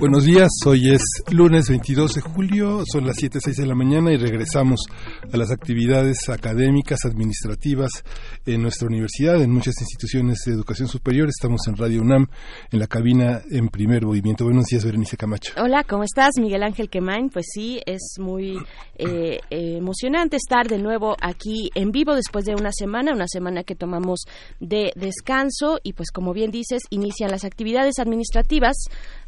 Buenos días, hoy es lunes 22 de julio, son las 7.06 de la mañana y regresamos a las actividades académicas, administrativas en nuestra universidad, en muchas instituciones de educación superior. Estamos en Radio UNAM, en la cabina en primer movimiento. Buenos días, Berenice Camacho. Hola, ¿cómo estás? Miguel Ángel Quemain. Pues sí, es muy eh, emocionante estar de nuevo aquí en vivo después de una semana, una semana que tomamos de descanso y pues como bien dices, inician las actividades administrativas,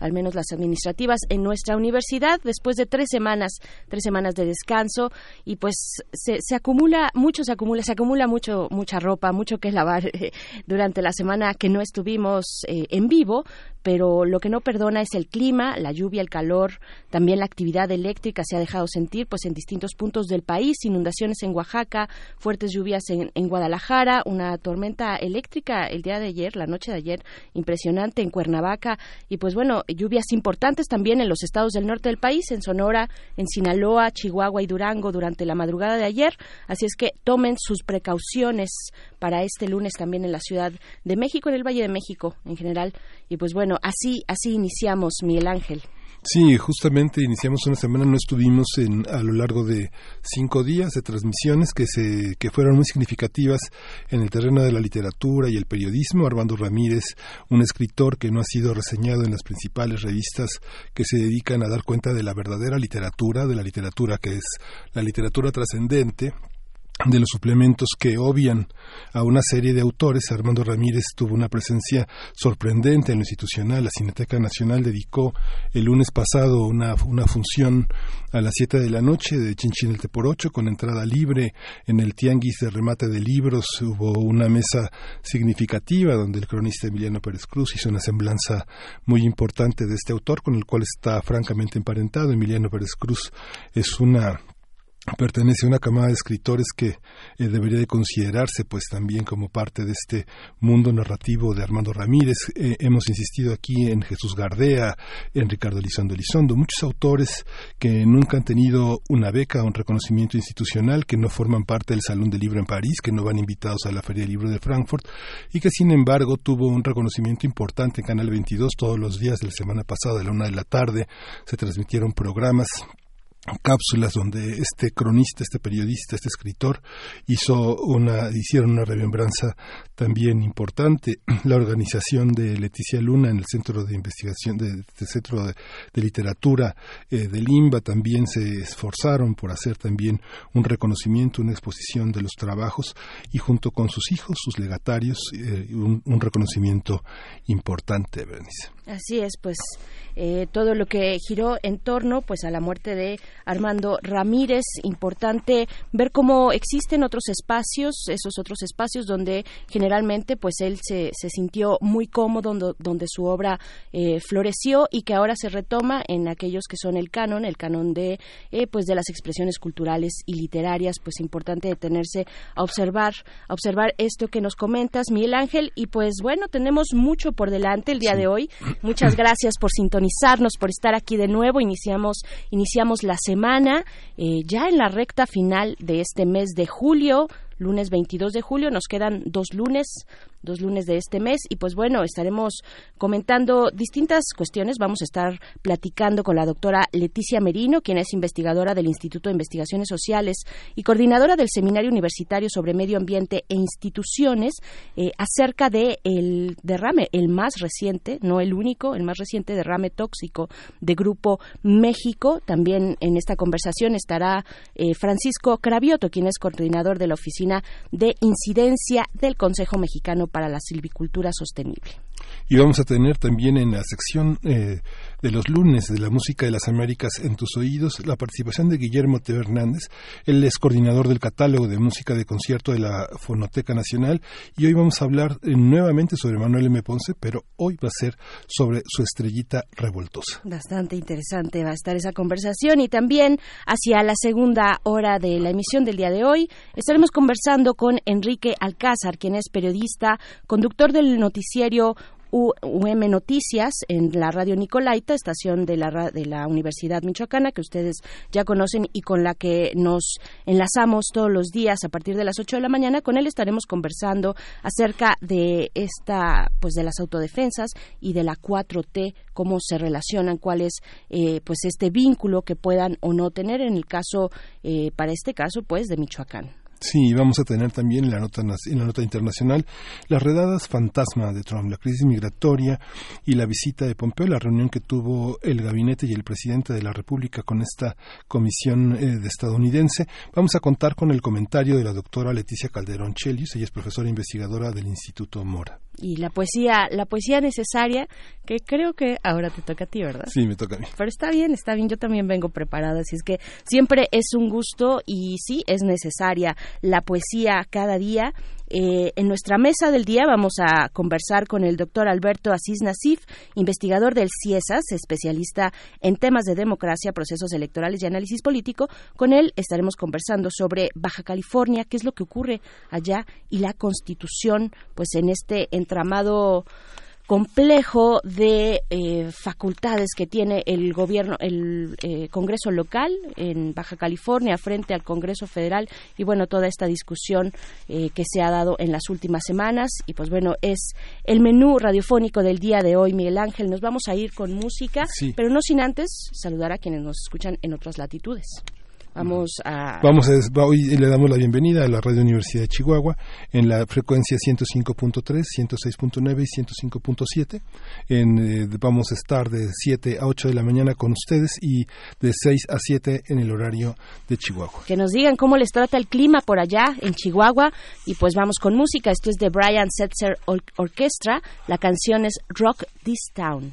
al menos las administrativas administrativas en nuestra universidad después de tres semanas, tres semanas de descanso y pues se, se acumula, mucho se acumula, se acumula mucho, mucha ropa, mucho que lavar durante la semana que no estuvimos eh, en vivo, pero lo que no perdona es el clima, la lluvia, el calor, también la actividad eléctrica se ha dejado sentir pues en distintos puntos del país, inundaciones en Oaxaca, fuertes lluvias en, en Guadalajara, una tormenta eléctrica el día de ayer, la noche de ayer, impresionante en Cuernavaca y pues bueno, lluvias importantes también en los estados del norte del país, en Sonora, en Sinaloa, Chihuahua y Durango durante la madrugada de ayer, así es que tomen sus precauciones para este lunes también en la Ciudad de México, en el Valle de México en general y pues bueno, así, así iniciamos, Miguel Ángel. Sí, justamente iniciamos una semana, no estuvimos en, a lo largo de cinco días de transmisiones que, se, que fueron muy significativas en el terreno de la literatura y el periodismo. Armando Ramírez, un escritor que no ha sido reseñado en las principales revistas que se dedican a dar cuenta de la verdadera literatura, de la literatura que es la literatura trascendente, de los suplementos que obvian a una serie de autores. Armando Ramírez tuvo una presencia sorprendente en lo institucional. La Cineteca Nacional dedicó el lunes pasado una, una función a las 7 de la noche de Chinchín el Teporocho con entrada libre en el Tianguis de remate de libros. Hubo una mesa significativa donde el cronista Emiliano Pérez Cruz hizo una semblanza muy importante de este autor con el cual está francamente emparentado. Emiliano Pérez Cruz es una pertenece a una camada de escritores que eh, debería de considerarse pues también como parte de este mundo narrativo de Armando Ramírez. Eh, hemos insistido aquí en Jesús Gardea, en Ricardo Elizondo Elizondo, muchos autores que nunca han tenido una beca o un reconocimiento institucional, que no forman parte del Salón del Libro en París, que no van invitados a la Feria del Libro de Frankfurt y que sin embargo tuvo un reconocimiento importante en Canal 22 todos los días de la semana pasada, de la una de la tarde, se transmitieron programas cápsulas donde este cronista, este periodista, este escritor hizo una, hicieron una remembranza también importante. La organización de Leticia Luna en el Centro de Investigación, de, Centro de, Literatura eh, de Limba también se esforzaron por hacer también un reconocimiento, una exposición de los trabajos y junto con sus hijos, sus legatarios, eh, un, reconocimiento importante, Bernice. Así es, pues eh, todo lo que giró en torno pues a la muerte de Armando Ramírez, importante ver cómo existen otros espacios, esos otros espacios donde generalmente pues él se, se sintió muy cómodo, donde, donde su obra eh, floreció y que ahora se retoma en aquellos que son el canon, el canon de eh, pues de las expresiones culturales y literarias, pues importante detenerse a observar, a observar esto que nos comentas, Miguel Ángel, y pues bueno, tenemos mucho por delante el día de hoy. Muchas gracias por sintonizarnos, por estar aquí de nuevo. Iniciamos, iniciamos la semana eh, ya en la recta final de este mes de julio lunes 22 de julio. Nos quedan dos lunes dos lunes de este mes y pues bueno, estaremos comentando distintas cuestiones. Vamos a estar platicando con la doctora Leticia Merino, quien es investigadora del Instituto de Investigaciones Sociales y coordinadora del Seminario Universitario sobre Medio Ambiente e Instituciones, eh, acerca de el derrame, el más reciente, no el único, el más reciente derrame tóxico de Grupo México. También en esta conversación estará eh, Francisco Cravioto, quien es coordinador de la Oficina de Incidencia del Consejo Mexicano para la silvicultura sostenible. Y vamos a tener también en la sección eh, de los lunes de la música de las Américas en tus oídos, la participación de Guillermo T. Hernández. Él es coordinador del catálogo de música de concierto de la Fonoteca Nacional y hoy vamos a hablar eh, nuevamente sobre Manuel M. Ponce, pero hoy va a ser sobre su estrellita revoltosa. Bastante interesante va a estar esa conversación y también hacia la segunda hora de la emisión del día de hoy estaremos conversando con Enrique Alcázar, quien es periodista, conductor del noticiero UM Noticias en la radio Nicolaita, estación de la, de la Universidad Michoacana, que ustedes ya conocen y con la que nos enlazamos todos los días a partir de las 8 de la mañana. Con él estaremos conversando acerca de esta, pues de las autodefensas y de la 4T, cómo se relacionan, cuál es eh, pues este vínculo que puedan o no tener en el caso, eh, para este caso, pues de Michoacán. Sí, vamos a tener también en la nota, en la nota internacional las redadas fantasma de Trump, la crisis migratoria y la visita de Pompeo, la reunión que tuvo el gabinete y el presidente de la República con esta comisión eh, de estadounidense. Vamos a contar con el comentario de la doctora Leticia Calderón Chelius, ella es profesora investigadora del Instituto Mora y la poesía, la poesía necesaria, que creo que ahora te toca a ti, ¿verdad? Sí, me toca a mí. Pero está bien, está bien, yo también vengo preparada, así es que siempre es un gusto y sí, es necesaria la poesía cada día eh, en nuestra mesa del día vamos a conversar con el doctor Alberto Asís Nasif, investigador del CIESAS, especialista en temas de democracia, procesos electorales y análisis político. Con él estaremos conversando sobre Baja California, qué es lo que ocurre allá y la constitución, pues en este entramado complejo de eh, facultades que tiene el gobierno, el eh, Congreso local en Baja California frente al Congreso federal y bueno toda esta discusión eh, que se ha dado en las últimas semanas. Y pues bueno es el menú radiofónico del día de hoy Miguel Ángel. Nos vamos a ir con música pero no sin antes saludar a quienes nos escuchan en otras latitudes. Vamos a... Vamos hoy le damos la bienvenida a la Radio Universidad de Chihuahua en la frecuencia 105.3, 106.9 y 105.7. Eh, vamos a estar de 7 a 8 de la mañana con ustedes y de 6 a 7 en el horario de Chihuahua. Que nos digan cómo les trata el clima por allá en Chihuahua y pues vamos con música. Esto es de Brian Setzer Orchestra. La canción es Rock This Town.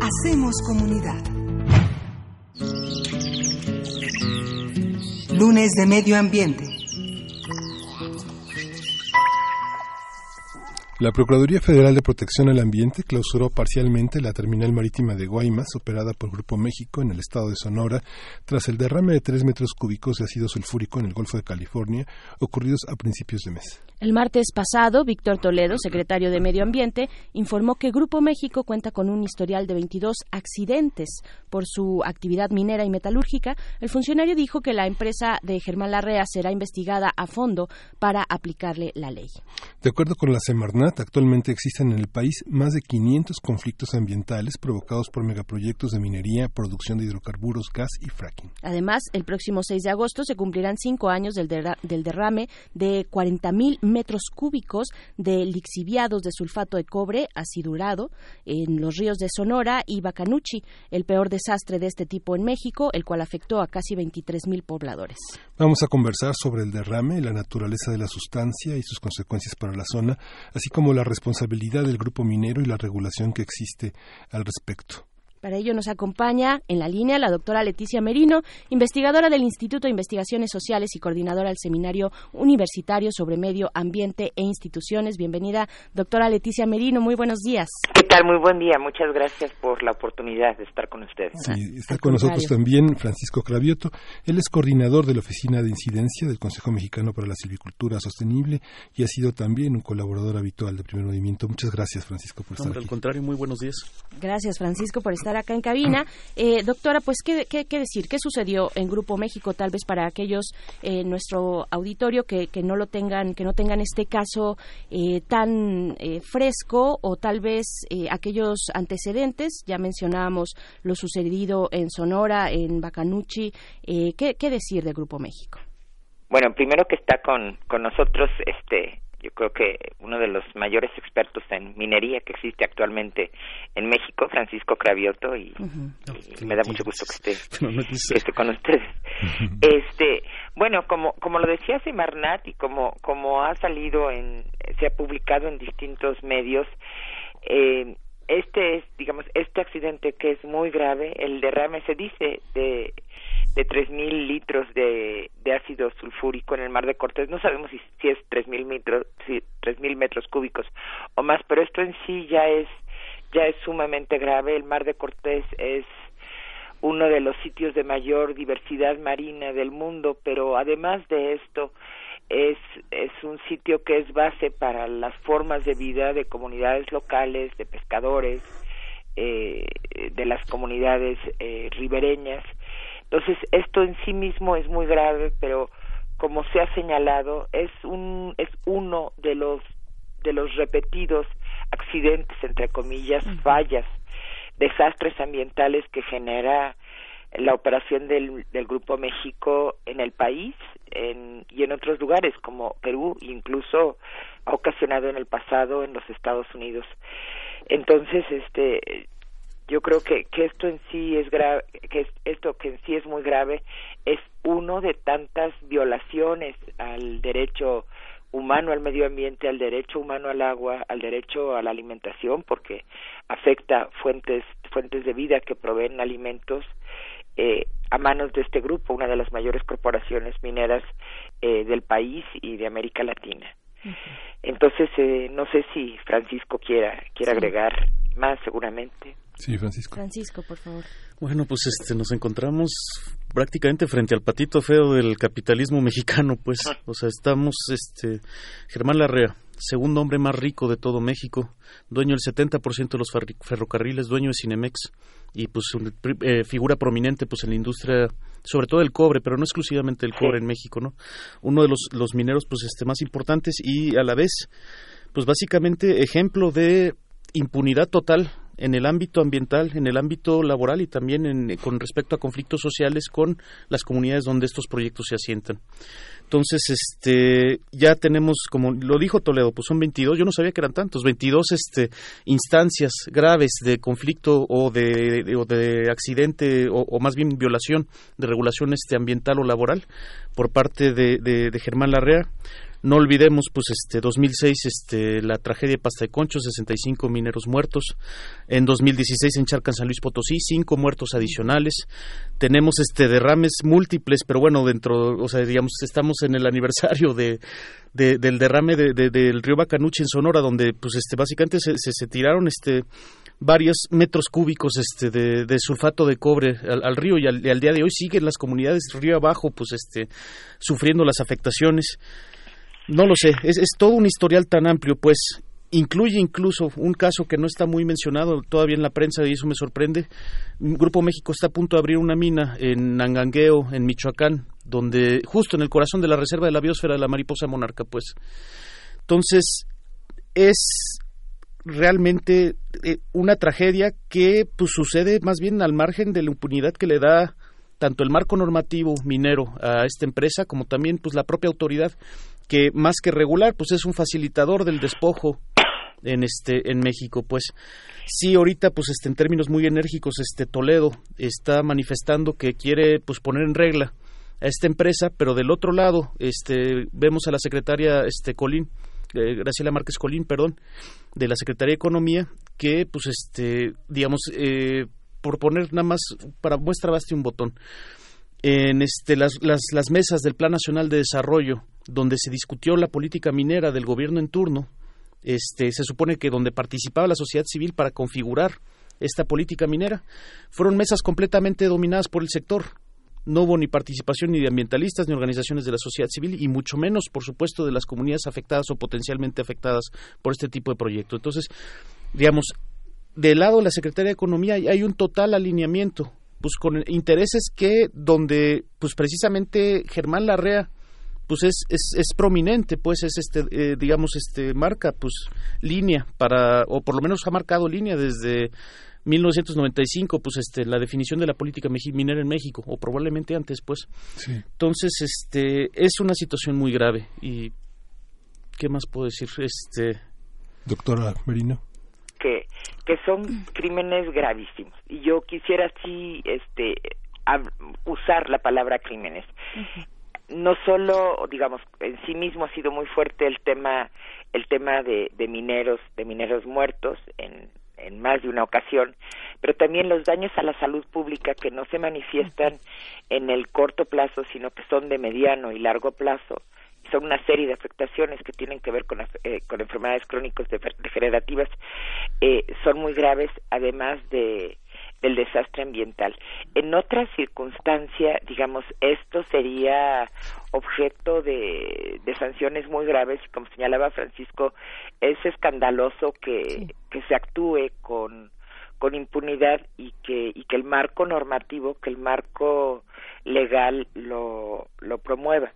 Hacemos comunidad. Lunes de Medio Ambiente. La Procuraduría Federal de Protección al Ambiente clausuró parcialmente la terminal marítima de Guaymas, operada por Grupo México en el estado de Sonora, tras el derrame de tres metros cúbicos de ácido sulfúrico en el Golfo de California, ocurridos a principios de mes. El martes pasado, Víctor Toledo, secretario de Medio Ambiente, informó que Grupo México cuenta con un historial de 22 accidentes por su actividad minera y metalúrgica. El funcionario dijo que la empresa de Germán Larrea será investigada a fondo para aplicarle la ley. De acuerdo con la Semarnat, actualmente existen en el país más de 500 conflictos ambientales provocados por megaproyectos de minería, producción de hidrocarburos, gas y fracking. Además, el próximo 6 de agosto se cumplirán cinco años del, derra- del derrame de 40.000 metros cúbicos de lixiviados de sulfato de cobre acidurado en los ríos de Sonora y Bacanuchi, el peor desastre de este tipo en México, el cual afectó a casi 23.000 pobladores. Vamos a conversar sobre el derrame, la naturaleza de la sustancia y sus consecuencias para la zona, así como la responsabilidad del grupo minero y la regulación que existe al respecto. Para ello nos acompaña en la línea la doctora Leticia Merino, investigadora del Instituto de Investigaciones Sociales y coordinadora del Seminario Universitario sobre Medio Ambiente e Instituciones. Bienvenida, doctora Leticia Merino. Muy buenos días. ¿Qué tal? Muy buen día. Muchas gracias por la oportunidad de estar con ustedes. Sí, está Al con nosotros también Francisco Cravioto. Él es coordinador de la Oficina de Incidencia del Consejo Mexicano para la Silvicultura Sostenible y ha sido también un colaborador habitual de Primer Movimiento. Muchas gracias, Francisco, por estar al aquí. contrario, muy buenos días. Gracias, Francisco, por estar acá en cabina. Eh, doctora, pues, ¿qué, qué, decir? ¿Qué sucedió en Grupo México? Tal vez para aquellos en nuestro auditorio que, que no lo tengan, que no tengan este caso eh, tan eh, fresco o tal vez eh, aquellos antecedentes. Ya mencionábamos lo sucedido en Sonora, en Bacanuchi. Eh, ¿qué, ¿Qué decir de Grupo México? Bueno, primero que está con, con nosotros, este, yo creo que uno de los mayores expertos en minería que existe actualmente en México, Francisco Cravioto, y, y me da mucho gusto que esté, no que esté con ustedes. Este, bueno, como como lo decía Semarnat y como como ha salido en se ha publicado en distintos medios, eh, este es, digamos, este accidente que es muy grave, el derrame se dice de de 3.000 litros de, de ácido sulfúrico en el mar de Cortés. No sabemos si, si es 3.000 metros, si 3.000 metros cúbicos o más, pero esto en sí ya es ya es sumamente grave. El mar de Cortés es uno de los sitios de mayor diversidad marina del mundo, pero además de esto es es un sitio que es base para las formas de vida de comunidades locales, de pescadores, eh, de las comunidades eh, ribereñas. Entonces, esto en sí mismo es muy grave, pero como se ha señalado, es un es uno de los de los repetidos accidentes entre comillas, fallas, desastres ambientales que genera la operación del, del Grupo México en el país en, y en otros lugares como Perú, incluso ha ocasionado en el pasado en los Estados Unidos. Entonces, este, yo creo que, que esto en sí es grave, que es- esto que en sí es muy grave, es uno de tantas violaciones al derecho humano al medio ambiente, al derecho humano al agua, al derecho a la alimentación, porque afecta fuentes fuentes de vida que proveen alimentos eh, a manos de este grupo, una de las mayores corporaciones mineras eh, del país y de América Latina. Entonces, eh, no sé si Francisco quiera quiera agregar más, seguramente. Sí, Francisco. Francisco, por favor. Bueno, pues este, nos encontramos prácticamente frente al patito feo del capitalismo mexicano, pues, o sea, estamos, este, Germán Larrea, segundo hombre más rico de todo México, dueño del 70% de los ferrocarriles, dueño de Cinemex y pues un- pri- eh, figura prominente pues en la industria, sobre todo del cobre, pero no exclusivamente el cobre en México, ¿no? Uno de los, los mineros pues este más importantes y a la vez pues básicamente ejemplo de impunidad total en el ámbito ambiental, en el ámbito laboral y también en- con respecto a conflictos sociales con las comunidades donde estos proyectos se asientan. Entonces, este, ya tenemos, como lo dijo Toledo, pues son 22, yo no sabía que eran tantos, 22 este, instancias graves de conflicto o de, o de accidente o, más bien violación de regulación este, ambiental o laboral por parte de Germán Larrea. No olvidemos, pues, este 2006, este, la tragedia de Pasta de Concho, 65 mineros muertos. En 2016 en Charcan, San Luis Potosí, cinco muertos adicionales. Tenemos este derrames múltiples, pero bueno, dentro, o sea, digamos, estamos en el aniversario de, de- del derrame de- de- del río Bacanuchi en Sonora, donde, pues, este, básicamente se, se, tiraron, este, varios metros cúbicos este de, de sulfato de cobre al, al río y al, y al día de hoy siguen las comunidades río abajo pues este sufriendo las afectaciones no lo sé, es, es todo un historial tan amplio, pues incluye incluso un caso que no está muy mencionado todavía en la prensa y eso me sorprende. Grupo México está a punto de abrir una mina en Nangangueo, en Michoacán, donde justo en el corazón de la reserva de la biosfera de la mariposa monarca, pues. Entonces, es realmente eh, una tragedia que pues sucede más bien al margen de la impunidad que le da tanto el marco normativo minero a esta empresa como también pues la propia autoridad que más que regular pues es un facilitador del despojo en este en México pues. Sí ahorita pues este en términos muy enérgicos este Toledo está manifestando que quiere pues poner en regla a esta empresa pero del otro lado este vemos a la secretaria este Colín eh, Graciela Márquez Colín perdón de la Secretaría de Economía que pues este digamos eh, por poner nada más para muestra baste un botón en este las, las las mesas del Plan Nacional de Desarrollo donde se discutió la política minera del gobierno en turno este se supone que donde participaba la sociedad civil para configurar esta política minera fueron mesas completamente dominadas por el sector no hubo ni participación ni de ambientalistas ni organizaciones de la sociedad civil y mucho menos, por supuesto, de las comunidades afectadas o potencialmente afectadas por este tipo de proyecto. Entonces, digamos, del lado de la Secretaría de Economía hay- un total alineamiento, pues con intereses que donde, pues precisamente Germán Larrea, pues es, es, es prominente, pues es este, eh, digamos, este marca, pues línea para, o por lo menos ha marcado línea desde 1995, pues este, la definición de la política minera en México, o probablemente antes, pues. Sí. Entonces, este, es una situación muy grave y ¿qué más puedo decir? Este, Doctora Merino. que que son crímenes gravísimos y yo quisiera sí este usar la palabra crímenes no solo digamos en sí mismo ha sido muy fuerte el tema el tema de, de mineros de mineros muertos en en más de una ocasión pero también los daños a la salud pública que no se manifiestan en el corto plazo sino que son de mediano y largo plazo. Son una serie de afectaciones que tienen que ver con, eh, con enfermedades crónicas degenerativas eh, son muy graves además de del desastre ambiental. En otra circunstancia, digamos, esto sería objeto de, de sanciones muy graves y como señalaba Francisco, es escandaloso que, que se actúe con, con impunidad y que, y que el marco normativo, que el marco legal lo, lo promueva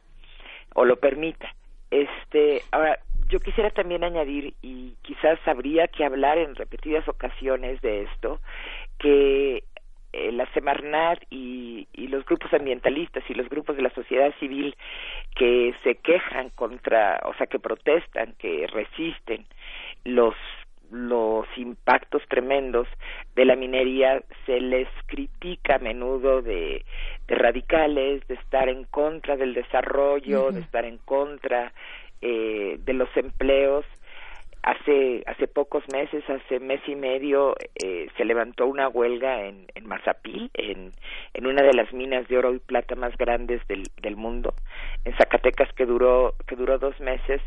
o lo permita. Este, ahora, yo quisiera también añadir, y quizás habría que hablar en repetidas ocasiones de esto, que eh, la Semarnat y, y los grupos ambientalistas y los grupos de la sociedad civil que se quejan contra, o sea, que protestan, que resisten los los impactos tremendos de la minería se les critica a menudo de, de radicales, de estar en contra del desarrollo, de estar en contra eh, de los empleos. Hace hace pocos meses hace mes y medio eh, se levantó una huelga en, en Mazapil en, en una de las minas de oro y plata más grandes del, del mundo en Zacatecas que duró que duró dos meses.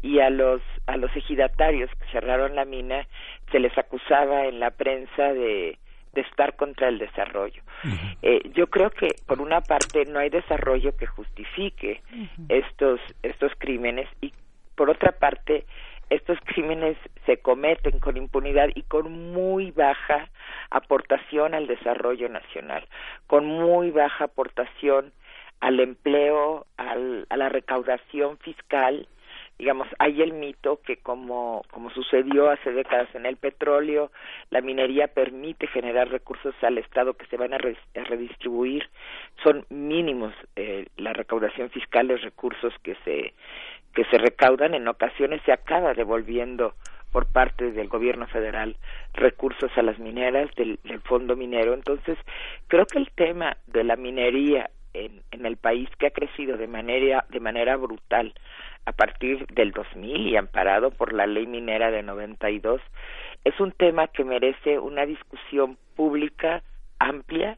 Y a los a los ejidatarios que cerraron la mina se les acusaba en la prensa de de estar contra el desarrollo. Eh, yo creo que por una parte no hay desarrollo que justifique estos estos crímenes y por otra parte estos crímenes se cometen con impunidad y con muy baja aportación al desarrollo nacional, con muy baja aportación al empleo, al, a la recaudación fiscal. Digamos, hay el mito que como, como sucedió hace décadas en el petróleo, la minería permite generar recursos al Estado que se van a, re- redistribuir. Son mínimos eh, la recaudación fiscal, los recursos que se que se recaudan en ocasiones se acaba devolviendo por parte del gobierno federal recursos a las mineras del, del fondo minero entonces creo que el tema de la minería en, en el país que ha crecido de manera de manera brutal a partir del 2000 y amparado por la ley minera de 92 es un tema que merece una discusión pública amplia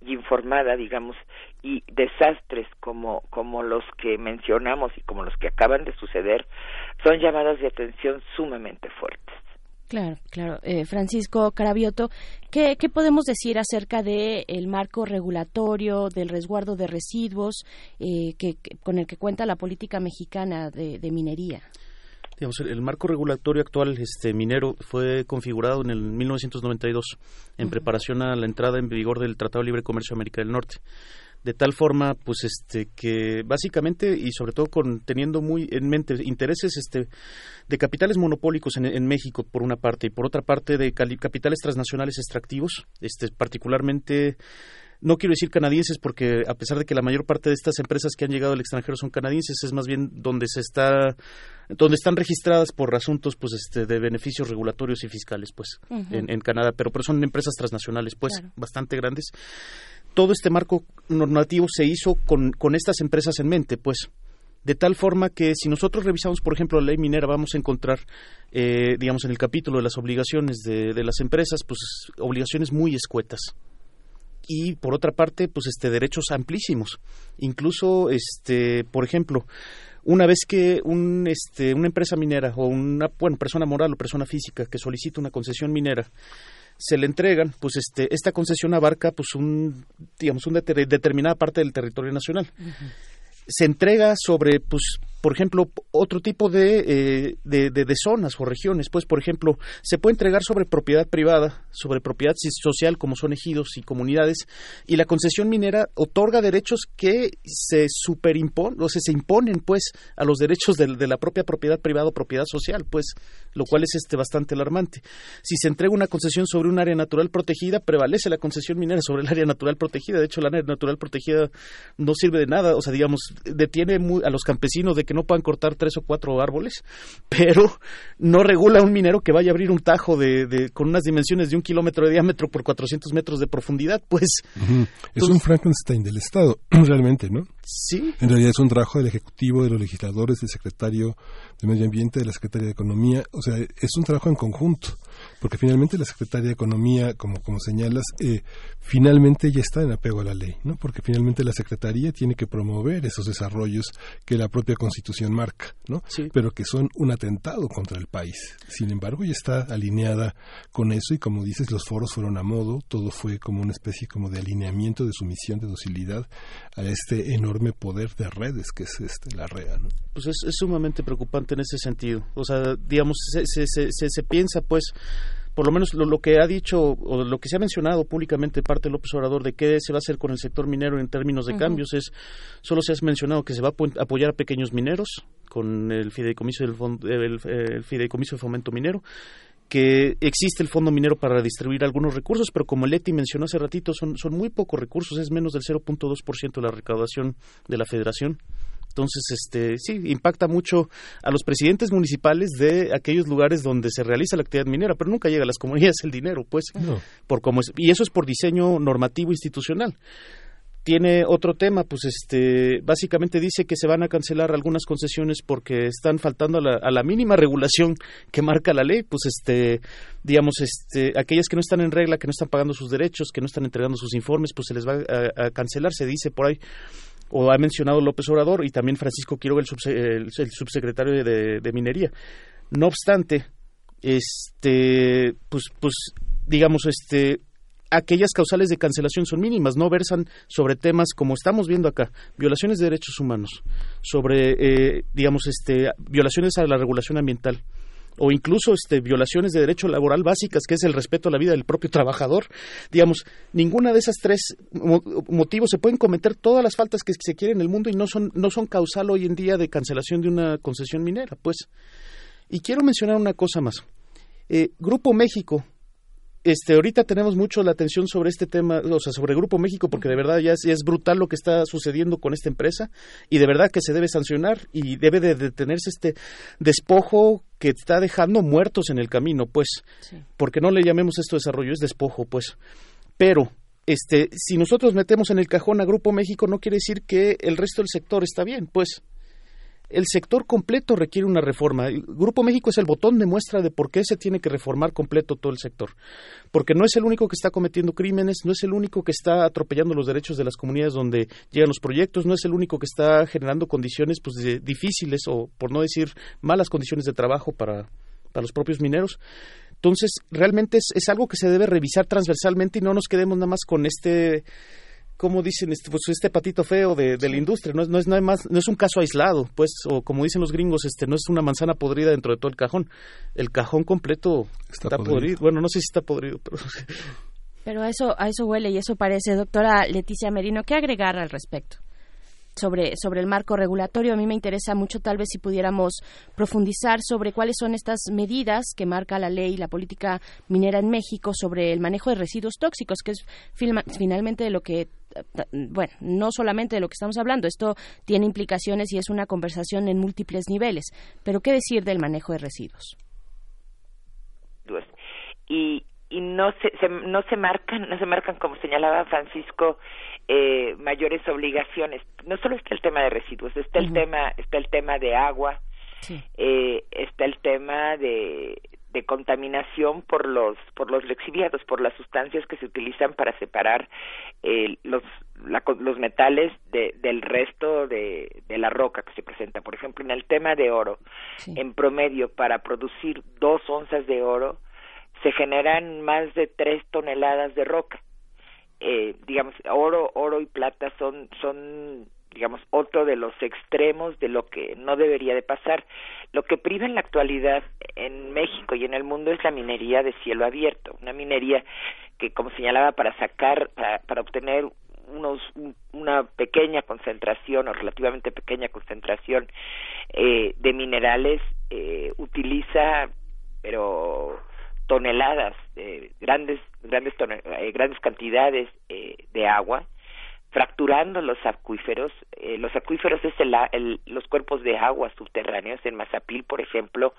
y informada, digamos, y desastres como, como los que mencionamos y como los que acaban de suceder son llamadas de atención sumamente fuertes. Claro, claro. Eh, Francisco Carabioto, ¿qué, ¿qué podemos decir acerca del el marco regulatorio, del resguardo de residuos eh, que, que- con el que cuenta la política mexicana de, de minería? Digamos, el, el marco regulatorio actual este minero fue configurado en el 1992 en preparación a la entrada en vigor del Tratado de Libre Comercio de América del Norte. De tal forma, pues, este, que básicamente y sobre todo con teniendo muy en mente intereses, este, de capitales monopólicos en, en México por una parte y por otra parte de capitales transnacionales extractivos, este, particularmente no quiero decir canadienses porque a pesar de que la mayor parte de estas empresas que han llegado al extranjero son canadienses es más bien donde se está donde están registradas por asuntos pues este de beneficios regulatorios y fiscales pues en, en Canadá pero pero son empresas transnacionales pues Claro. bastante grandes todo este marco normativo se hizo con, con estas empresas en mente pues. De tal forma que si nosotros revisamos, por ejemplo, la ley minera, vamos a encontrar, eh, digamos, en el capítulo de las obligaciones de, de las empresas, pues obligaciones muy escuetas. Y por otra parte pues este derechos amplísimos. Incluso este por ejemplo una vez que un este una empresa minera o una bueno persona moral o persona física que solicita una concesión minera se le entregan pues este esta concesión abarca pues un digamos una deter- determinada parte del territorio nacional. Se entrega sobre, pues, por ejemplo, otro tipo de, eh, de, de- de zonas o regiones. Pues, por ejemplo, se puede entregar sobre propiedad privada, sobre propiedad social, como son ejidos y comunidades, y la concesión minera otorga derechos que se superimponen, o sea, se imponen, pues, a los derechos del- de, la propia propiedad privada o propiedad social, pues, lo cual es este bastante alarmante. Si se entrega una concesión sobre un área natural protegida, prevalece la concesión minera sobre el área natural protegida. De hecho, la área natural protegida no sirve de nada, o sea, digamos, detiene a los campesinos de que no puedan cortar tres o cuatro árboles, pero no regula un minero que vaya a abrir un tajo de, de- con unas dimensiones de un kilómetro de diámetro por 400 metros de profundidad, pues. Es un Frankenstein del Estado, realmente, ¿no? Sí. En realidad es un trabajo del Ejecutivo, de los legisladores, del Secretario de Medio Ambiente, de la Secretaría de Economía. O sea, es un trabajo en conjunto, porque finalmente la Secretaría de Economía, como, como señalas, eh, finalmente ya está en apego a la ley, ¿no? Porque finalmente la Secretaría tiene que promover esos desarrollos que la propia Constitución marca, ¿no? Pero que son un atentado contra el país. Sin embargo, ya está alineada con eso y como dices, los foros fueron a modo, todo fue como una especie como de alineamiento de sumisión, de docilidad a este enorme poder de redes que es este, la REA, ¿no? Pues es, es sumamente preocupante en ese sentido. O sea, digamos, se, se, se, se- se piensa, pues, por lo menos lo, lo que ha dicho o lo que se ha mencionado públicamente parte de López Obrador de qué se va a hacer con el sector minero en términos de cambios es solo se ha mencionado que se va a apo- apoyar a pequeños mineros con el fideicomiso del el, el fideicomiso de fomento minero que existe el fondo minero para distribuir algunos recursos, pero como Leti mencionó hace ratito, son, son muy pocos recursos, es menos del 0.2% de la recaudación de la federación. Entonces, este, sí, impacta mucho a los presidentes municipales de aquellos lugares donde se realiza la actividad minera, pero nunca llega a las comunidades el dinero, pues, No. por cómo es, y eso es por diseño normativo institucional. Tiene otro tema, pues este, básicamente dice que se van a cancelar algunas concesiones porque están faltando a la, a la mínima regulación que marca la ley, pues este, digamos, este, aquellas que no están en regla, que no están pagando sus derechos, que no están entregando sus informes, pues se les va a, cancelar, se dice por ahí o ha mencionado López Obrador y también Francisco Quiroga, el, subse- el- el subsecretario de, de Minería. No obstante, este, pues, pues, digamos, este, aquellas causales de cancelación son mínimas, no versan sobre temas como estamos viendo acá, violaciones de derechos humanos, sobre, eh, digamos, este, violaciones a la regulación ambiental o incluso este, violaciones de derecho laboral básicas, que es el respeto a la vida del propio trabajador. Digamos, ninguna de esas tres mo- motivos se pueden cometer todas las faltas que se quieren en el mundo y no son, no son causal hoy en día de cancelación de una concesión minera, pues. Y quiero mencionar una cosa más. Eh, Grupo México, este, ahorita tenemos mucho la atención sobre este tema, o sea, sobre Grupo México, porque de verdad ya es, ya es brutal lo que está sucediendo con esta empresa y de verdad que se debe sancionar y debe de detenerse este despojo que está dejando muertos en el camino, pues, porque no le llamemos esto desarrollo, es despojo, pues. Pero, este, si nosotros metemos en el cajón a Grupo México, no quiere decir que el resto del sector está bien, pues el sector completo requiere una reforma. El Grupo México es el botón de muestra de por qué se tiene que reformar completo todo el sector. Porque no es el único que está cometiendo crímenes, no es el único que está atropellando los derechos de las comunidades donde llegan los proyectos, no es el único que está generando condiciones pues, de- difíciles o, por no decir, malas condiciones de trabajo para, para los propios mineros. Entonces, realmente es, es algo que se debe revisar transversalmente y no nos quedemos nada más con este como dicen este, pues este patito feo de, de la industria no es no es nada más no es un caso aislado pues o como dicen los gringos este no es una manzana podrida dentro de todo el cajón el cajón completo está, podrido. podrido. bueno no sé si está podrido pero Pero a eso, a eso huele y eso parece. Doctora Leticia Merino, ¿qué agregar al respecto? Sobre, sobre el marco regulatorio, a mí me interesa mucho tal vez si pudiéramos profundizar sobre cuáles son estas medidas que marca la ley y la política minera en México sobre el manejo de residuos tóxicos, que es filma- finalmente de lo que, bueno, no solamente de lo que estamos hablando, esto tiene implicaciones y es una conversación en múltiples niveles, pero ¿qué decir del manejo de residuos? residuos y y no se, se- no se marcan no se marcan como señalaba Francisco eh, mayores obligaciones no solo está el tema de residuos está el tema está el tema de agua Sí. eh, está el tema de de contaminación por los por los lixiviados por las sustancias que se utilizan para separar eh, los la- los metales de, del resto de, de la roca que se presenta por ejemplo en el tema de oro Sí. en promedio para producir dos onzas de oro se generan más de tres toneladas de roca eh, digamos oro oro y plata son son digamos otro de los extremos de lo que no debería de pasar. Lo que priva en la actualidad en México y en el mundo es la minería de cielo abierto una minería que como señalaba para sacar para, obtener unos un- una pequeña concentración o relativamente pequeña concentración eh, de minerales eh, utiliza pero toneladas eh, grandes grandes tone- eh, grandes cantidades eh, de agua fracturando los acuíferos eh, los acuíferos es el, el- los cuerpos de agua subterráneos en Mazapil por ejemplo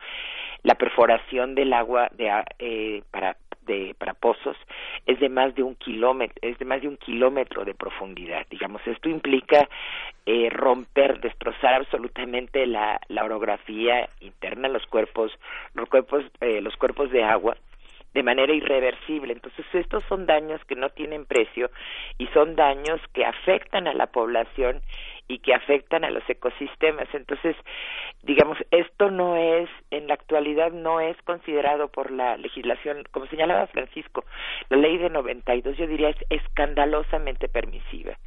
la perforación del agua de eh, para de para pozos es de más de un kilómetro es de más de un kilómetro de profundidad digamos. Esto implica eh, romper destrozar absolutamente la, la orografía interna los cuerpos los cuerpos eh, los cuerpos de agua de manera irreversible. Entonces, estos son daños que no tienen precio y son daños que afectan a la población y que afectan a los ecosistemas. Entonces, digamos, esto no es, en la actualidad, no es considerado por la legislación, como señalaba Francisco, la ley de 92, yo diría, es escandalosamente permisiva.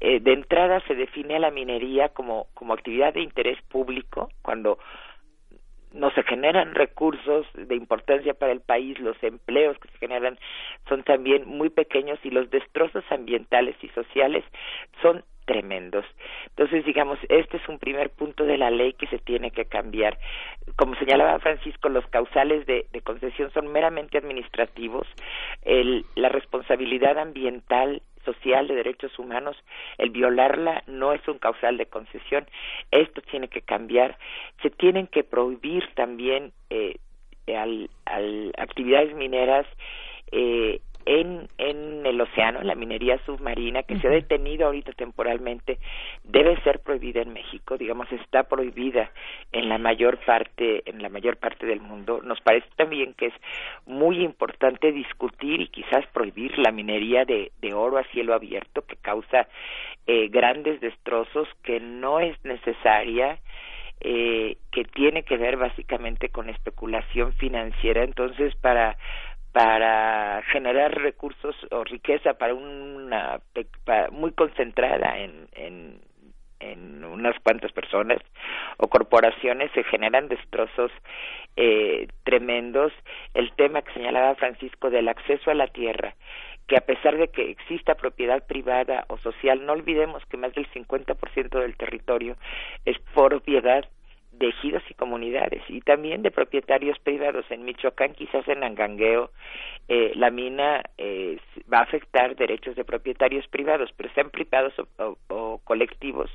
Eh, de entrada se define a la minería como, como actividad de interés público, cuando no se generan recursos de importancia para el país, los empleos que se generan son también muy pequeños y los destrozos ambientales y sociales son tremendos. Entonces, digamos, este es un primer punto de la ley que se tiene que cambiar. Como señalaba Francisco, los causales de, de concesión son meramente administrativos. El, la responsabilidad ambiental social de derechos humanos, el violarla no es un causal de concesión. Esto tiene que cambiar. Se tienen que prohibir también eh, al, actividades mineras eh, en, en, el océano, la minería submarina que se ha detenido ahorita temporalmente, debe ser prohibida en México, digamos está prohibida en la mayor parte en la mayor parte del mundo. Nos parece también que es muy importante discutir y quizás prohibir la minería de, de oro a cielo abierto que causa eh, grandes destrozos que no es necesaria eh, que tiene que ver básicamente con especulación financiera. Entonces, para para generar recursos o riqueza para una muy concentrada en, en, en unas cuantas personas o corporaciones se generan destrozos eh, tremendos. El tema que señalaba Francisco del acceso a la tierra que a pesar de que exista propiedad privada o social, no olvidemos que más del 50% del territorio es propiedad de ejidos y comunidades y también de propietarios privados. En Michoacán, quizás en Angangueo, eh, la mina eh, va a afectar derechos de propietarios privados, pero sean privados o, colectivos.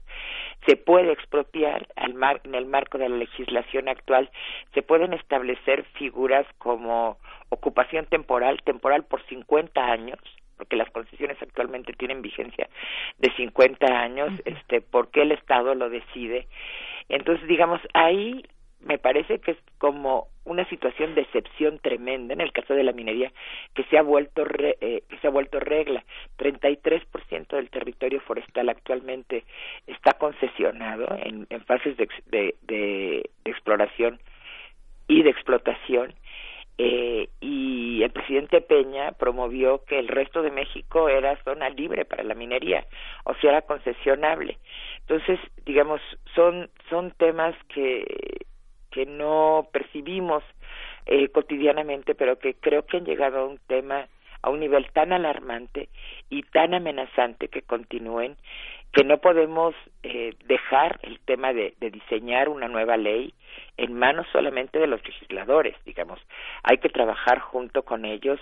Se puede expropiar al mar, en el marco de la legislación actual, se pueden establecer figuras como ocupación temporal, temporal por 50 años, porque las concesiones actualmente tienen vigencia de 50 años, este, porque el Estado lo decide. Entonces, digamos, ahí me parece que es como una situación de excepción tremenda en el caso de la minería que se ha vuelto eh, que se ha vuelto regla 33% del territorio forestal actualmente está concesionado en, en fases de, de, de exploración y de explotación eh, y el presidente Peña promovió que el resto de México era zona libre para la minería, o sea, era concesionable. Entonces, digamos, son, son temas que, que no percibimos eh, cotidianamente, pero que creo que han llegado a un tema, a un nivel tan alarmante y tan amenazante que continúen, que no podemos eh, dejar el tema de, de diseñar una nueva ley en manos solamente de los legisladores, digamos. Hay que trabajar junto con ellos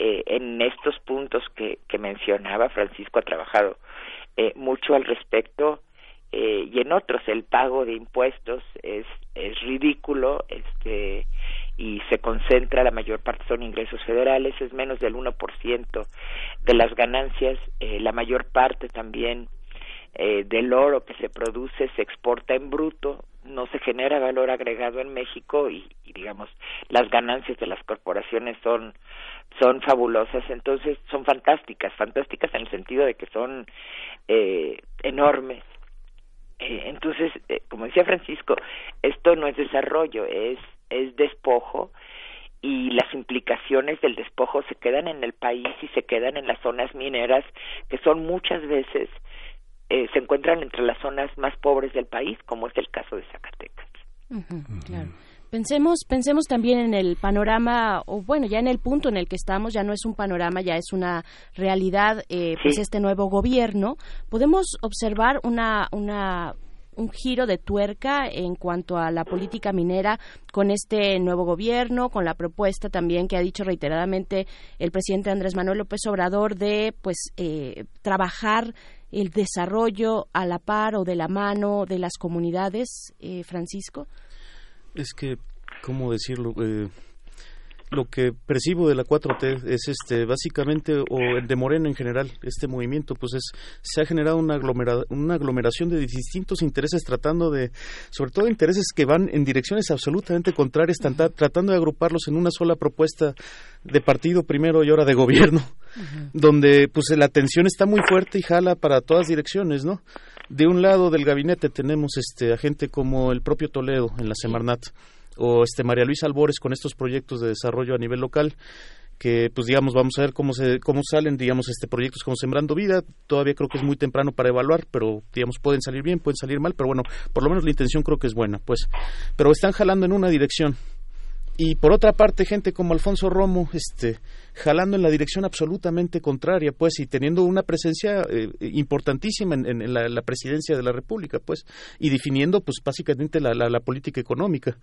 eh, en estos puntos que, que mencionaba. Francisco ha trabajado eh, mucho al respecto eh, y en otros el pago de impuestos es, es ridículo este y se concentra, la mayor parte son ingresos federales, es menos del 1% de las ganancias, eh, la mayor parte también eh, del oro que se produce se exporta en bruto, no se genera valor agregado en México y, digamos las ganancias de las corporaciones son son fabulosas. Entonces son fantásticas fantásticas en el sentido de que son eh, enormes entonces eh, como decía Francisco esto no es desarrollo es es despojo y las implicaciones del despojo se quedan en el país y se quedan en las zonas mineras que son muchas veces eh, se encuentran entre las zonas más pobres del país, como es el caso de Zacatecas. claro. Pensemos, pensemos también en el panorama, o bueno, ya en el punto en el que estamos, ya no es un panorama, ya es una realidad, eh, pues este nuevo gobierno. Podemos observar una, una un giro de tuerca en cuanto a la política minera con este nuevo gobierno, con la propuesta también que ha dicho reiteradamente el presidente Andrés Manuel López Obrador de pues eh, trabajar el desarrollo a la par o de la mano de las comunidades, eh, Francisco? Es que, ¿cómo decirlo? Eh, lo que percibo de la 4T es este básicamente o el de Morena en general este movimiento pues es se ha generado una una aglomeración de distintos intereses tratando de sobre todo intereses que van en direcciones absolutamente contrarias tratando de agruparlos en una sola propuesta de partido primero y ahora de gobierno donde pues la tensión está muy fuerte y jala para todas direcciones no de un lado del gabinete tenemos este a gente como el propio Toledo en la Semarnat o este María Luisa Albores con estos proyectos de desarrollo a nivel local que pues digamos vamos a ver cómo se cómo salen digamos este proyectos como Sembrando Vida. Todavía creo que es muy temprano para evaluar pero digamos pueden salir bien pueden salir mal pero bueno por lo menos la intención creo que es buena pues. Pero están jalando en una dirección y por otra parte gente como Alfonso Romo este jalando en la dirección absolutamente contraria pues y teniendo una presencia eh, importantísima en, la, presidencia de la república pues y definiendo pues básicamente la, la, política económica.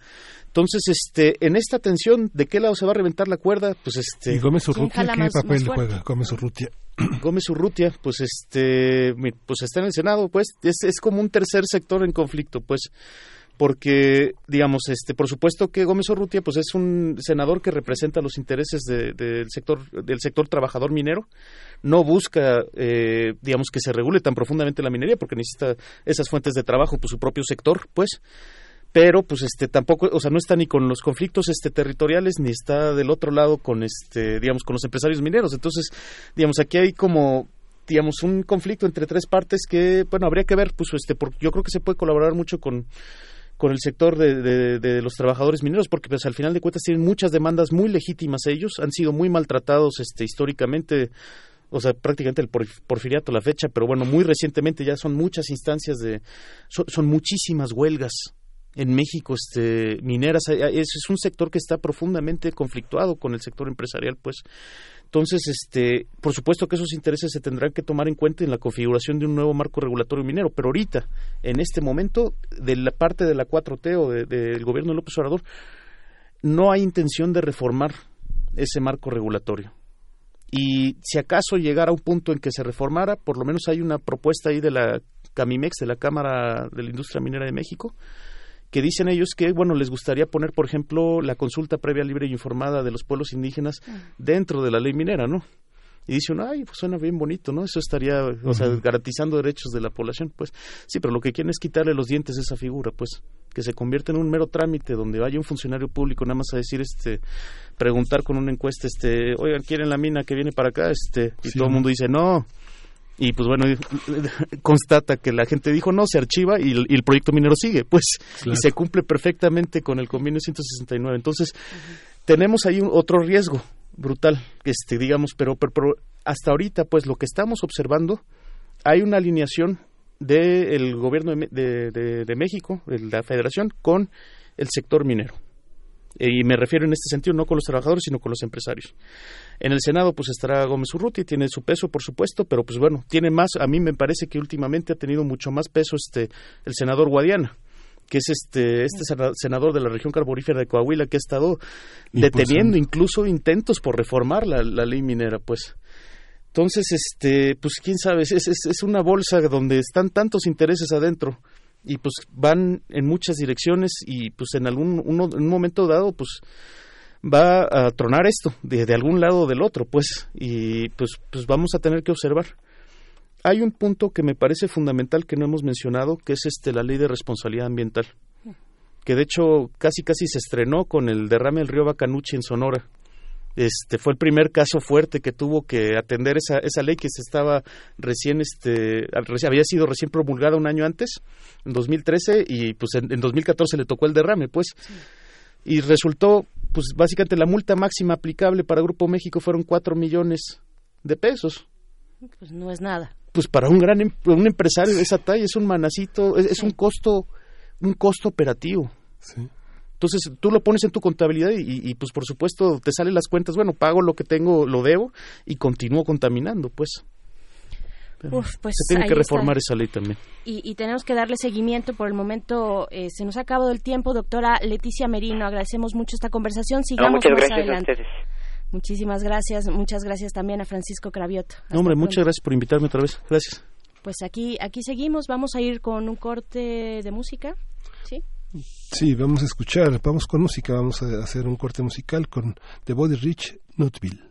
Entonces este en esta tensión de qué lado se va a reventar la cuerda pues este y Gómez Urrutia qué papel juega Gómez Urrutia Gómez Urrutia pues este pues está en el Senado pues es, es como un tercer sector en conflicto pues porque digamos este por supuesto que Gómez Urrutia pues es un senador que representa los intereses de- del sector del sector trabajador minero no busca eh, digamos que se regule tan profundamente la minería porque necesita esas fuentes de trabajo pues su propio sector pues pero pues este tampoco o sea no está ni con los conflictos este territoriales ni está del otro lado con este digamos con los empresarios mineros. Entonces digamos aquí hay como digamos un conflicto entre tres partes que bueno habría que ver pues este porque yo creo que se puede colaborar mucho con con el sector de, de- de los trabajadores mineros, porque pues, al final de cuentas tienen muchas demandas muy legítimas ellos, han sido muy maltratados este, históricamente, o sea, prácticamente el por- porfiriato la fecha, pero bueno, muy recientemente ya son muchas instancias de, son, son muchísimas huelgas en México, este, mineras, Hay- hay- es, es un sector que está profundamente conflictuado con el sector empresarial, pues. Entonces, este, por supuesto que esos intereses se tendrán que tomar en cuenta en la configuración de un nuevo marco regulatorio minero, pero ahorita, en este momento, de la parte de la 4T o de- del gobierno de López Obrador, no hay intención de reformar ese marco regulatorio. Y si acaso llegara a un punto en que se reformara, por lo menos hay una propuesta ahí de la Camimex, de la Cámara de la Industria Minera de México, que dicen ellos que, bueno, les gustaría poner, por ejemplo, la consulta previa libre y informada de los pueblos indígenas dentro de la ley minera, ¿no? Y dice uno, ay, pues suena bien bonito, ¿no? Eso estaría, o sea, garantizando derechos de la población, pues. Sí, pero lo que quieren es quitarle los dientes a esa figura, pues. Que se convierta en un mero trámite donde vaya un funcionario público nada más a decir, este, preguntar con una encuesta, este, oigan, ¿quieren la mina que viene para acá? Este, y Sí. todo el mundo dice, no. Y pues bueno, constata que la gente dijo no, se archiva y, el- y el proyecto minero sigue, pues, Claro. y se cumple perfectamente con el convenio 169. Entonces, tenemos ahí un, otro riesgo brutal, este, digamos, pero, pero, pero hasta ahorita, pues, lo que estamos observando, hay una alineación del gobierno de- de- de México, de la federación, con el sector minero. Y me refiero en este sentido no con los trabajadores, sino con los empresarios. En el Senado, pues estará Gómez Urruti, tiene su peso, por supuesto, pero pues bueno, tiene más, a mí me parece que últimamente ha tenido mucho más peso este el senador Guadiana, que es este este sena- senador de la región carbonífera de Coahuila que ha estado deteniendo incluso intentos por reformar la, la ley minera, pues. Entonces, este, pues quién sabe, es, es, es una bolsa donde están tantos intereses adentro y pues van en muchas direcciones y pues en algún uno, en un momento dado pues va a tronar esto de, algún lado o del otro pues y pues pues vamos a tener que observar. Hay un punto que me parece fundamental que no hemos mencionado que es este la ley de responsabilidad ambiental que de hecho casi casi se estrenó con el derrame del río Bacanuchi en Sonora este fue el primer caso fuerte que tuvo que atender esa, esa ley que se estaba recién este había sido recién promulgada un año antes en 2013 y pues en, en 2014 le tocó el derrame pues. Y resultó pues básicamente la multa máxima aplicable para Grupo México fueron cuatro millones de pesos. Pues no es nada. pues para un gran em- un empresario de esa talla es un manacito es, es un costo un costo operativo. Sí. Entonces tú lo pones en tu contabilidad y, y, pues por supuesto te salen las cuentas, bueno, pago lo que tengo, lo debo y continúo contaminando, pues. Uf, pues se tiene que está. reformar esa ley también. y, y tenemos que darle seguimiento. Por el momento eh, se nos ha acabado el tiempo. Doctora Leticia Merino, agradecemos mucho esta conversación. No, Sigamos muchas más gracias a adelante. ustedes. Muchísimas gracias. Muchas gracias también a Francisco Cravioto. No, hombre, pronto. muchas gracias por invitarme otra vez. Gracias. Pues aquí, aquí seguimos. Vamos a ir con un corte de música. ¿Sí? Sí, vamos a escuchar, vamos con música, vamos a hacer un corte musical con The Body Rich Nutville.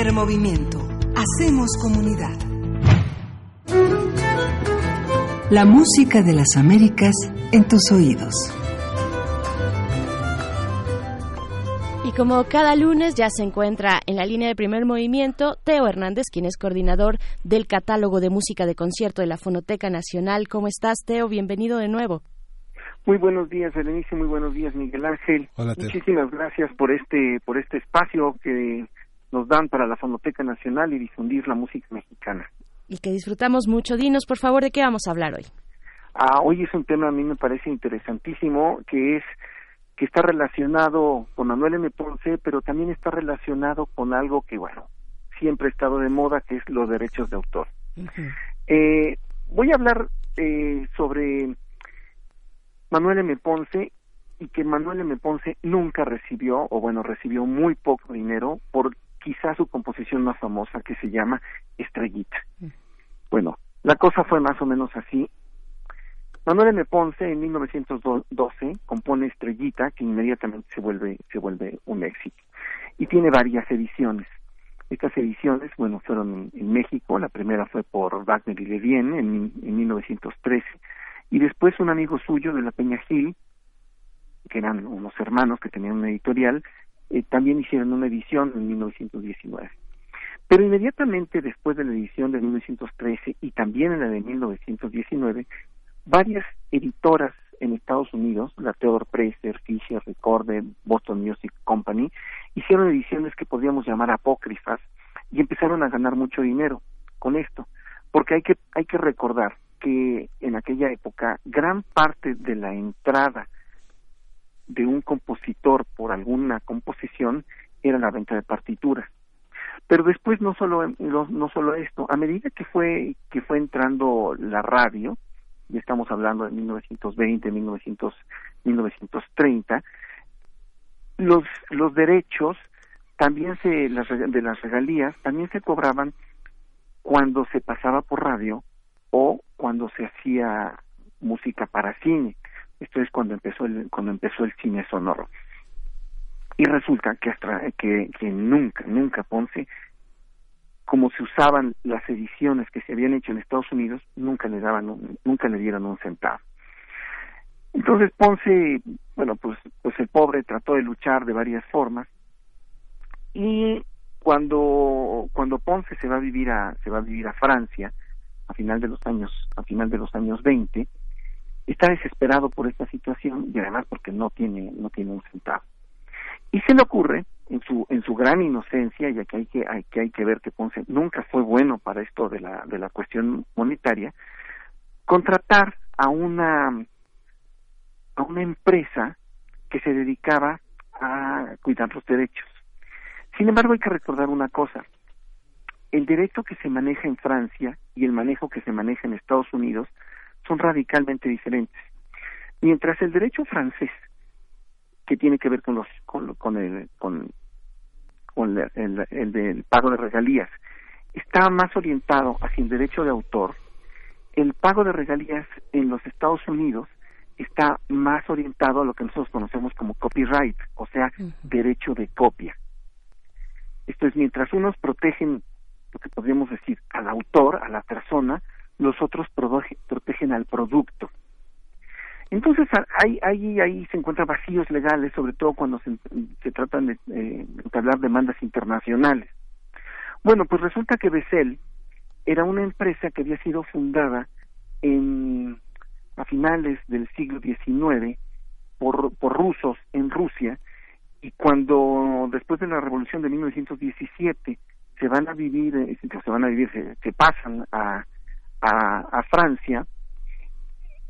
Primer movimiento. Hacemos comunidad. La música de las Américas en tus oídos. Y como cada lunes ya se encuentra en la línea de primer movimiento, Teo Hernández, quien es coordinador del catálogo de música de concierto de la Fonoteca Nacional. ¿Cómo estás, Teo? Bienvenido de nuevo. Muy buenos días, Berenice, muy buenos días, Miguel Ángel. Hola, Teo. Muchísimas gracias por este por este espacio que nos dan para la Fonoteca Nacional y difundir la música mexicana. Y que disfrutamos mucho. Dinos, por favor, de qué vamos a hablar hoy. Ah, hoy es un tema a mí me parece interesantísimo, que es que está relacionado con Manuel M. Ponce, pero también está relacionado con algo que, bueno, siempre ha estado de moda, que es los derechos de autor. Eh, voy a hablar eh, sobre Manuel M. Ponce y que Manuel M. Ponce nunca recibió, o bueno, recibió muy poco dinero por quizá su composición más famosa que se llama Estrellita. Bueno, la cosa fue más o menos así. Manuel M. Ponce en 1912 compone Estrellita, que inmediatamente se vuelve, se vuelve un éxito. Y tiene varias ediciones. Estas ediciones, bueno, fueron en, en México, la primera fue por Wagner y Levien en, en 1913, y después un amigo suyo de la Peña Gil, que eran unos hermanos que tenían una editorial, eh, también hicieron una edición en 1919. Pero inmediatamente después de la edición de 1913 y también en la de 1919, varias editoras en Estados Unidos, la Theodore Presser, Fisher, Recorded, Boston Music Company, hicieron ediciones que podríamos llamar apócrifas y empezaron a ganar mucho dinero con esto, porque hay que hay que recordar que en aquella época gran parte de la entrada de un compositor por alguna composición era la venta de partituras. Pero después no solo no, solo esto, a medida que fue que fue entrando la radio, y estamos hablando de 1920, 1900, 1930, los los derechos también se las de las regalías también se cobraban cuando se pasaba por radio o cuando se hacía música para cine. Esto es cuando empezó el cuando empezó el cine sonoro. Y resulta que hasta que, nunca nunca Ponce como se usaban las ediciones que se habían hecho en Estados Unidos, nunca le daban un- nunca le dieron un centavo. Entonces Ponce, bueno, pues pues el pobre trató de luchar de varias formas y cuando cuando Ponce se va a vivir a se va a vivir a Francia a final de los años a final de los años 20 está desesperado por esta situación y además porque no tiene no tiene un centavo. Y se le ocurre en su en su gran inocencia y aquí hay que hay que hay que ver que Ponce nunca fue bueno para esto de la de la cuestión monetaria contratar a una a una empresa que se dedicaba a cuidar los derechos. Sin embargo hay que recordar una cosa. El derecho que se maneja en Francia y el manejo que se maneja en Estados Unidos son radicalmente diferentes. Mientras el derecho francés, que tiene que ver con los con, con el con, con el, el del pago de regalías, está más orientado hacia el derecho de autor, el pago de regalías en los Estados Unidos está más orientado a lo que nosotros conocemos como copyright, o sea, derecho de copia. Esto es, mientras unos protegen lo que podríamos decir al autor, a la persona, los otros protegen al producto. Entonces ahí, ahí, ahí se encuentran vacíos legales, sobre todo cuando se, se tratan de eh, entablar demandas internacionales. Bueno, pues resulta que Bessel era una empresa que había sido fundada en a finales del siglo XIX por, por rusos en Rusia y cuando después de la revolución de 1917 se van a vivir eh, se van a vivir se pasan a, a a Francia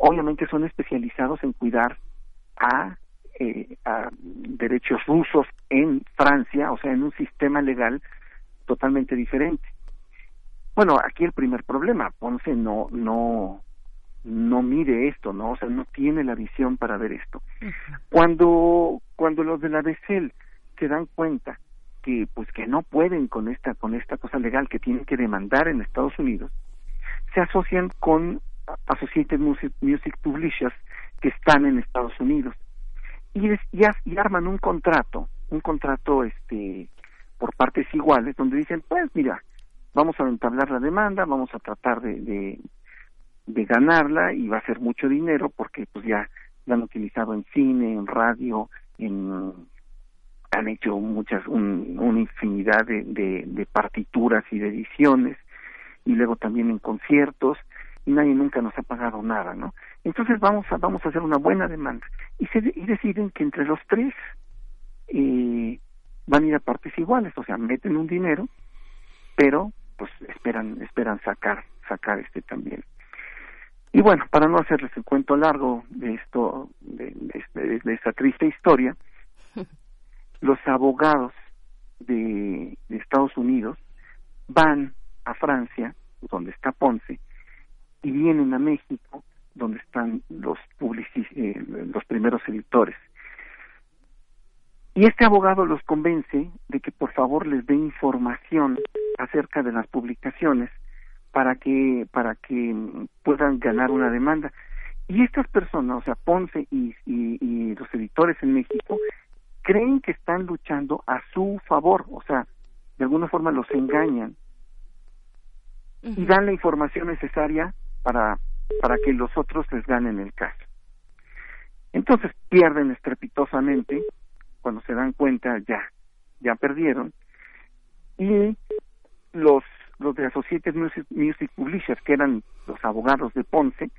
obviamente son especializados en cuidar a, eh, a derechos rusos en Francia, o sea, en un sistema legal totalmente diferente. Bueno, aquí el primer problema, Ponce no no no mire esto, no, o sea, no tiene la visión para ver esto. Cuando cuando los de la BCL se dan cuenta que pues que no pueden con esta con esta cosa legal que tienen que demandar en Estados Unidos, se asocian con Associated Music, Music Publishers que están en Estados Unidos. Y, es- y, arman un contrato, un contrato este por partes iguales, donde dicen, pues mira, vamos a entablar la demanda, vamos a tratar de, de, de ganarla y va a ser mucho dinero porque pues ya la han utilizado en cine, en radio, en han hecho muchas un- una infinidad de, de, de partituras y de ediciones y luego también en conciertos y nadie nunca nos ha pagado nada, ¿no? Entonces vamos a vamos a hacer una buena demanda y se y deciden que entre los tres eh, van a ir a partes iguales, o sea, meten un dinero, pero pues esperan esperan sacar sacar este también. Y bueno, para no hacerles el cuento largo de esto de, de, de esta triste historia, los abogados de, de Estados Unidos van a Francia, donde está Ponce, y vienen a México, donde están los eh, los primeros editores. Y este abogado los convence de que por favor les dé información acerca de las publicaciones para que para que puedan ganar una demanda. Y estas personas, o sea, Ponce y, y los editores en México, creen que están luchando a su favor, o sea, de alguna forma los engañan y dan la información necesaria para, para que los otros les ganen el caso. Entonces pierden estrepitosamente, cuando se dan cuenta ya, ya perdieron, y los, los de Associated Music, Music Publishers, que eran los abogados de Ponce,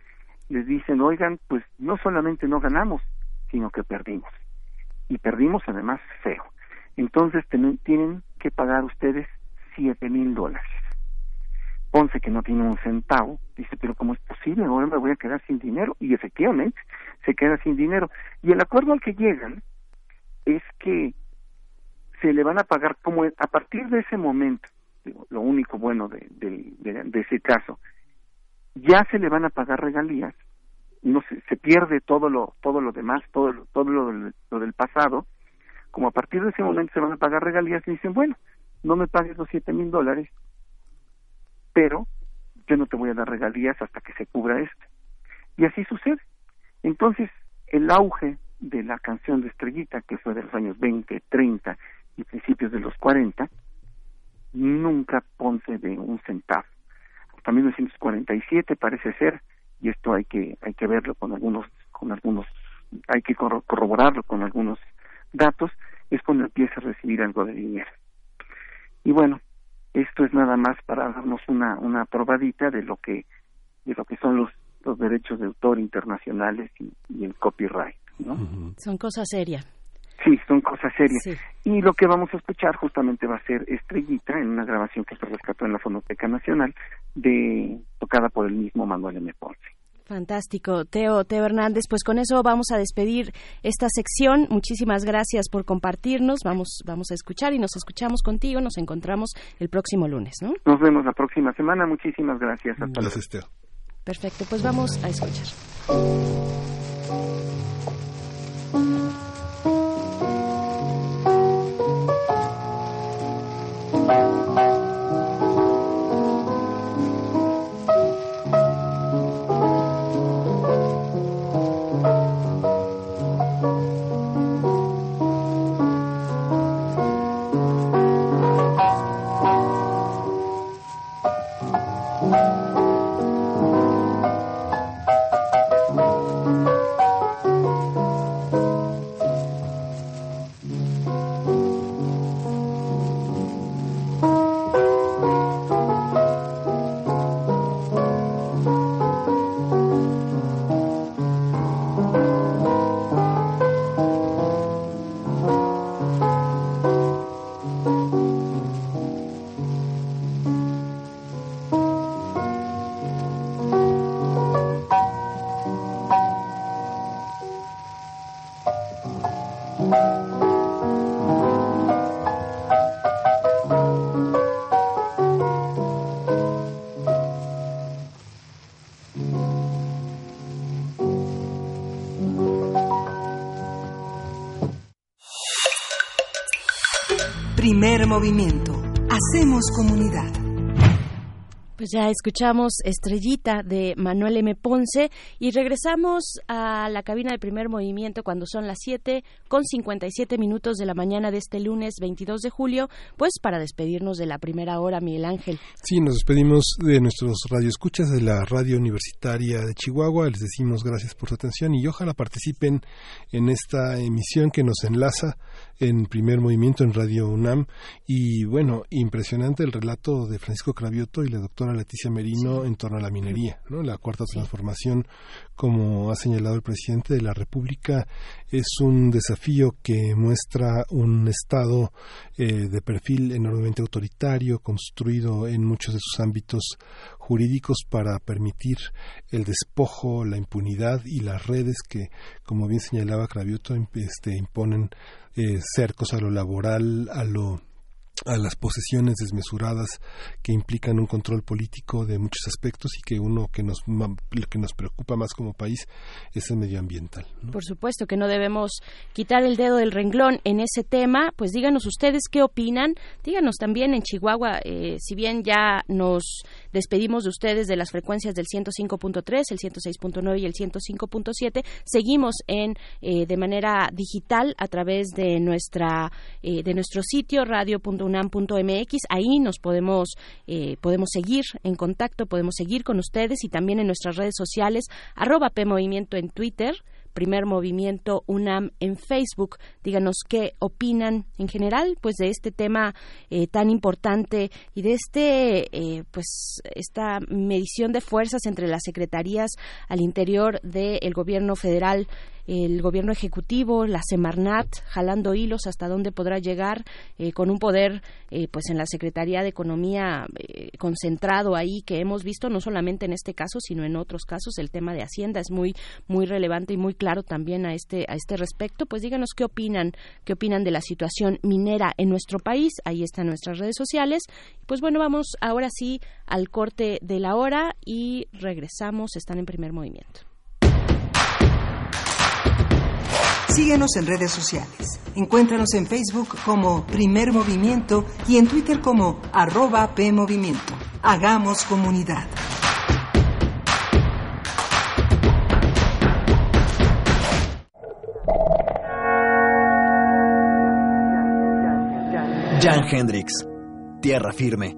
les dicen, oigan, pues no solamente no ganamos, sino que perdimos. Y perdimos además feo. Entonces tienen que pagar ustedes siete mil dólares. Ponce, que no tiene un centavo, dice, pero ¿cómo es posible? Ahora me voy a quedar sin dinero. Y efectivamente, se queda sin dinero. Y el acuerdo al que llegan es que se le van a pagar como a partir de ese momento, lo único bueno de, de, de- de ese caso, ya se le van a pagar regalías, no se, se pierde todo lo todo lo demás, todo lo, todo lo del, lo del pasado, como a partir de ese momento se van a pagar regalías y dicen, bueno, no me pagues los siete mil dólares, pero yo no te voy a dar regalías hasta que se cubra esto. Y así sucede. Entonces, el auge de la canción de Estrellita, que fue de los años 20, 30 y principios de los 40, nunca Ponce de un centavo. Hasta 1947 parece ser, y esto hay que hay que verlo con algunos con algunos hay que corro- corroborarlo con algunos datos, es cuando empieza a recibir algo de dinero. Y bueno, esto es nada más para darnos una una probadita de lo que de lo que son los los derechos de autor internacionales y, y el copyright, ¿no? Son cosas serias. Sí, son cosas serias. Sí. Y lo que vamos a escuchar justamente va a ser Estrellita en una grabación que se rescató en la Fonoteca Nacional, de tocada por el mismo Manuel M. Ponce. Fantástico. Teo, Teo Hernández, pues con eso vamos a despedir esta sección. Muchísimas gracias por compartirnos. Vamos, vamos a escuchar y nos escuchamos contigo. Nos encontramos el próximo lunes, ¿no? Nos vemos la próxima semana. Muchísimas gracias. Hasta. Gracias, Teo. Perfecto, pues vamos a escuchar. Primer movimiento. Hacemos comunidad. Pues ya escuchamos Estrellita de Manuel M. Ponce y regresamos a la cabina de primer movimiento cuando son las 7 con 57 minutos de la mañana de este lunes 22 de julio, pues para despedirnos de la primera hora, Miguel Ángel. Sí, nos despedimos de nuestros radioescuchas de la Radio Universitaria de Chihuahua. Les decimos gracias por su atención y ojalá participen en esta emisión que nos enlaza en primer movimiento en Radio UNAM. Y bueno, impresionante el relato de Francisco Cravioto y la doctora Leticia Merino en torno a la minería, ¿no? La cuarta transformación, como ha señalado el presidente de la República, es un desafío que muestra un Estado eh, de perfil enormemente autoritario, construido en muchos de sus ámbitos jurídicos para permitir el despojo, la impunidad y las redes que, como bien señalaba Cravioto, este, imponen eh, cercos a lo laboral, a lo a las posesiones desmesuradas que implican un control político de muchos aspectos y que uno que nos que nos preocupa más como país es el medioambiental. Por supuesto que no debemos quitar el dedo del renglón en ese tema. Pues díganos ustedes qué opinan. Díganos también en Chihuahua, eh, si bien ya nos despedimos de ustedes de las frecuencias del 105.3, el 106.9 y el 105.7, seguimos en eh, de manera digital a través de nuestra eh, de nuestro sitio radio.unam unam.mx. Ahí nos podemos, eh, podemos seguir en contacto, podemos seguir con ustedes y también en nuestras redes sociales, arroba PMovimiento en Twitter, Primer Movimiento UNAM en Facebook. Díganos qué opinan en general, pues de este tema eh, tan importante y de este, eh, pues esta medición de fuerzas entre las secretarías al interior del Gobierno federal el gobierno ejecutivo, la Semarnat, jalando hilos hasta dónde podrá llegar eh, con un poder, eh, pues en la Secretaría de Economía eh, concentrado ahí que hemos visto no solamente en este caso sino en otros casos. El tema de Hacienda es muy muy relevante y muy claro también a este a este respecto. Pues díganos qué opinan, qué opinan de la situación minera en nuestro país. Ahí están nuestras redes sociales. Pues bueno, vamos ahora sí al corte de la hora y regresamos. Están en primer movimiento. Síguenos en redes sociales. Encuéntranos en Facebook como Primer Movimiento y en Twitter como arroba PMovimiento. Hagamos comunidad. Jan Hendrix, Tierra Firme.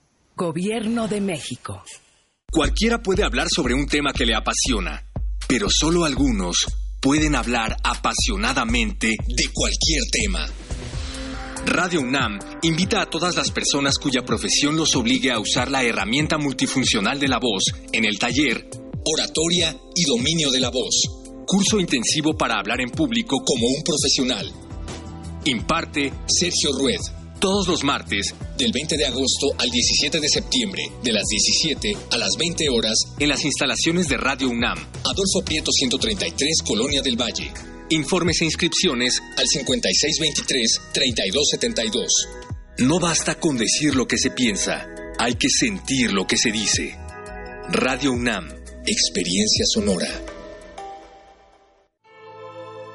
Gobierno de México. Cualquiera puede hablar sobre un tema que le apasiona, pero solo algunos pueden hablar apasionadamente de cualquier tema. Radio UNAM invita a todas las personas cuya profesión los obligue a usar la herramienta multifuncional de la voz en el taller Oratoria y Dominio de la Voz, curso intensivo para hablar en público como un profesional. Imparte Sergio Rued, Todos los martes, del 20 de agosto al 17 de septiembre, de las 17 a las 20 horas, en las instalaciones de Radio UNAM, Adolfo Prieto 133, Colonia del Valle. Informes e inscripciones al 5623-3272. No basta con decir lo que se piensa, hay que sentir lo que se dice. Radio UNAM, experiencia sonora.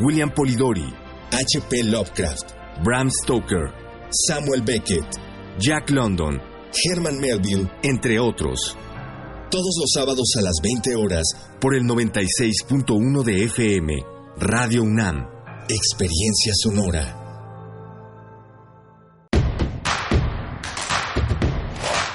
William Polidori, H.P. Lovecraft, Bram Stoker, Samuel Beckett, Jack London, Herman Melville, entre otros. Todos los sábados a las 20 horas por el 96.1 de FM, Radio UNAM, Experiencia Sonora.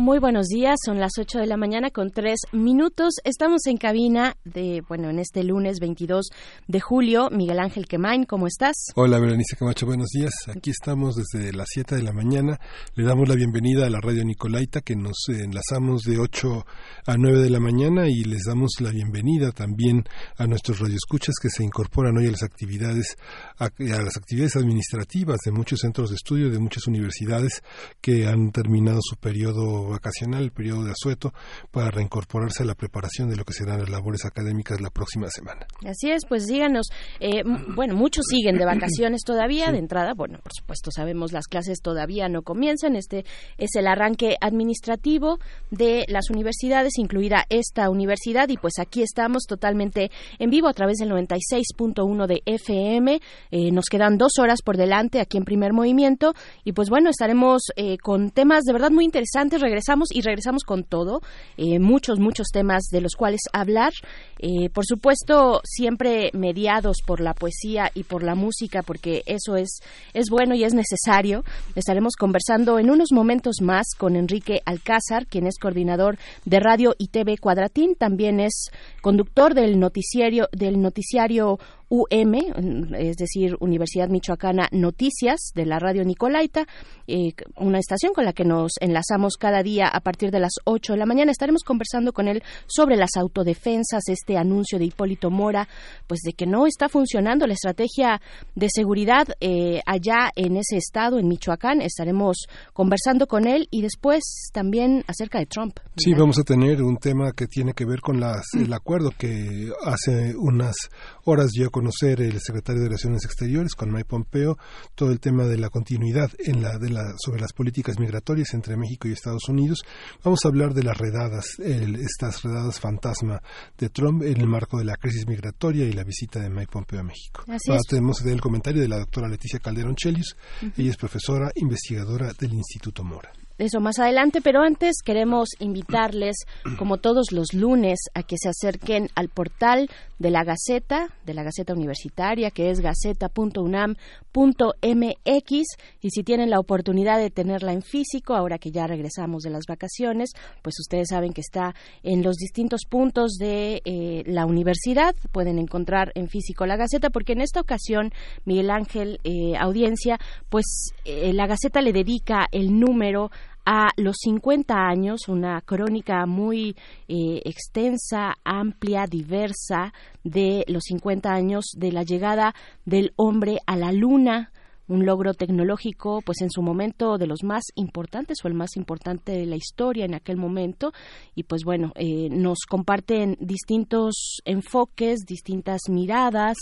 Muy buenos días, son las 8 de la mañana con 3 minutos. Estamos en cabina de, bueno, en este lunes 22 de julio. Miguel Ángel Quemain, ¿cómo estás? Hola, Berenice Camacho, buenos días. Aquí estamos desde las 7 de la mañana. Le damos la bienvenida a la radio Nicolaita, que nos enlazamos de 8 a 9 de la mañana y les damos la bienvenida también a nuestros radioescuchas que se incorporan hoy a las actividades, a, a las actividades administrativas de muchos centros de estudio, de muchas universidades que han terminado su periodo vacacional, el periodo de asueto, para reincorporarse a la preparación de lo que serán las labores académicas la próxima semana. Así es, pues díganos, eh, bueno, muchos siguen de vacaciones todavía, de entrada, bueno, por supuesto sabemos las clases todavía no comienzan, este es el arranque administrativo de las universidades, incluida esta universidad, y pues aquí estamos totalmente en vivo a través del 96.1 de FM, Eh, nos quedan dos horas por delante aquí en primer movimiento, y pues bueno, estaremos eh, con temas de verdad muy interesantes, regresamos y regresamos con todo, eh, muchos, muchos temas de los cuales hablar, eh, por supuesto, siempre mediados por la poesía y por la música, porque eso es, es bueno y es necesario. Estaremos conversando en unos momentos más con Enrique Alcázar, quien es coordinador de Radio y TV Cuadratín, también es conductor del noticiario, del noticiario UM, es decir, Universidad Michoacana Noticias de la radio Nicolaita, eh, una estación con la que nos enlazamos cada día a partir de las 8 de la mañana. Estaremos conversando con él sobre las autodefensas, este anuncio de Hipólito Mora, pues de que no está funcionando la estrategia de seguridad eh, allá en ese estado, en Michoacán. Estaremos conversando con él y después también acerca de Trump. Sí, vamos a tener un tema que tiene que ver con las, el acuerdo que hace unas horas dio a conocer el secretario de Relaciones Exteriores con Mike Pompeo, todo el tema de la continuidad en la, de la, sobre las políticas migratorias entre México y Estados Unidos. Vamos a hablar de las redadas, el- estas redadas fantasma de Trump en el marco de la crisis migratoria y la visita de Mike Pompeo a México. Así Ahora es. tenemos el comentario de la doctora Leticia Calderón Chelius. Ella es profesora investigadora del Instituto Mora. Eso más adelante, pero antes queremos invitarles, como todos los lunes, a que se acerquen al portal de la Gaceta, de la Gaceta Universitaria, que es gaceta.unam.mx, y si tienen la oportunidad de tenerla en físico, ahora que ya regresamos de las vacaciones, pues ustedes saben que está en los distintos puntos de eh, la universidad, pueden encontrar en físico la Gaceta, porque en esta ocasión, Miguel Ángel, eh, audiencia, pues eh, la Gaceta le dedica el número a los 50 años, una crónica muy eh, extensa, amplia, diversa de los 50 años de la llegada del hombre a la luna un logro tecnológico, pues en su momento de los más importantes o el más importante de la historia en aquel momento. Y pues bueno, eh, nos comparten distintos enfoques, distintas miradas,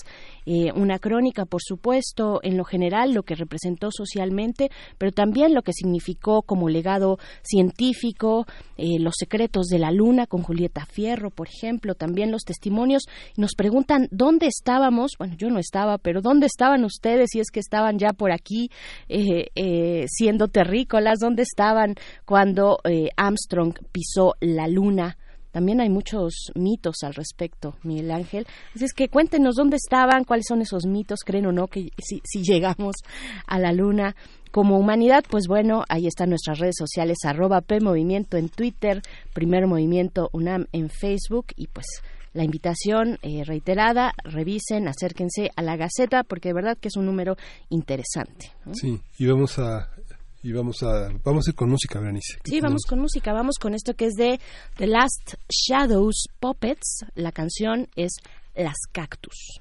eh, una crónica, por supuesto, en lo general, lo que representó socialmente, pero también lo que significó como legado científico, eh, los secretos de la luna con Julieta Fierro, por ejemplo, también los testimonios. Nos preguntan dónde estábamos, bueno, yo no estaba, pero dónde estaban ustedes si es que estaban ya por aquí eh, eh, siendo terrícolas. ¿Dónde estaban cuando eh, Armstrong pisó la luna? También hay muchos mitos al respecto, Miguel Ángel. Así es que cuéntenos dónde estaban, cuáles son esos mitos, creen o no que si, si llegamos a la luna como humanidad, pues bueno, ahí están nuestras redes sociales, arroba P Movimiento en Twitter, Primer Movimiento UNAM en Facebook y pues la invitación eh, reiterada, revisen, acérquense a la Gaceta porque de verdad que es un número interesante. ¿no? Sí, y vamos a y vamos a vamos a ir con música, Berenice. Sí, vamos con música, vamos con esto que es de The Last Shadows Puppets. La canción es Las Cactus.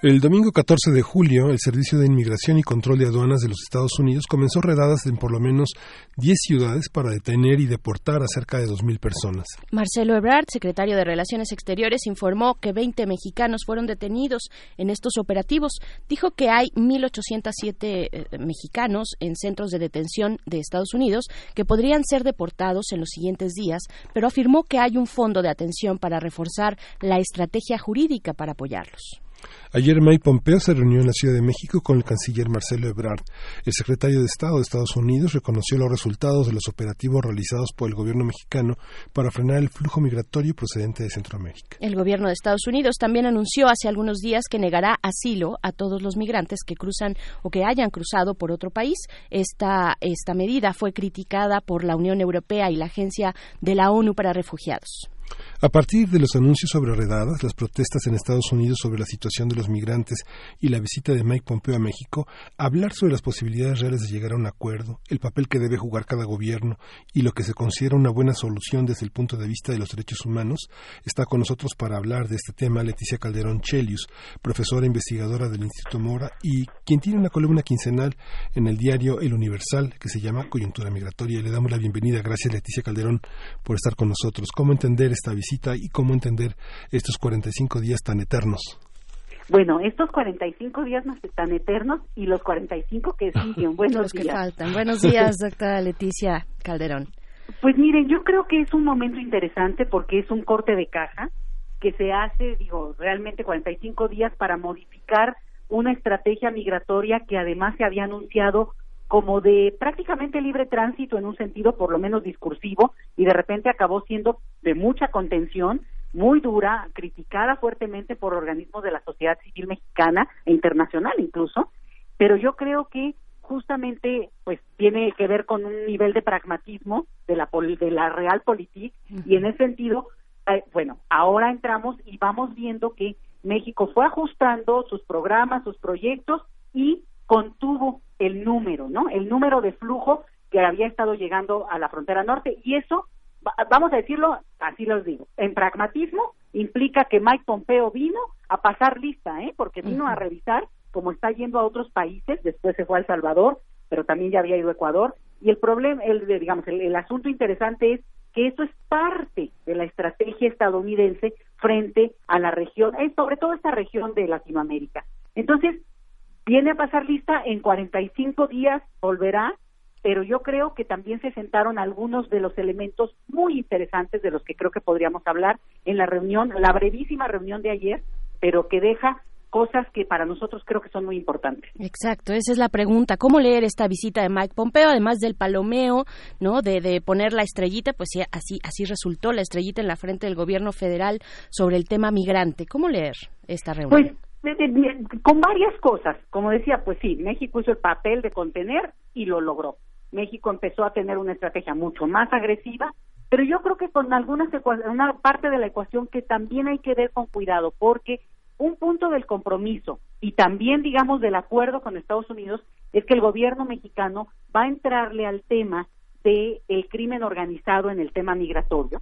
El domingo 14 de julio, el Servicio de Inmigración y Control de Aduanas de los Estados Unidos comenzó redadas en por lo menos 10 ciudades para detener y deportar a cerca de 2.000 personas. Marcelo Ebrard, secretario de Relaciones Exteriores, informó que 20 mexicanos fueron detenidos en estos operativos. Dijo que hay 1.807 eh, mexicanos en centros de detención de Estados Unidos que podrían ser deportados en los siguientes días, pero afirmó que hay un fondo de atención para reforzar la estrategia jurídica para apoyarlos. Ayer Mike Pompeo se reunió en la Ciudad de México con el canciller Marcelo Ebrard. El secretario de Estado de Estados Unidos reconoció los resultados de los operativos realizados por el gobierno mexicano para frenar el flujo migratorio procedente de Centroamérica. El gobierno de Estados Unidos también anunció hace algunos días que negará asilo a todos los migrantes que cruzan o que hayan cruzado por otro país. Esta, esta medida fue criticada por la Unión Europea y la Agencia de la ONU para Refugiados. A partir de los anuncios sobre redadas, las protestas en Estados Unidos sobre la situación de los migrantes y la visita de Mike Pompeo a México, hablar sobre las posibilidades reales de llegar a un acuerdo, el papel que debe jugar cada gobierno y lo que se considera una buena solución desde el punto de vista de los derechos humanos, está con nosotros para hablar de este tema Leticia Calderón Chelius, profesora investigadora del Instituto Mora y quien tiene una columna quincenal en el diario El Universal que se llama Coyuntura Migratoria. Le damos la bienvenida. Gracias Leticia Calderón por estar con nosotros. ¿Cómo entender esta visita? y cómo entender estos 45 días tan eternos. Bueno, estos 45 días más tan eternos y los 45 que siguen. Buenos Los que días. faltan. Buenos días, doctora Leticia Calderón. Pues miren, yo creo que es un momento interesante porque es un corte de caja que se hace, digo, realmente 45 días para modificar una estrategia migratoria que además se había anunciado como de prácticamente libre tránsito en un sentido por lo menos discursivo y de repente acabó siendo de mucha contención, muy dura, criticada fuertemente por organismos de la sociedad civil mexicana e internacional incluso, pero yo creo que justamente pues tiene que ver con un nivel de pragmatismo de la de la realpolitik y en ese sentido eh, bueno, ahora entramos y vamos viendo que México fue ajustando sus programas, sus proyectos y contuvo el número, ¿no? El número de flujo que había estado llegando a la frontera norte y eso, va- vamos a decirlo, así los digo, en pragmatismo implica que Mike Pompeo vino a pasar lista, ¿eh? Porque vino a revisar como está yendo a otros países, después se fue a El Salvador, pero también ya había ido a Ecuador y el problema, el, digamos, el, el asunto interesante es que eso es parte de la estrategia estadounidense frente a la región, eh, sobre todo esta región de Latinoamérica. Entonces, viene a pasar lista en 45 días, volverá, pero yo creo que también se sentaron algunos de los elementos muy interesantes de los que creo que podríamos hablar en la reunión, la brevísima reunión de ayer, pero que deja cosas que para nosotros creo que son muy importantes. Exacto, esa es la pregunta. ¿Cómo leer esta visita de Mike Pompeo? Además del palomeo, ¿no? De, de poner la estrellita, pues sí, así, así resultó la estrellita en la frente del gobierno federal sobre el tema migrante. ¿Cómo leer esta reunión? Pues de- de- de- con varias cosas, como decía, pues sí, México hizo el papel de contener y lo logró. México empezó a tener una estrategia mucho más agresiva, pero yo creo que con algunas una parte de la ecuación que también hay que ver con cuidado, porque un punto del compromiso y también, digamos, del acuerdo con Estados Unidos es que el gobierno mexicano va a entrarle al tema de el crimen organizado en el tema migratorio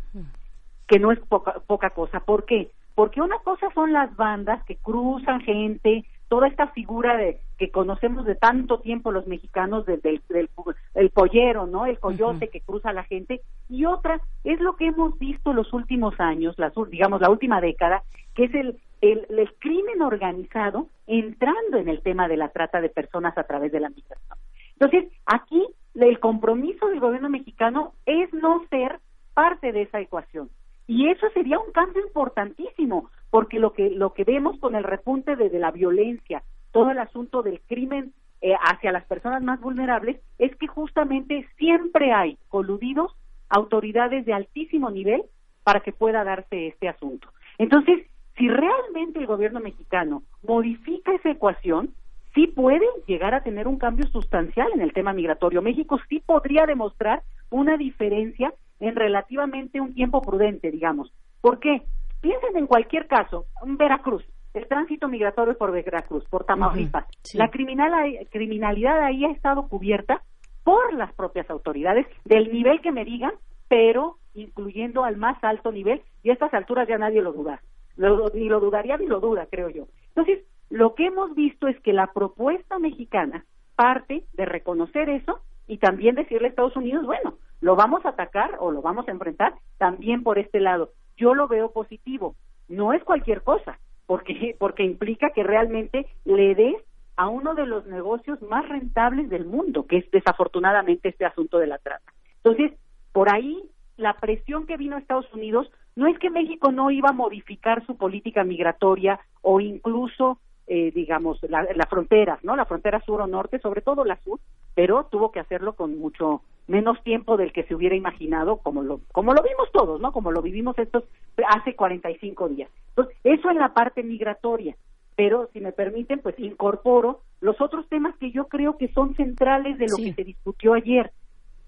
que no es poca, poca cosa. ¿Por qué? Porque una cosa son las bandas que cruzan gente, toda esta figura de que conocemos de tanto tiempo los mexicanos desde el, del, el pollero, ¿no? El coyote que cruza a la gente y otra es lo que hemos visto los últimos años, las, digamos la última década, que es el, el, el crimen organizado entrando en el tema de la trata de personas a través de la migración. Entonces, aquí el compromiso del gobierno mexicano es no ser parte de esa ecuación. Y eso sería un cambio importantísimo, porque lo que lo que vemos con el repunte de, la violencia, todo el asunto del crimen eh, hacia las personas más vulnerables, es que justamente siempre hay coludidos autoridades de altísimo nivel para que pueda darse este asunto. Entonces, si realmente el gobierno mexicano modifica esa ecuación, sí puede llegar a tener un cambio sustancial en el tema migratorio. México sí podría demostrar una diferencia en relativamente un tiempo prudente, digamos. ¿Por qué? Piensen en cualquier caso, en Veracruz, el tránsito migratorio por Veracruz, por Tamaulipas. Sí. La criminal- criminalidad ahí ha estado cubierta por las propias autoridades, del nivel que me digan, pero incluyendo al más alto nivel, y a estas alturas ya nadie lo duda. Lo- ni lo dudaría ni lo duda, creo yo. Entonces, lo que hemos visto es que la propuesta mexicana parte de reconocer eso y también decirle a Estados Unidos, bueno, lo vamos a atacar o lo vamos a enfrentar también por este lado. Yo lo veo positivo. No es cualquier cosa, porque porque implica que realmente le des a uno de los negocios más rentables del mundo, que es desafortunadamente este asunto de la trata. Entonces, por ahí la presión que vino a Estados Unidos no es que México no iba a modificar su política migratoria o incluso eh, digamos la, la frontera, ¿no? La frontera sur o norte, sobre todo la sur, pero tuvo que hacerlo con mucho menos tiempo del que se hubiera imaginado, como lo como lo vimos todos, ¿no? Como lo vivimos estos hace 45 días. Entonces, eso en la parte migratoria pero si me permiten, pues incorporo los otros temas que yo creo que son centrales de lo Sí. que se discutió ayer.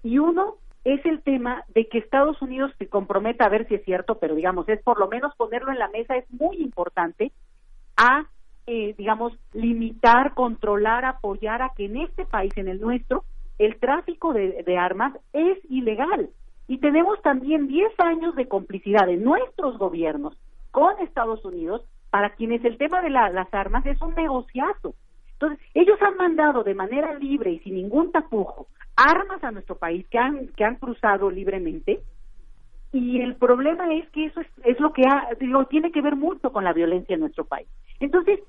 Y uno es el tema de que Estados Unidos se comprometa a ver si es cierto, pero digamos, es por lo menos ponerlo en la mesa, es muy importante a, eh, digamos, limitar, controlar, apoyar a que en este país, en el nuestro, el tráfico de, armas es ilegal. Y tenemos también 10 años de complicidad de nuestros gobiernos con Estados Unidos, para quienes el tema de la- las armas es un negociazo. Entonces, ellos han mandado de manera libre y sin ningún tapujo armas a nuestro país que han, que han cruzado libremente y el problema es que eso es, es lo que ha, digo, tiene que ver mucho con la violencia en nuestro país. Entonces,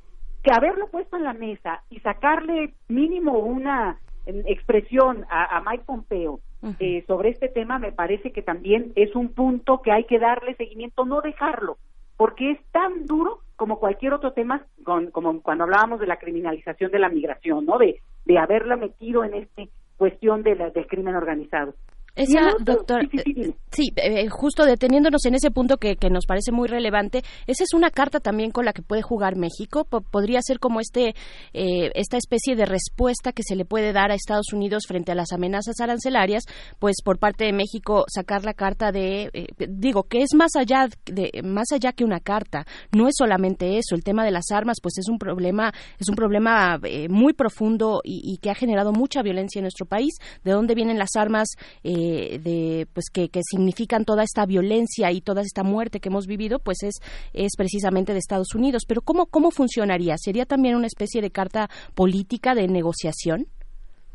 que haberlo puesto en la mesa y sacarle mínimo una expresión a, a Mike Pompeo eh, sobre este tema me parece que también es un punto que hay que darle seguimiento, no dejarlo, porque es tan duro como cualquier otro tema, con- como cuando hablábamos de la criminalización de la migración, ¿no? De, de haberla metido en esta cuestión de la- del crimen organizado. Esa, doctor, sí. Sí, eh, justo deteniéndonos en ese punto que, que nos parece muy relevante, esa es una carta también con la que puede jugar México. Po- podría ser como este eh, esta especie de respuesta que se le puede dar a Estados Unidos frente a las amenazas arancelarias, pues por parte de México sacar la carta de eh, digo que es más allá de más allá que una carta, no es solamente eso. El tema de las armas, pues es un problema es un problema eh, muy profundo y, y que ha generado mucha violencia en nuestro país. ¿De dónde vienen las armas? Eh, de pues que, que significan toda esta violencia y toda esta muerte que hemos vivido pues es es precisamente de Estados Unidos. Pero cómo cómo funcionaría sería también una especie de carta política de negociación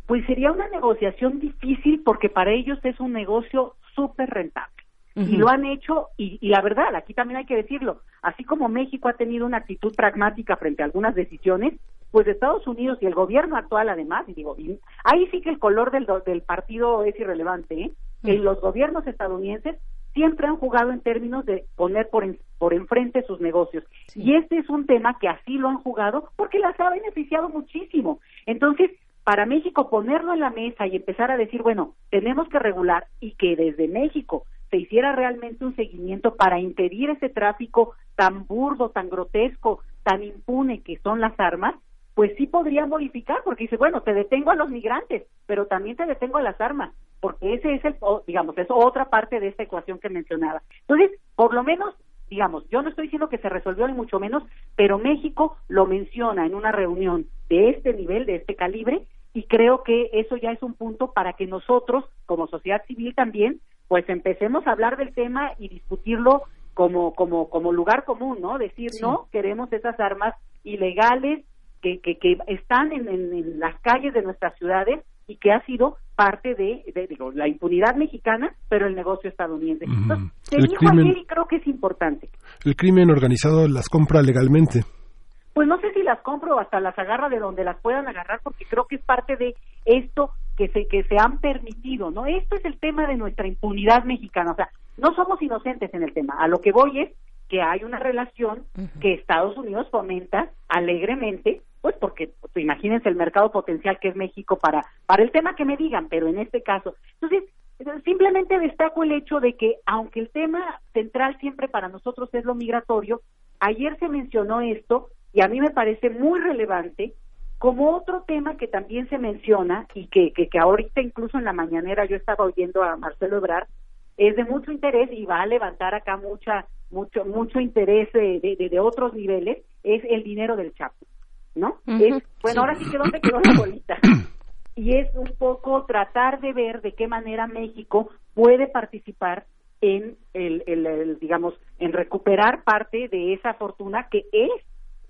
Pues sería una negociación difícil porque para ellos es un negocio súper rentable. Y lo han hecho, y, y la verdad, aquí también hay que decirlo, así como México ha tenido una actitud pragmática frente a algunas decisiones, pues Estados Unidos y el gobierno actual además, y digo, y ahí sí que el color del, del partido es irrelevante, ¿eh? que los gobiernos estadounidenses siempre han jugado en términos de poner por, en- por enfrente sus negocios. Y este es un tema que así lo han jugado porque las ha beneficiado muchísimo. Entonces, para México ponerlo en la mesa y empezar a decir, bueno, tenemos que regular y que desde México se hiciera realmente un seguimiento para impedir ese tráfico tan burdo, tan grotesco, tan impune que son las armas, pues sí podría modificar, porque dice, bueno, te detengo a los migrantes, pero también te detengo a las armas, porque ese es el, digamos, es otra parte de esta ecuación que mencionaba. Entonces, por lo menos, digamos, yo no estoy diciendo que se resolvió ni mucho menos, pero México lo menciona en una reunión de este nivel, de este calibre, y creo que eso ya es un punto para que nosotros, como sociedad civil también, pues empecemos a hablar del tema y discutirlo como como como lugar común, ¿no? Decir, no, queremos esas armas ilegales que, que, que están en, en- en las calles de nuestras ciudades y que ha sido parte de, de, digo, la impunidad mexicana, pero el negocio estadounidense. Entonces, se El dijo crimen- ayer y creo que es importante. El crimen organizado las compra legalmente. Pues no sé si las compro o hasta las agarra de donde las puedan agarrar, porque creo que es parte de esto que se que se han permitido, ¿no? Esto es el tema de nuestra impunidad mexicana, o sea, no somos inocentes en el tema. A lo que voy es que hay una relación que Estados Unidos fomenta alegremente, pues porque pues, imagínense el mercado potencial que es México para para el tema que me digan, pero en este caso, entonces simplemente destaco el hecho de que aunque el tema central siempre para nosotros es lo migratorio, ayer se mencionó esto y a mí me parece muy relevante como otro tema que también se menciona y que, que, que ahorita incluso en la mañanera yo estaba oyendo a Marcelo Ebrard, es de mucho interés y va a levantar acá mucha mucho mucho interés de, de, de- otros niveles, es el dinero del Chapo, ¿no? Es- bueno, ahora sí que dónde quedó la bolita. Y es un poco tratar de ver de qué manera México puede participar en el, el- el, digamos, en recuperar parte de esa fortuna que es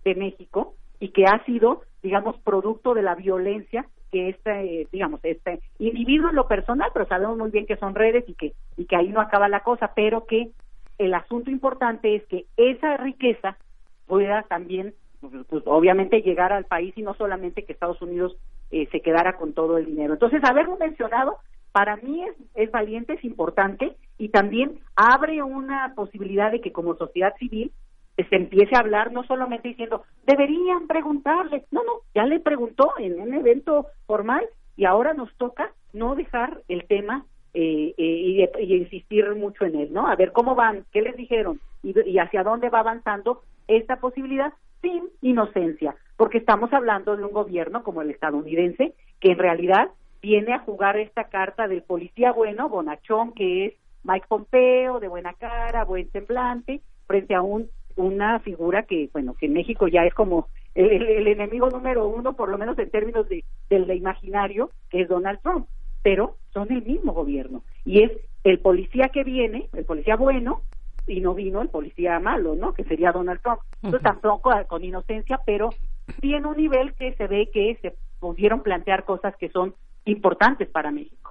de México y que ha sido, digamos, producto de la violencia que este, digamos, este individuo en lo personal, pero sabemos muy bien que son redes y que y que ahí no acaba la cosa, pero que el asunto importante es que esa riqueza pueda también, pues, pues, obviamente, llegar al país y no solamente que Estados Unidos eh, se quedara con todo el dinero. Entonces, haberlo mencionado para mí es, valiente, es importante y también abre una posibilidad de que como sociedad civil eh, se empiece a hablar no solamente diciendo deberían preguntarle, no, no, ya le preguntó en un evento formal y ahora nos toca no dejar el tema eh, eh, y, insistir mucho en él, ¿no? A ver cómo van, qué les dijeron y, y hacia dónde va avanzando esta posibilidad sin inocencia, porque estamos hablando de un gobierno como el estadounidense que en realidad viene a jugar esta carta del policía bueno, bonachón, que es Mike Pompeo, de buena cara, buen semblante, frente a un una figura que, bueno, que en México ya es como el, el- enemigo número uno, por lo menos en términos de, del imaginario, que es Donald Trump. Pero son el mismo gobierno. Y es el policía que viene, el policía bueno, y no vino el policía malo, ¿no? Que sería Donald Trump. Entonces tampoco ah, con inocencia, pero sí en un nivel que se ve que se pudieron plantear cosas que son importantes para México.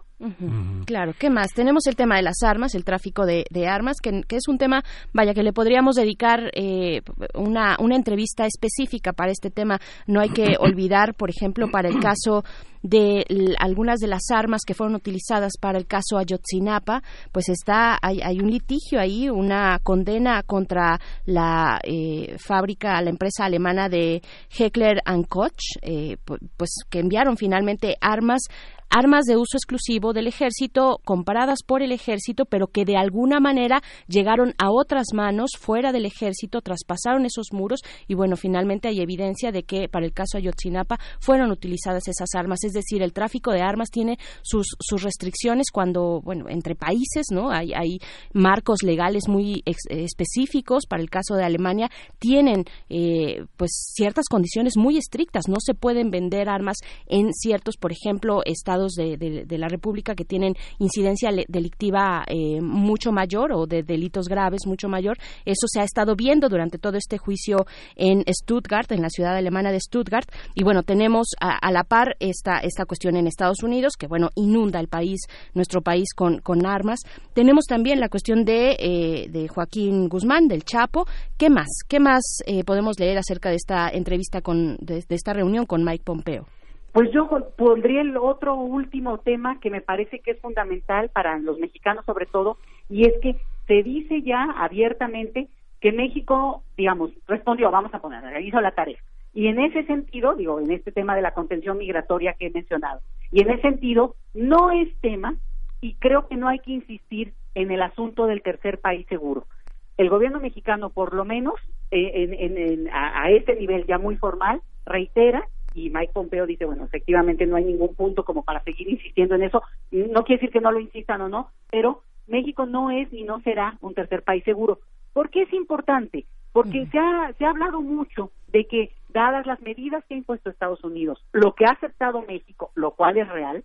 Claro, ¿qué más? Tenemos el tema de las armas, el tráfico de, de armas, que, que es un tema, vaya, que le podríamos dedicar eh, una, una entrevista específica para este tema. No hay que olvidar, por ejemplo, para el caso de algunas de las armas que fueron utilizadas para el caso Ayotzinapa, pues está, hay, hay un litigio ahí, una condena contra la eh, fábrica, la empresa alemana de Heckler and Koch, eh, pu- pues que enviaron finalmente armas armas de uso exclusivo del ejército compradas por el ejército, pero que de alguna manera llegaron a otras manos fuera del ejército, traspasaron esos muros y bueno, finalmente hay evidencia de que para el caso Ayotzinapa fueron utilizadas esas armas, es decir, el tráfico de armas tiene sus, sus restricciones cuando, bueno, entre países, ¿no? Hay, hay marcos legales muy ex- específicos, para el caso de Alemania tienen eh, pues ciertas condiciones muy estrictas, no se pueden vender armas en ciertos, por ejemplo, estados de, la República que tienen incidencia delictiva eh, mucho mayor o de delitos graves mucho mayor. Eso se ha estado viendo durante todo este juicio en Stuttgart, en la ciudad alemana de Stuttgart. Y bueno, tenemos a, la par esta, esta cuestión en Estados Unidos, que bueno, inunda el país, nuestro país con, con armas. Tenemos también la cuestión de, eh, de Joaquín Guzmán, del Chapo. ¿Qué más? ¿Qué más eh, podemos leer acerca de esta entrevista con, de esta reunión con Mike Pompeo? Pues yo pondría el otro último tema que me parece que es fundamental para los mexicanos sobre todo, y es que se dice ya abiertamente que México, digamos, respondió, vamos a poner, hizo la tarea. Y en ese sentido, digo, en este tema de la contención migratoria que he mencionado, y en ese sentido, no es tema, y creo que no hay que insistir en el asunto del tercer país seguro. El gobierno mexicano, por lo menos, eh, en, en- en- a, a este nivel ya muy formal, reitera y Mike Pompeo dice, bueno, efectivamente no hay ningún punto como para seguir insistiendo en eso. No quiere decir que no lo insistan o no, pero México no es ni no será un tercer país seguro. ¿Por qué es importante? Porque se, ha, se ha hablado mucho de que, dadas las medidas que ha impuesto Estados Unidos, lo que ha aceptado México, lo cual es real,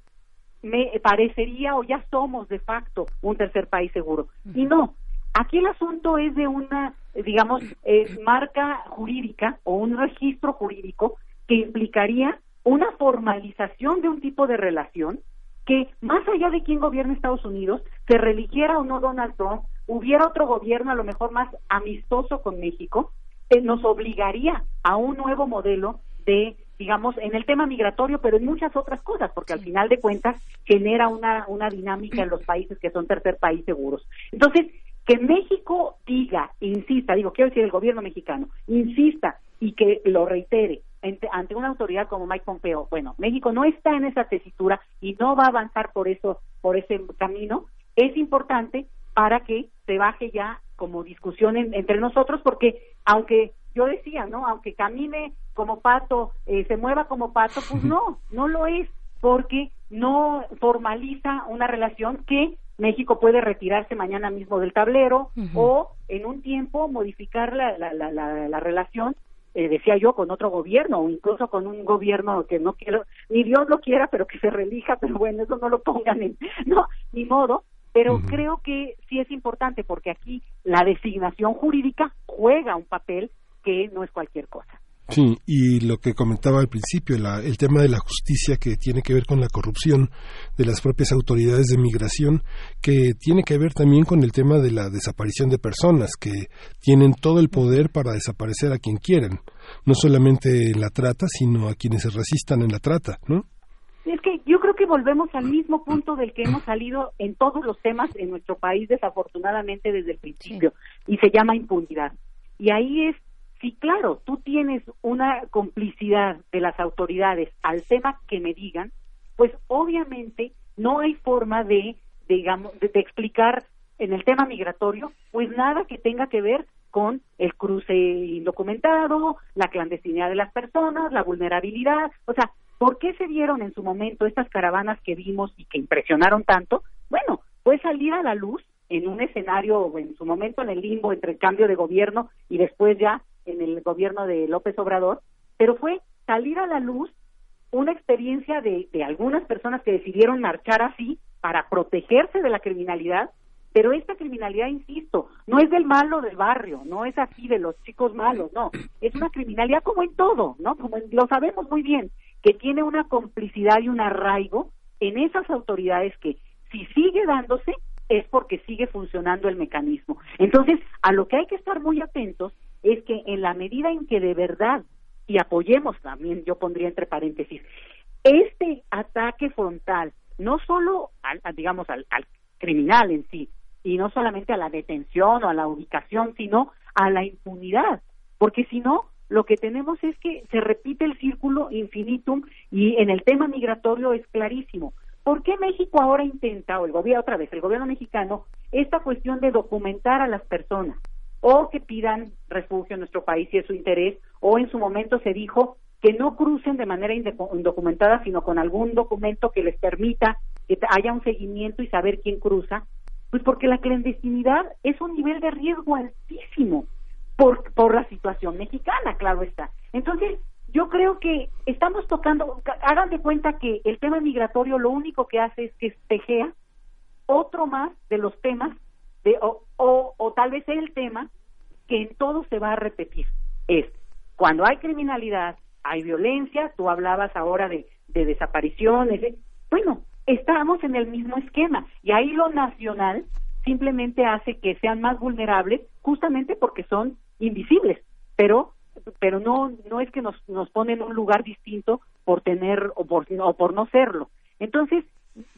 me parecería o ya somos de facto un tercer país seguro. Y no, aquí el asunto es de una, digamos, eh, marca jurídica o un registro jurídico que implicaría una formalización de un tipo de relación que más allá de quién gobierna Estados Unidos, se religiera o no Donald Trump, hubiera otro gobierno a lo mejor más amistoso con México, eh, nos obligaría a un nuevo modelo de, digamos, en el tema migratorio, pero en muchas otras cosas, porque al final de cuentas genera una, una dinámica en los países que son tercer país seguros. Entonces, que México diga, insista, digo, quiero decir el gobierno mexicano, insista y que lo reitere ante, ante una autoridad como Mike Pompeo, bueno, México no está en esa tesitura y no va a avanzar por eso, por ese camino, es importante para que se baje ya como discusión en- entre nosotros, porque aunque yo decía, ¿no? Aunque camine como pato, eh, se mueva como pato, pues no, no lo es, porque no formaliza una relación que México puede retirarse mañana mismo del tablero o en un tiempo modificar la, la, la, la relación, eh, decía yo, con otro gobierno o incluso con un gobierno que no quiero, ni Dios lo quiera, pero que se relija, pero bueno, eso no lo pongan en, no, ni modo, pero creo que sí es importante porque aquí la designación jurídica juega un papel que no es cualquier cosa. Sí, y lo que comentaba al principio, la- el tema de la justicia que tiene que ver con la corrupción de las propias autoridades de migración, que tiene que ver también con el tema de la desaparición de personas, que tienen todo el poder para desaparecer a quien quieran, no solamente en la trata, sino a quienes se resistan en la trata, ¿no? Es que yo creo que volvemos al mismo punto del que hemos salido en todos los temas en nuestro país, desafortunadamente desde el principio, y se llama impunidad. Y ahí es, sí, claro, tú tienes una complicidad de las autoridades al tema que me digan, pues obviamente no hay forma de, digamos, de, de explicar en el tema migratorio, pues nada que tenga que ver con el cruce indocumentado, la clandestinidad de las personas, la vulnerabilidad, o sea, ¿Por qué se dieron en su momento estas caravanas que vimos y que impresionaron tanto? Bueno, fue salir a la luz en un escenario, en su momento en el limbo entre el cambio de gobierno y después ya en el gobierno de López Obrador, pero fue salir a la luz una experiencia de, de algunas personas que decidieron marchar así para protegerse de la criminalidad, pero esta criminalidad, insisto, no es del malo del barrio, no es así de los chicos malos, no, es una criminalidad como en todo, ¿no? Como lo sabemos muy bien, que tiene una complicidad y un arraigo en esas autoridades que si sigue dándose es porque sigue funcionando el mecanismo. Entonces, a lo que hay que estar muy atentos es que en la medida en que de verdad, y apoyemos también, yo pondría entre paréntesis, este ataque frontal, no solo al, digamos al, al criminal en sí, y no solamente a la detención o a la ubicación, sino a la impunidad, porque si no, lo que tenemos es que se repite el círculo infinitum y en el tema migratorio es clarísimo. ¿Por qué México ahora intenta, o el gobierno otra vez, el gobierno mexicano, esta cuestión de documentar a las personas o que pidan refugio en nuestro país si es su interés, o en su momento se dijo que no crucen de manera indocumentada, sino con algún documento que les permita que haya un seguimiento y saber quién cruza? Pues porque la clandestinidad es un nivel de riesgo altísimo por, por la situación mexicana, claro está. Entonces, yo creo que estamos tocando, ca- hagan de cuenta que el tema migratorio lo único que hace es que espejea otro más de los temas, de, o, o, tal vez el tema que en todo se va a repetir. Es cuando hay criminalidad, hay violencia, tú hablabas ahora de, de desapariciones, de- bueno, estamos en el mismo esquema y ahí lo nacional simplemente hace que sean más vulnerables justamente porque son invisibles, pero pero no no es que nos nos pone en un lugar distinto por tener o por o por no serlo. Entonces,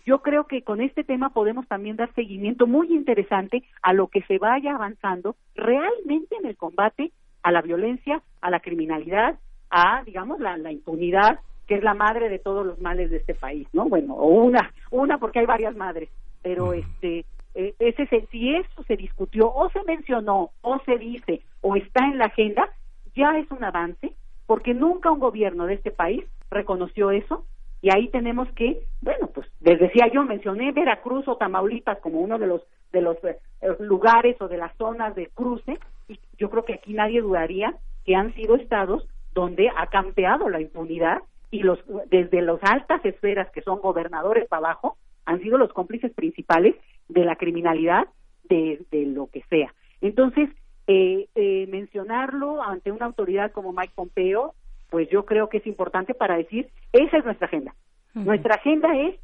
yo creo que con este tema podemos también dar seguimiento muy interesante a lo que se vaya avanzando realmente en el combate a la violencia, a la criminalidad, a digamos la, la impunidad que es la madre de todos los males de este país, ¿no? Bueno, una, una porque hay varias madres, pero este eh, ese se- si eso se discutió o se mencionó o se dice o está en la agenda, ya es un avance, porque nunca un gobierno de este país reconoció eso y ahí tenemos que, bueno, pues les decía yo, mencioné Veracruz o Tamaulipas como uno de los de los eh, lugares o de las zonas de cruce y yo creo que aquí nadie dudaría que han sido estados donde ha campeado la impunidad y los desde las altas esferas que son gobernadores para abajo han sido los cómplices principales de la criminalidad de, de lo que sea. Entonces, eh, eh, mencionarlo ante una autoridad como Mike Pompeo, pues yo creo que es importante para decir, esa es nuestra agenda. Nuestra agenda es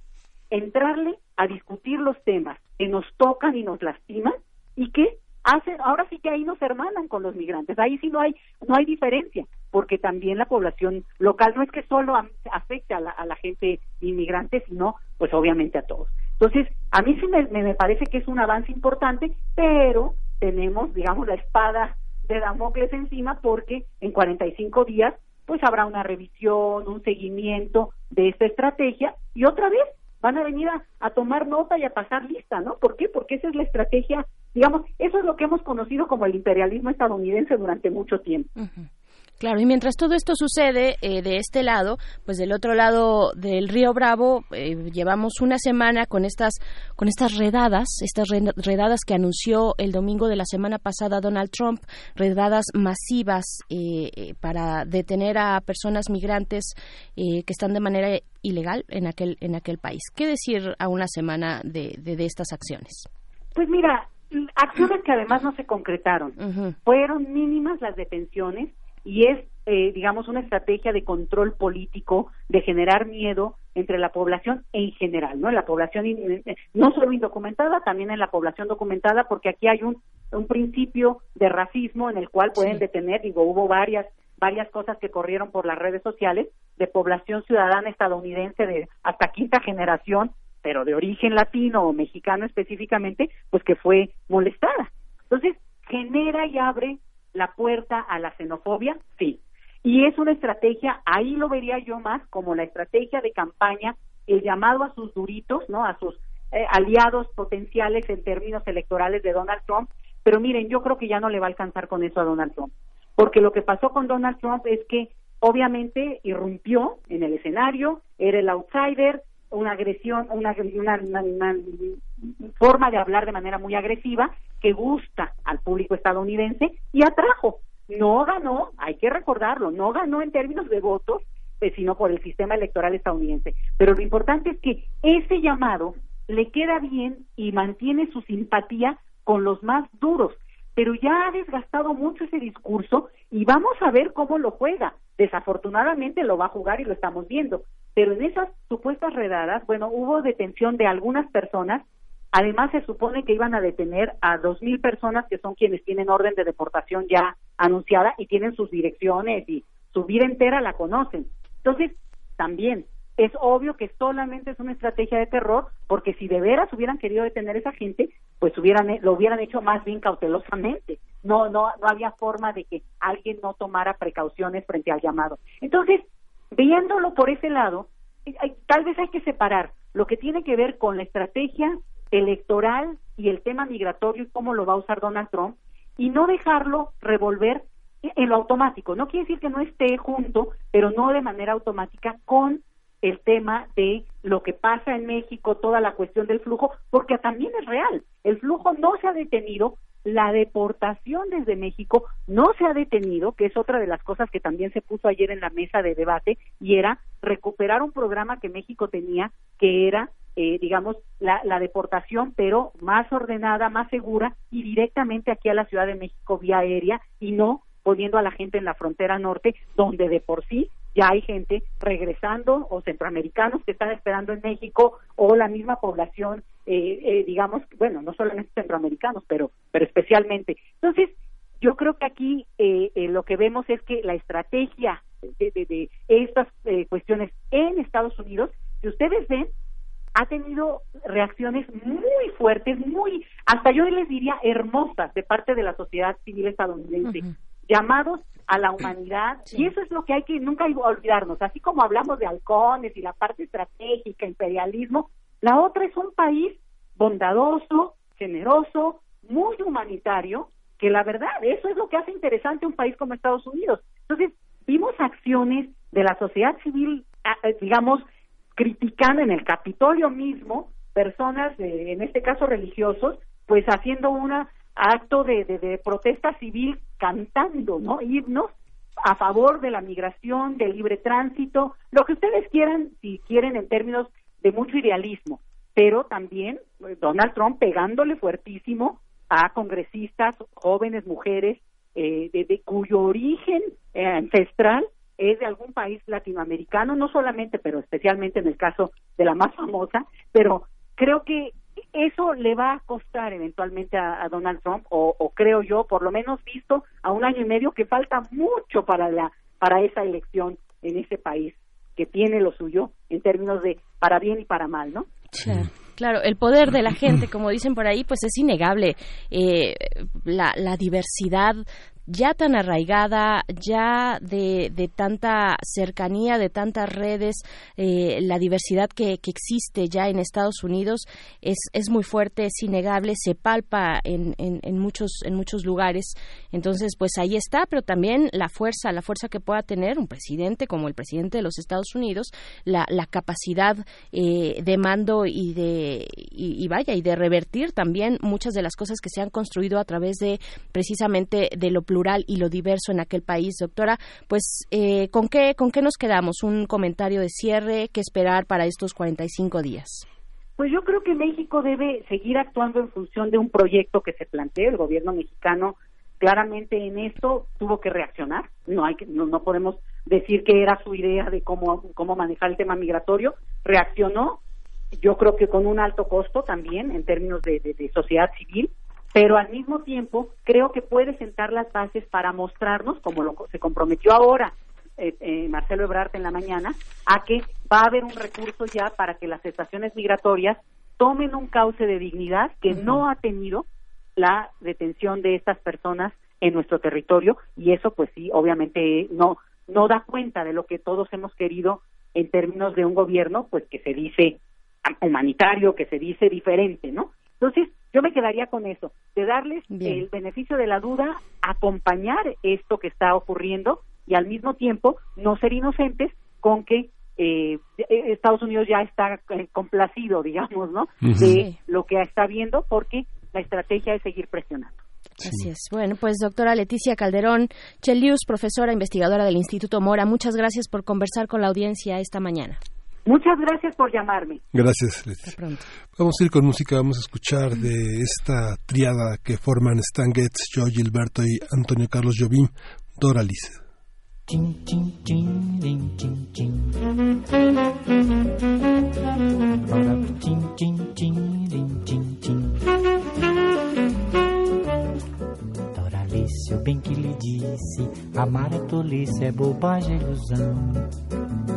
entrarle a discutir los temas que nos tocan y nos lastiman y que hacen, ahora sí que ahí nos hermanan con los migrantes, ahí sí no hay, no hay diferencia, porque también la población local no es que solo afecte a la, a la gente inmigrante, sino pues obviamente a todos. Entonces, a mí sí me, me me parece que es un avance importante, pero tenemos, digamos, la espada de Damocles encima porque en 45 días pues habrá una revisión, un seguimiento de esta estrategia y otra vez van a venir a, tomar nota y a pasar lista, ¿no? ¿Por qué? Porque esa es la estrategia, digamos, eso es lo que hemos conocido como el imperialismo estadounidense durante mucho tiempo. Claro, y mientras todo esto sucede eh, de este lado, pues del otro lado del río Bravo eh, llevamos una semana con estas con estas redadas, estas re- redadas que anunció el domingo de la semana pasada Donald Trump, redadas masivas eh, eh, para detener a personas migrantes eh, que están de manera ilegal en aquel en aquel país. ¿Qué decir a una semana de, de, de estas acciones? Pues mira, acciones que además no se concretaron. Fueron mínimas las detenciones y es, eh, digamos, una estrategia de control político, de generar miedo entre la población en general, ¿no? En la población in- eh, no solo indocumentada, también en la población documentada, porque aquí hay un, un principio de racismo en el cual pueden detener, digo, hubo varias varias cosas que corrieron por las redes sociales de población ciudadana estadounidense de hasta quinta generación, pero de origen latino o mexicano específicamente, pues que fue molestada. Entonces, genera y abre la puerta a la xenofobia, sí. Y es una estrategia, ahí lo vería yo más como la estrategia de campaña, el llamado a sus duritos, ¿no? A sus eh, aliados potenciales en términos electorales de Donald Trump. Pero miren, yo creo que ya no le va a alcanzar con eso a Donald Trump. Porque lo que pasó con Donald Trump es que obviamente irrumpió en el escenario, era el outsider, una agresión, una, una, forma de hablar de manera muy agresiva que gusta al público estadounidense y atrajo. No ganó, hay que recordarlo, no ganó en términos de votos, eh, sino por el sistema electoral estadounidense. Pero lo importante es que ese llamado le queda bien y mantiene su simpatía con los más duros, pero ya ha desgastado mucho ese discurso y vamos a ver cómo lo juega. Desafortunadamente lo va a jugar y lo estamos viendo, pero en esas supuestas redadas, bueno, hubo detención de algunas personas, además se supone que iban a detener a dos mil personas que son quienes tienen orden de deportación ya anunciada y tienen sus direcciones y su vida entera la conocen. Entonces, también es obvio que solamente es una estrategia de terror, porque si de veras hubieran querido detener a esa gente, pues hubieran lo hubieran hecho más bien cautelosamente. No, no, no había forma de que alguien no tomara precauciones frente al llamado. Entonces, viéndolo por ese lado, eh, tal vez hay que separar lo que tiene que ver con la estrategia electoral y el tema migratorio y cómo lo va a usar Donald Trump y no dejarlo revolver en lo automático. No quiere decir que no esté junto, pero no de manera automática con el tema de lo que pasa en México, toda la cuestión del flujo, porque también es real. El flujo no se ha detenido, la deportación desde México no se ha detenido, que es otra de las cosas que también se puso ayer en la mesa de debate, y era recuperar un programa que México tenía, que era, eh, digamos, la, la deportación, pero más ordenada, más segura, y directamente aquí a la Ciudad de México vía aérea, y no poniendo a la gente en la frontera norte, donde de por sí ya hay gente regresando o centroamericanos que están esperando en México o la misma población, eh, eh, digamos, bueno, no solamente centroamericanos, pero, pero especialmente. Entonces, yo creo que aquí eh, eh, lo que vemos es que la estrategia de, de- de estas eh, cuestiones en Estados Unidos, si ustedes ven, ha tenido reacciones muy fuertes, muy, hasta yo les diría hermosas de parte de la sociedad civil estadounidense, llamados a la humanidad, y eso es lo que hay que nunca hay que olvidarnos, así como hablamos de halcones y la parte estratégica, imperialismo, la otra es un país bondadoso, generoso, muy humanitario, que la verdad, eso es lo que hace interesante un país como Estados Unidos. Entonces, vimos acciones de la sociedad civil, ah, eh, digamos, criticando en el Capitolio mismo personas, de- en este caso religiosos, pues haciendo un acto de, de- protesta civil cantando, ¿no? Himnos a favor de la migración, del libre tránsito, lo que ustedes quieran, si quieren en términos de mucho idealismo, pero también eh, Donald Trump pegándole fuertísimo a congresistas, jóvenes, mujeres, eh, de, de cuyo origen eh, ancestral es de algún país latinoamericano, no solamente, pero especialmente en el caso de la más famosa, pero creo que eso le va a costar eventualmente a, a Donald Trump, o, o creo yo, por lo menos visto a un año y medio que falta mucho para la para esa elección en ese país que tiene lo suyo en términos de para bien y para mal, ¿no? Claro, claro, el poder de la gente, como dicen por ahí, pues es innegable. Eh, la, la diversidad ya tan arraigada, ya de, tanta cercanía, de tantas redes, eh, la diversidad que, existe ya en Estados Unidos es, es muy fuerte, es innegable, se palpa en, en, muchos, en muchos lugares. Entonces, pues ahí está, pero también la fuerza, la fuerza que pueda tener un presidente como el presidente de los Estados Unidos, la, capacidad eh, de mando y de y vaya y de revertir también muchas de las cosas que se han construido a través de precisamente de lo plural y lo diverso en aquel país, doctora. Pues eh, con qué con qué nos quedamos, un comentario de cierre, qué esperar para estos 45 días. Pues yo creo que México debe seguir actuando en función de un proyecto que se planteó. El gobierno mexicano claramente en esto tuvo que reaccionar. No hay que, no, no podemos decir que era su idea de cómo cómo manejar el tema migratorio. Reaccionó. Yo creo que con un alto costo también en términos de sociedad civil, pero al mismo tiempo creo que puede sentar las bases para mostrarnos, como lo, se comprometió ahora eh, eh, Marcelo Ebrard en la mañana, a que va a haber un recurso ya para que las estaciones migratorias tomen un cauce de dignidad que no ha tenido la detención de estas personas en nuestro territorio y eso pues sí obviamente no no da cuenta de lo que todos hemos querido en términos de un gobierno pues que se dice humanitario que se dice diferente no entonces yo me quedaría con eso de darles Bien. el beneficio de la duda acompañar esto que está ocurriendo y al mismo tiempo no ser inocentes con que eh, Estados Unidos ya está eh, complacido, digamos, ¿no? De lo que está viendo porque la estrategia es seguir presionando. Así es. Bueno, pues doctora Leticia Calderón Chelius, profesora investigadora del Instituto Mora, muchas gracias por conversar con la audiencia esta mañana. Muchas gracias por llamarme. Gracias, Leti. Vamos a ir con música, vamos a escuchar de esta triada que forman Stan Getz, Joe Gilberto y Antonio Carlos Jobim, Doralice. Doralice, eu bem que lhe disse, amar é tolice, é bobagem, é ilusão.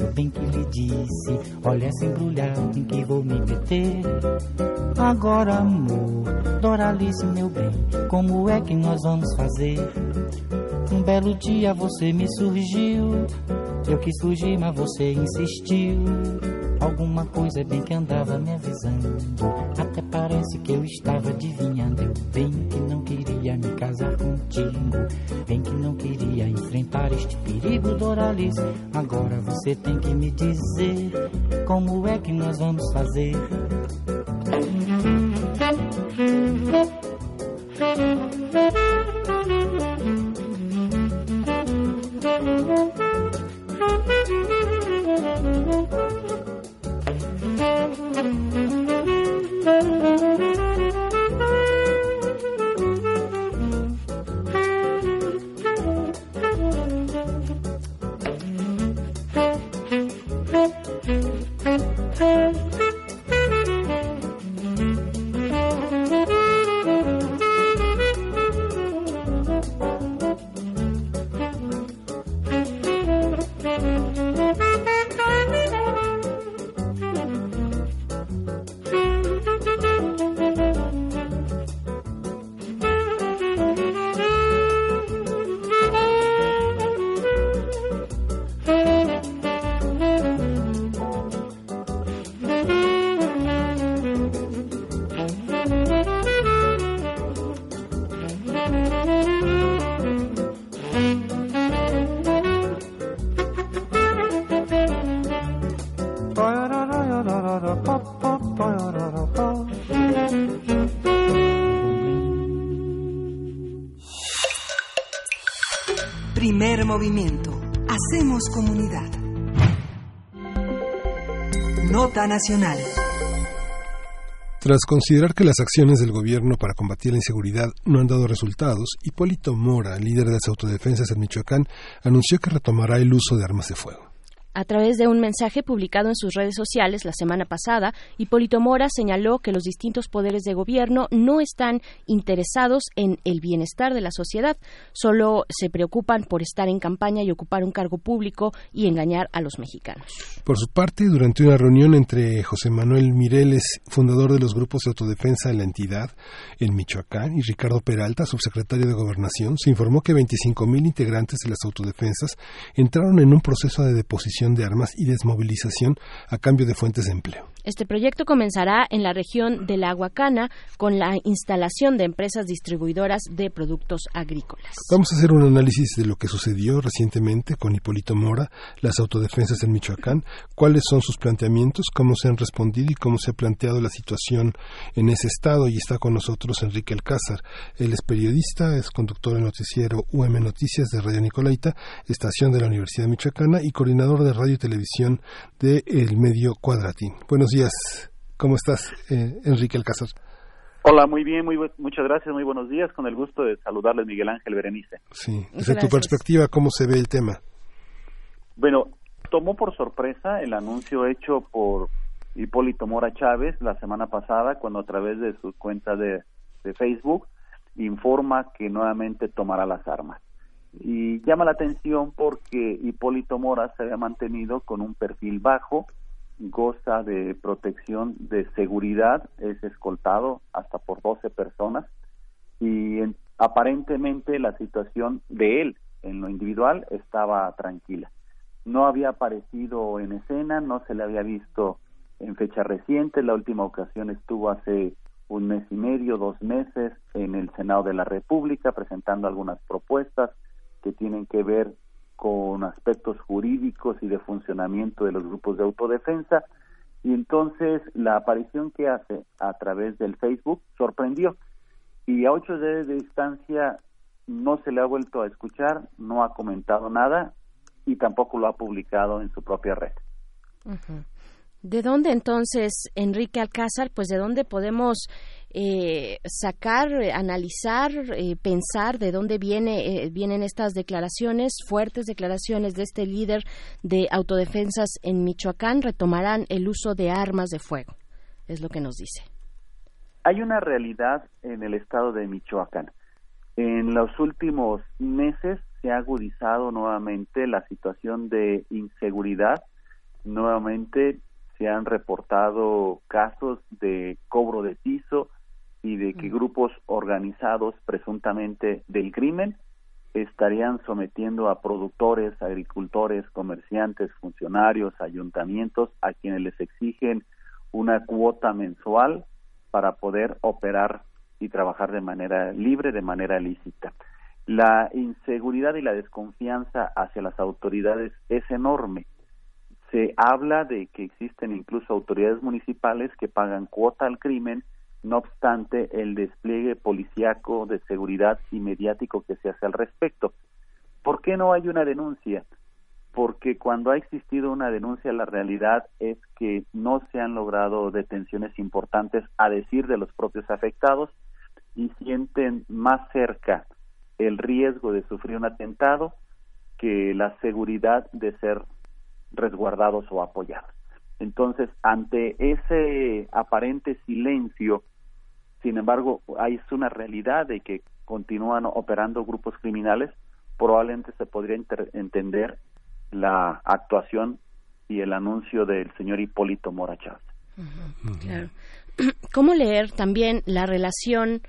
Eu bem que lhe disse, olha essa embrulhada em que vou me meter. Agora, amor, Doralice, meu bem, como é que nós vamos fazer? Um belo dia você me surgiu. Eu quis fugir, mas você insistiu. Alguma coisa bem que andava me avisando. Até parece que eu estava adivinhando. Bem que não queria me casar contigo. Bem que não queria enfrentar este perigo, Doralice. Agora você tem que me dizer como é que nós vamos fazer. Tras considerar que las acciones del gobierno para combatir la inseguridad no han dado resultados, Hipólito Mora, líder de las autodefensas en Michoacán, anunció que retomará el uso de armas de fuego. A través de un mensaje publicado en sus redes sociales la semana pasada, Hipólito Mora señaló que los distintos poderes de gobierno no están interesados en el bienestar de la sociedad, solo se preocupan por estar en campaña y ocupar un cargo público y engañar a los mexicanos. Por su parte, durante una reunión entre José Manuel Mireles, fundador de los grupos de autodefensa en la entidad en Michoacán, y Ricardo Peralta, subsecretario de Gobernación, se informó que 25.000 integrantes de las autodefensas entraron en un proceso de deposición de armas y desmovilización a cambio de fuentes de empleo. Este proyecto comenzará en la región de la Aguacana con la instalación de empresas distribuidoras de productos agrícolas. Vamos a hacer un análisis de lo que sucedió recientemente con Hipólito Mora, las autodefensas en Michoacán, cuáles son sus planteamientos, cómo se han respondido y cómo se ha planteado la situación en ese estado. Y está con nosotros Enrique Alcázar. Él es periodista, es conductor del noticiero UM Noticias de Radio Nicolaita, estación de la Universidad Michoacana y coordinador de radio y televisión de El Medio Cuadratín. Buenos días. ¿Cómo estás, eh, Enrique Alcázar? Hola, muy bien, muy muchas gracias, muy buenos días. Con el gusto de saludarles, Miguel Ángel Berenice. Sí. Desde tu perspectiva, ¿cómo se ve el tema? Bueno, tomó por sorpresa el anuncio hecho por Hipólito Mora Chávez la semana pasada, cuando a través de su cuenta de, de Facebook informa que nuevamente tomará las armas. Y llama la atención porque Hipólito Mora se había mantenido con un perfil bajo, goza de protección de seguridad, es escoltado hasta por 12 personas y en- aparentemente la situación de él en lo individual estaba tranquila. No había aparecido en escena, no se le había visto en fecha reciente, la última ocasión estuvo hace un mes y medio, dos meses en el Senado de la República presentando algunas propuestas que tienen que ver con aspectos jurídicos y de funcionamiento de los grupos de autodefensa. Y entonces la aparición que hace a través del Facebook sorprendió. Y a ocho días de distancia no se le ha vuelto a escuchar, no ha comentado nada y tampoco lo ha publicado en su propia red. ¿De dónde entonces, Enrique Alcázar, pues de dónde podemos eh, sacar, eh, analizar, eh, pensar de dónde viene, eh, vienen estas declaraciones, fuertes declaraciones de este líder de autodefensas en Michoacán? Retomarán el uso de armas de fuego, es lo que nos dice. Hay una realidad en el estado de Michoacán. En los últimos meses se ha agudizado nuevamente la situación de inseguridad. Nuevamente se han reportado casos de cobro de piso y de que grupos organizados presuntamente del crimen estarían sometiendo a productores, agricultores, comerciantes, funcionarios, ayuntamientos a quienes les exigen una cuota mensual para poder operar y trabajar de manera libre, de manera lícita. La inseguridad y la desconfianza hacia las autoridades es enorme. Se habla de que existen incluso autoridades municipales que pagan cuota al crimen, no obstante el despliegue policiaco de seguridad y mediático que se hace al respecto. ¿Por qué no hay una denuncia? Porque cuando ha existido una denuncia, la realidad es que no se han logrado detenciones importantes a decir de los propios afectados y sienten más cerca el riesgo de sufrir un atentado que la seguridad de ser resguardados o apoyados. Entonces, ante ese aparente silencio, sin embargo, hay una realidad de que continúan operando grupos criminales, probablemente se podría entender la actuación y el anuncio del señor Hipólito Mora Chávez. Claro. ¿Cómo leer también la relación,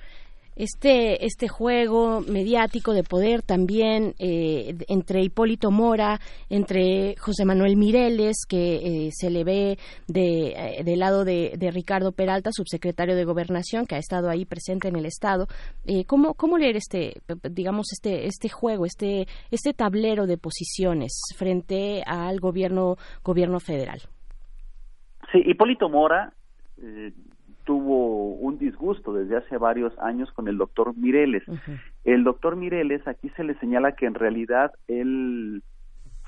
este, este juego mediático de poder también eh, entre Hipólito Mora, entre José Manuel Mireles, que eh, se le ve de, eh, del lado de, de Ricardo Peralta, subsecretario de Gobernación, que ha estado ahí presente en el Estado? Eh, ¿cómo, ¿Cómo leer este, digamos, este, este juego, este, este tablero de posiciones frente al gobierno, gobierno federal? Sí, Hipólito Mora tuvo un disgusto desde hace varios años con el doctor Mireles. El doctor Mireles aquí se le señala que en realidad él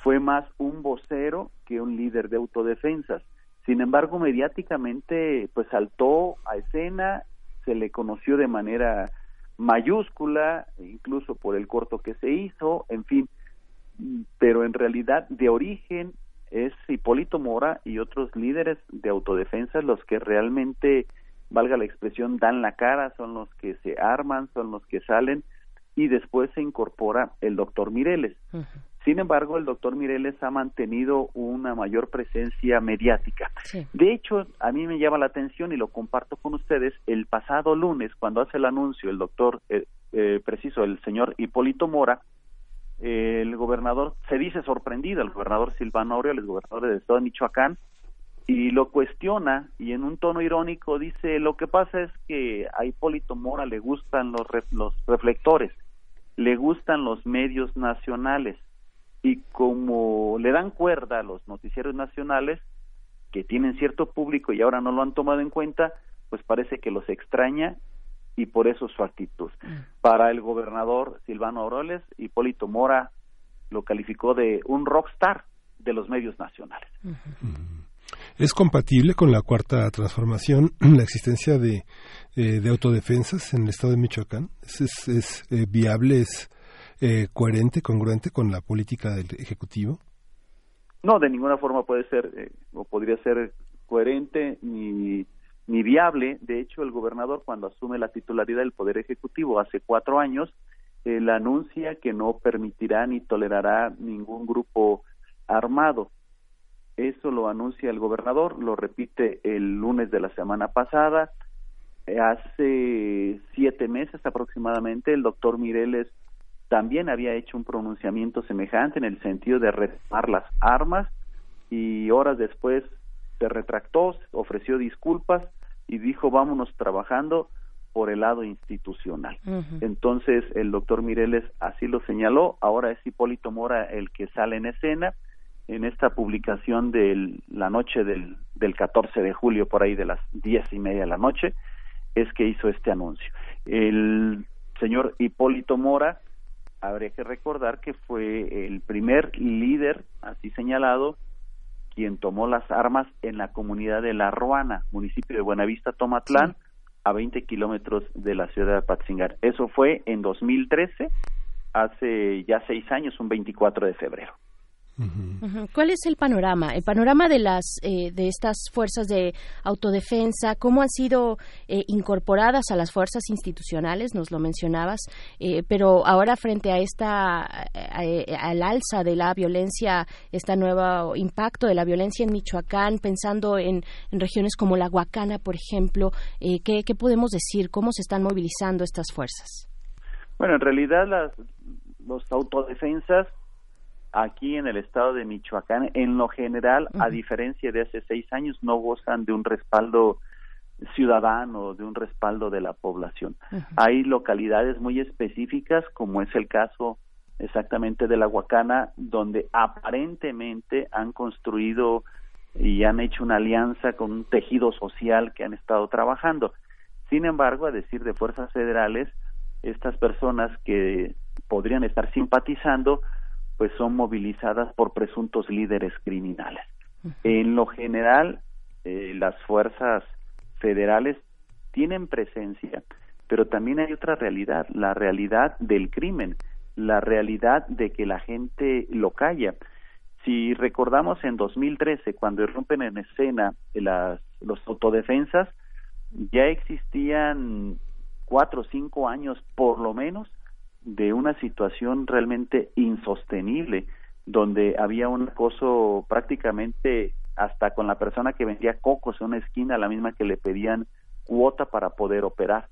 fue más un vocero que un líder de autodefensas. Sin embargo, mediáticamente pues saltó a escena, se le conoció de manera mayúscula, incluso por el corto que se hizo, en fin, pero en realidad de origen es Hipólito Mora y otros líderes de autodefensa los que realmente, valga la expresión, dan la cara, son los que se arman, son los que salen y después se incorpora el doctor Mireles. Sin embargo, el doctor Mireles ha mantenido una mayor presencia mediática. De hecho, a mí me llama la atención y lo comparto con ustedes, el pasado lunes, cuando hace el anuncio el doctor, eh, eh, preciso, el señor Hipólito Mora, eh, el gobernador se dice sorprendido, el gobernador Silvano Aureoles, gobernador del estado de Michoacán, y lo cuestiona y en un tono irónico dice, lo que pasa es que a Hipólito Mora le gustan los, re- los reflectores, le gustan los medios nacionales y como le dan cuerda a los noticieros nacionales que tienen cierto público y ahora no lo han tomado en cuenta, pues parece que los extraña y por eso su actitud. Para el gobernador Silvano Aureoles, Hipólito Mora lo calificó de un rockstar de los medios nacionales. ¿Es compatible con la cuarta transformación la existencia de, eh, de autodefensas en el estado de Michoacán? ¿Es, es, eh, viable, es eh, coherente, congruente con la política del Ejecutivo? No, de ninguna forma puede ser eh, o podría ser coherente ni, ni viable. De hecho, el gobernador cuando asume la titularidad del Poder Ejecutivo hace cuatro años, él anuncia que no permitirá ni tolerará ningún grupo armado. Eso lo anuncia el gobernador, lo repite el lunes de la semana pasada. Hace siete meses aproximadamente el doctor Mireles también había hecho un pronunciamiento semejante en el sentido de retomar las armas y horas después se retractó, ofreció disculpas y dijo vámonos trabajando por el lado institucional. Entonces el doctor Mireles así lo señaló, ahora es Hipólito Mora el que sale en escena en esta publicación de la noche del, del 14 de julio, por ahí de las diez y media de la noche, es que hizo este anuncio. El señor Hipólito Mora, habría que recordar que fue el primer líder, así señalado, quien tomó las armas en la comunidad de La Ruana, municipio de Buenavista, Tomatlán, a 20 kilómetros de la ciudad de Apatzingar. Eso fue en 2013, hace ya seis años, un 24 de febrero. ¿Cuál es el panorama? El panorama de las eh, de estas fuerzas de autodefensa, cómo han sido eh, incorporadas a las fuerzas institucionales, nos lo mencionabas, eh, pero ahora frente a esta eh, al alza de la violencia, este nuevo impacto de la violencia en Michoacán, pensando en, en regiones como la Huacana, por ejemplo, eh, ¿qué, ¿qué podemos decir? ¿Cómo se están movilizando estas fuerzas? Bueno, en realidad las los autodefensas aquí en el estado de Michoacán, en lo general, a diferencia de hace seis años, no gozan de un respaldo ciudadano, de un respaldo de la población. Hay localidades muy específicas, como es el caso exactamente de la Huacana, donde aparentemente han construido y han hecho una alianza con un tejido social que han estado trabajando. Sin embargo, a decir de fuerzas federales, estas personas que podrían estar simpatizando, pues son movilizadas por presuntos líderes criminales. En lo general, eh, las fuerzas federales tienen presencia, pero también hay otra realidad, la realidad del crimen, la realidad de que la gente lo calla. Si recordamos en 2013, cuando irrumpen en escena las los autodefensas, ya existían cuatro o cinco años por lo menos de una situación realmente insostenible, donde había un acoso prácticamente hasta con la persona que vendía cocos en una esquina, la misma que le pedían cuota para poder operar.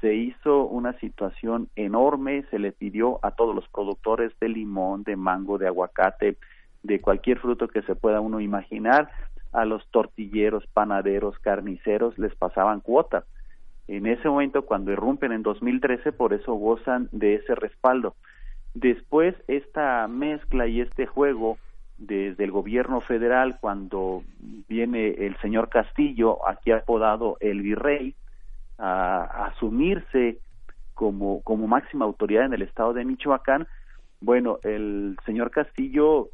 Se hizo una situación enorme, se le pidió a todos los productores de limón, de mango, de aguacate, de cualquier fruto que se pueda uno imaginar, a los tortilleros, panaderos, carniceros, les pasaban cuota en ese momento cuando irrumpen en 2013 por eso gozan de ese respaldo. Después esta mezcla y este juego desde el gobierno federal cuando viene el señor Castillo aquí apodado el virrey a, a asumirse como como máxima autoridad en el estado de Michoacán bueno el señor Castillo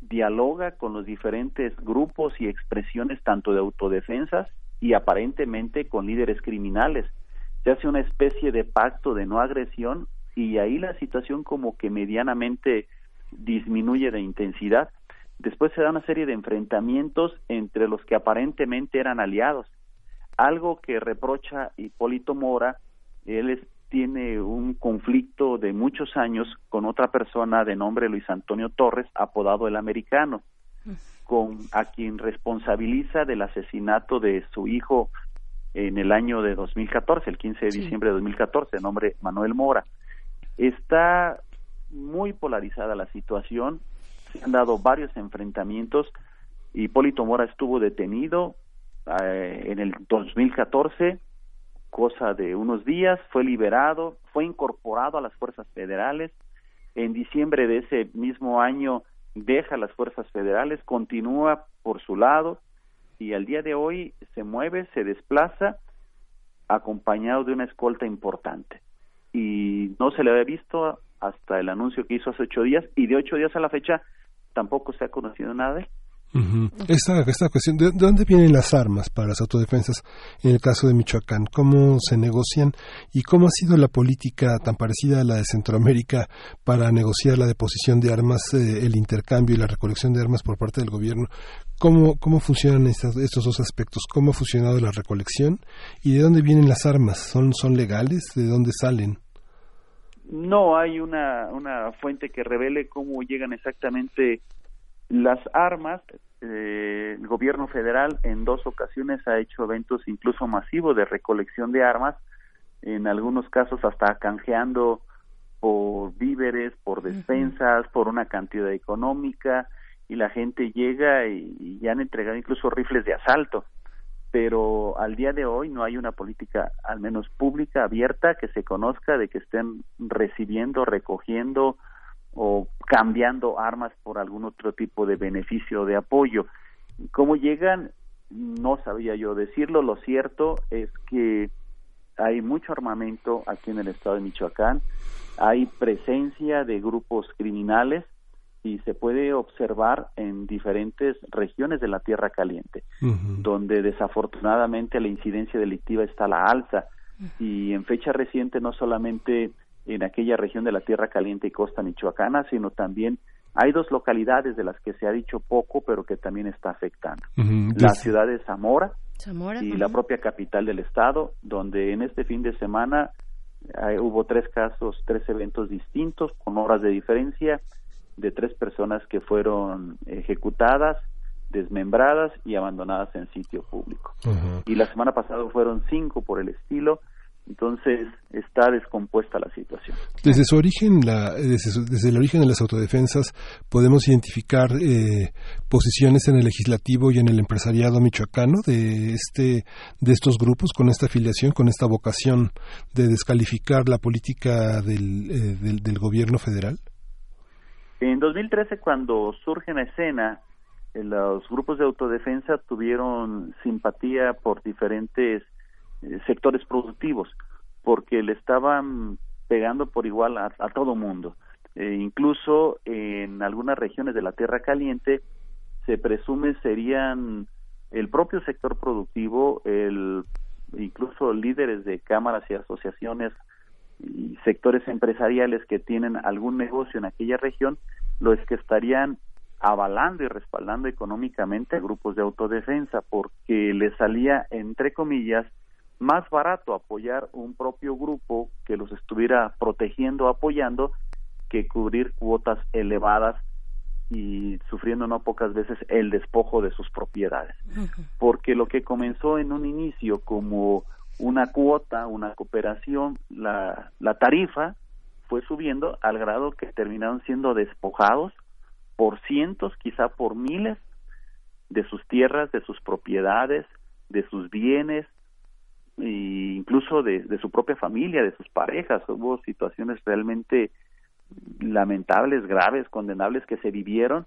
dialoga con los diferentes grupos y expresiones tanto de autodefensas y aparentemente con líderes criminales. Se hace una especie de pacto de no agresión y ahí la situación como que medianamente disminuye de intensidad. Después se da una serie de enfrentamientos entre los que aparentemente eran aliados. Algo que reprocha Hipólito Mora, él tiene un conflicto de muchos años con otra persona de nombre Luis Antonio Torres, apodado el americano con a quien responsabiliza del asesinato de su hijo en el año de 2014, el 15 de diciembre de 2014, de nombre Manuel Mora. Está muy polarizada la situación, se han dado varios enfrentamientos. Hipólito Mora estuvo detenido eh, en el 2014, cosa de unos días, fue liberado, fue incorporado a las fuerzas federales. En diciembre de ese mismo año deja las fuerzas federales, continúa por su lado y al día de hoy se mueve, se desplaza acompañado de una escolta importante. Y no se le había visto hasta el anuncio que hizo hace ocho días y de ocho días a la fecha tampoco se ha conocido nada de él. Ujú. esta, esta cuestión, ¿de, de dónde vienen las armas para las autodefensas en el caso de Michoacán? ¿Cómo se negocian y cómo ha sido la política tan parecida a la de Centroamérica para negociar la deposición de armas, eh, el intercambio y la recolección de armas por parte del gobierno? ¿Cómo, cómo funcionan estas- estos dos aspectos? ¿Cómo ha funcionado la recolección y de dónde vienen las armas? ¿Son, son legales? ¿De dónde salen? No hay una, una fuente que revele cómo llegan exactamente las armas. Eh, el gobierno federal en dos ocasiones ha hecho eventos incluso masivos de recolección de armas, en algunos casos hasta canjeando por víveres, por despensas, por una cantidad económica, y la gente llega y, y ya han entregado incluso rifles de asalto pero al día de hoy no hay una política, al menos pública, abierta, que se conozca de que estén recibiendo, recogiendo o cambiando armas por algún otro tipo de beneficio o de apoyo. ¿Cómo llegan? No sabía yo decirlo. Lo cierto es que hay mucho armamento aquí en el estado de Michoacán, hay presencia de grupos criminales y se puede observar en diferentes regiones de la Tierra Caliente, donde desafortunadamente la incidencia delictiva está a la alza y en fecha reciente no solamente en aquella región de la Tierra Caliente y costa michoacana, sino también hay dos localidades de las que se ha dicho poco, pero que también está afectando. La ciudad de Zamora, y la propia capital del estado, donde en este fin de semana eh, hubo tres casos, tres eventos distintos con horas de diferencia de tres personas que fueron ejecutadas, desmembradas y abandonadas en sitio público. Y la semana pasada fueron cinco por el estilo. Entonces está descompuesta la situación. Desde su origen, la, desde, desde, el origen de las autodefensas, podemos identificar eh, posiciones en el legislativo y en el empresariado michoacano de este, de estos grupos con esta afiliación, con esta vocación de descalificar la política del, eh, del, del gobierno federal. En 2013, cuando surge en escena, eh, los grupos de autodefensa tuvieron simpatía por diferentes sectores productivos, porque le estaban pegando por igual a, a todo mundo. Eh, incluso en algunas regiones de la Tierra Caliente se presume serían el propio sector productivo, el incluso líderes de cámaras y asociaciones y sectores empresariales que tienen algún negocio en aquella región, los que estarían avalando y respaldando económicamente a grupos de autodefensa porque les salía, entre comillas, más barato apoyar un propio grupo que los estuviera protegiendo, apoyando, que cubrir cuotas elevadas y sufriendo no pocas veces el despojo de sus propiedades. Porque lo que comenzó en un inicio como una cuota, una cooperación, la, la tarifa fue subiendo al grado que terminaron siendo despojados por cientos, quizá por miles, de sus tierras, de sus propiedades, de sus bienes, e incluso de, su propia familia, de sus parejas. Hubo situaciones realmente lamentables, graves, condenables que se vivieron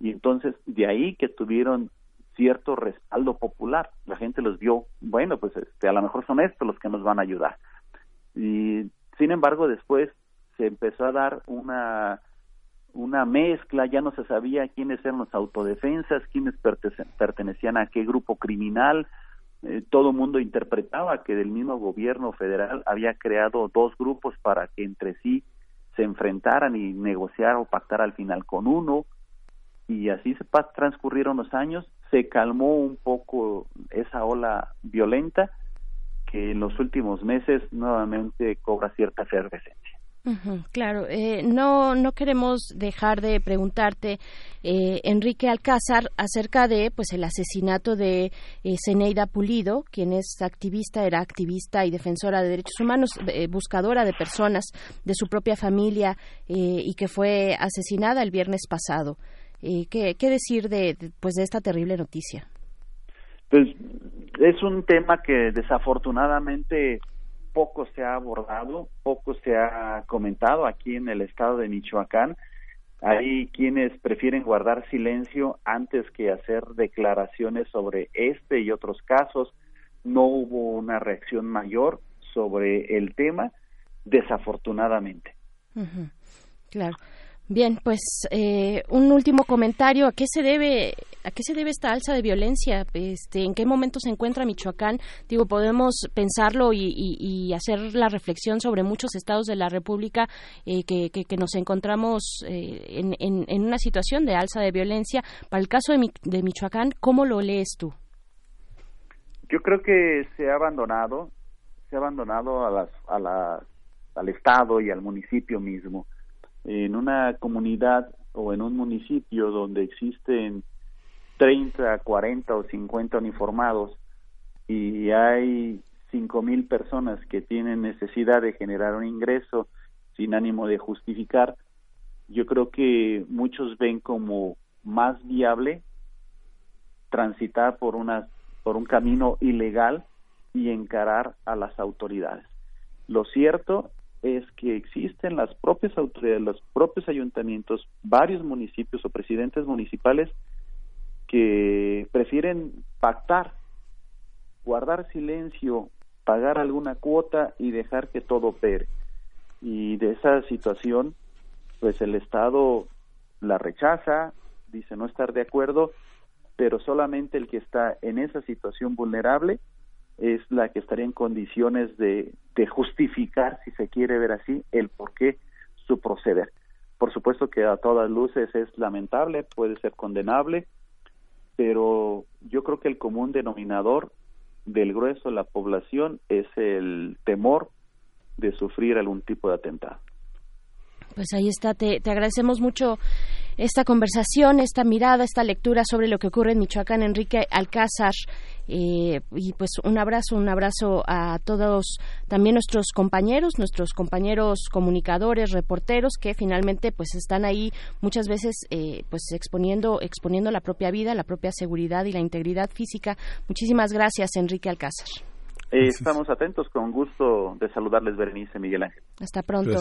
y entonces de ahí que tuvieron cierto respaldo popular. La gente los vio, bueno, pues este, a lo mejor son estos los que nos van a ayudar. Y sin embargo, después se empezó a dar una una mezcla, ya no se sabía quiénes eran los autodefensas, quiénes pertenecían a qué grupo criminal, eh, todo mundo interpretaba que del mismo gobierno federal había creado dos grupos para que entre sí se enfrentaran y negociar o pactar al final con uno, y así se transcurrieron los años, se calmó un poco esa ola violenta que en los últimos meses nuevamente cobra cierta efervescencia. Claro, eh, no, no queremos dejar de preguntarte, eh, Enrique Alcázar, acerca de pues el asesinato de eh, Zeneida Pulido, quien es activista, era activista y defensora de derechos humanos, eh, buscadora de personas de su propia familia y que fue asesinada el viernes pasado. ¿qué, ¿Qué decir de, de, pues, de esta terrible noticia? Pues es un tema que desafortunadamente poco se ha abordado, poco se ha comentado aquí en el estado de Michoacán. Hay quienes prefieren guardar silencio antes que hacer declaraciones sobre este y otros casos. No hubo una reacción mayor sobre el tema, desafortunadamente. Claro. Bien, pues eh, un último comentario. ¿A qué se debe a qué se debe esta alza de violencia? Este, ¿En qué momento se encuentra Michoacán? Digo, podemos pensarlo y, hacer la reflexión sobre muchos estados de la República eh, que, nos encontramos eh, en, una situación de alza de violencia. Para el caso de, mi, de Michoacán, ¿cómo lo lees tú? Yo creo que se ha abandonado, se ha abandonado a las a las al estado y al municipio mismo. En una comunidad o en un municipio donde existen 30, 40 o 50 uniformados y hay cinco mil personas que tienen necesidad de generar un ingreso sin ánimo de justificar, yo creo que muchos ven como más viable transitar por una por un camino ilegal y encarar a las autoridades. Lo cierto es que existen las propias autoridades, los propios ayuntamientos, varios municipios o presidentes municipales que prefieren pactar, guardar silencio, pagar alguna cuota y dejar que todo opere. Y de esa situación, pues el Estado la rechaza, dice no estar de acuerdo, pero solamente el que está en esa situación vulnerable es la que estaría en condiciones de, justificar, si se quiere ver así, el por qué su proceder. Por supuesto que a todas luces es lamentable, puede ser condenable, pero yo creo que el común denominador del grueso de la población es el temor de sufrir algún tipo de atentado. Pues ahí está, te, te agradecemos mucho esta conversación, esta mirada, esta lectura sobre lo que ocurre en Michoacán, Enrique Alcázar. Eh, y pues un abrazo, un abrazo a todos también nuestros compañeros, nuestros compañeros comunicadores, reporteros que finalmente pues están ahí muchas veces eh, pues exponiendo, exponiendo la propia vida, la propia seguridad y la integridad física. Muchísimas gracias, Enrique Alcázar. Eh, estamos atentos, con gusto de saludarles, Berenice Miguel Ángel. Hasta pronto.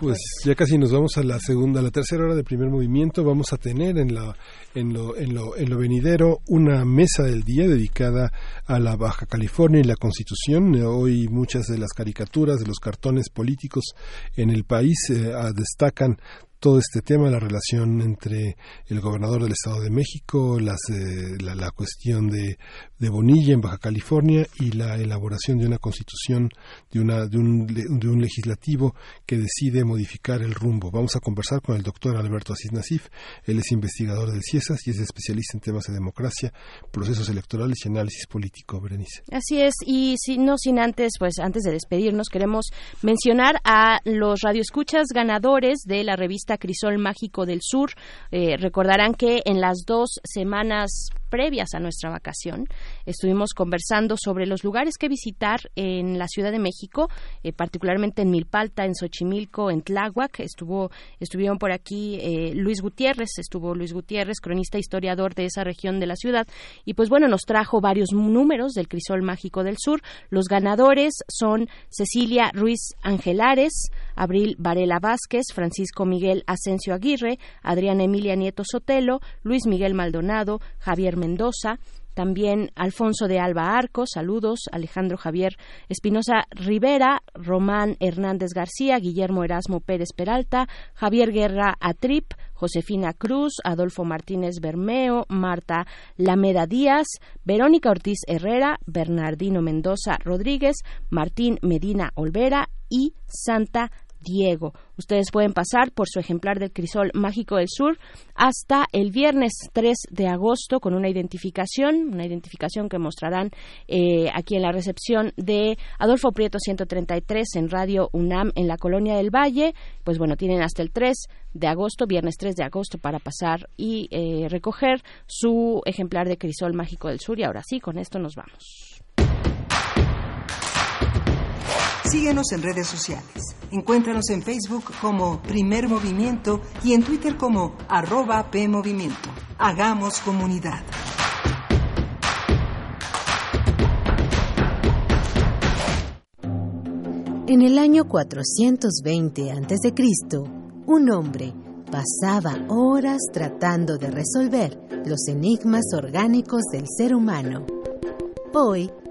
Pues ya casi nos vamos a la segunda, a la tercera hora del primer movimiento. Vamos a tener en, la, en, lo, en, lo, en lo venidero una mesa del día dedicada a la Baja California y la Constitución. Hoy muchas de las caricaturas, de los cartones políticos en el país eh, destacan todo este tema, la relación entre el gobernador del Estado de México, las, eh, la, la, cuestión de, de, Bonilla en Baja California y la elaboración de una constitución, de, una, de, un, de un legislativo que decide modificar el rumbo. Vamos a conversar con el doctor Alberto Asís Nasif. Él es investigador del CIESAS y es especialista en temas de democracia, procesos electorales y análisis político, Berenice. Así es, y si, no sin antes, pues antes de despedirnos, queremos mencionar a los radioescuchas ganadores de la revista Crisol Mágico del Sur. Eh, recordarán que en las dos semanas previas a nuestra vacación estuvimos conversando sobre los lugares que visitar en la Ciudad de México, eh, particularmente en Milpalta, en Xochimilco, en Tláhuac. Estuvo, estuvieron por aquí eh, Luis Gutiérrez, estuvo Luis Gutiérrez, cronista historiador de esa región de la ciudad, y pues bueno, nos trajo varios números del Crisol Mágico del Sur. Los ganadores son Cecilia Ruiz Angelares, Abril Varela Vázquez, Francisco Miguel Asensio Aguirre, Adriana Emilia Nieto Sotelo, Luis Miguel Maldonado, Javier Mendoza, también Alfonso de Alba Arco, saludos, Alejandro Javier Espinosa Rivera, Román Hernández García, Guillermo Erasmo Pérez Peralta, Javier Guerra Atrip, Josefina Cruz, Adolfo Martínez Bermeo, Marta Lameda Díaz, Verónica Ortiz Herrera, Bernardino Mendoza Rodríguez, Martín Medina Olvera y Santa Diego. Ustedes pueden pasar por su ejemplar del crisol mágico del sur hasta el viernes 3 de agosto con una identificación, una identificación que mostrarán eh, aquí en la recepción de Adolfo Prieto 133 en Radio UNAM en la Colonia del Valle. Pues bueno, tienen hasta el 3 de agosto, viernes 3 de agosto, para pasar y eh, recoger su ejemplar de crisol mágico del sur. Y ahora sí, con esto nos vamos. Síguenos en redes sociales. Encuéntranos en Facebook como Primer Movimiento y en Twitter como arroba PMovimiento. Hagamos comunidad. En el año 420 a.C., un hombre pasaba horas tratando de resolver los enigmas orgánicos del ser humano. Hoy,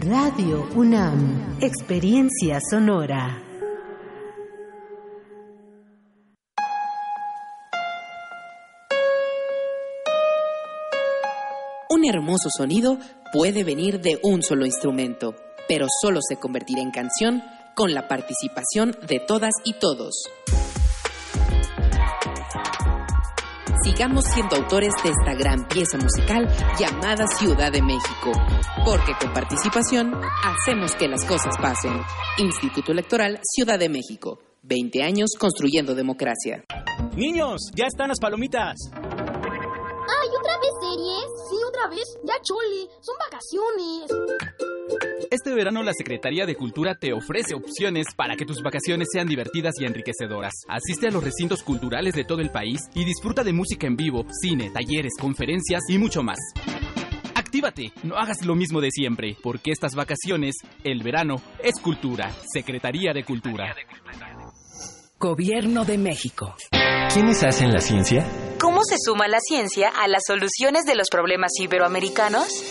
Radio UNAM, Experiencia Sonora. Un hermoso sonido puede venir de un solo instrumento, pero solo se convertirá en canción con la participación de todas y todos. Sigamos siendo autores de esta gran pieza musical llamada Ciudad de México, porque con participación hacemos que las cosas pasen. Instituto Electoral Ciudad de México, 20 años construyendo democracia. Niños, ya están las palomitas. ¡Ay, otra vez! Sí, otra vez. Ya chole, son vacaciones. Este verano la Secretaría de Cultura te ofrece opciones para que tus vacaciones sean divertidas y enriquecedoras. Asiste a los recintos culturales de todo el país y disfruta de música en vivo, cine, talleres, conferencias y mucho más. Actívate, no hagas lo mismo de siempre, porque estas vacaciones, el verano, es cultura. Secretaría de Cultura. Gobierno de México. ¿Quiénes hacen la ciencia? ¿Cómo se suma la ciencia a las soluciones de los problemas iberoamericanos?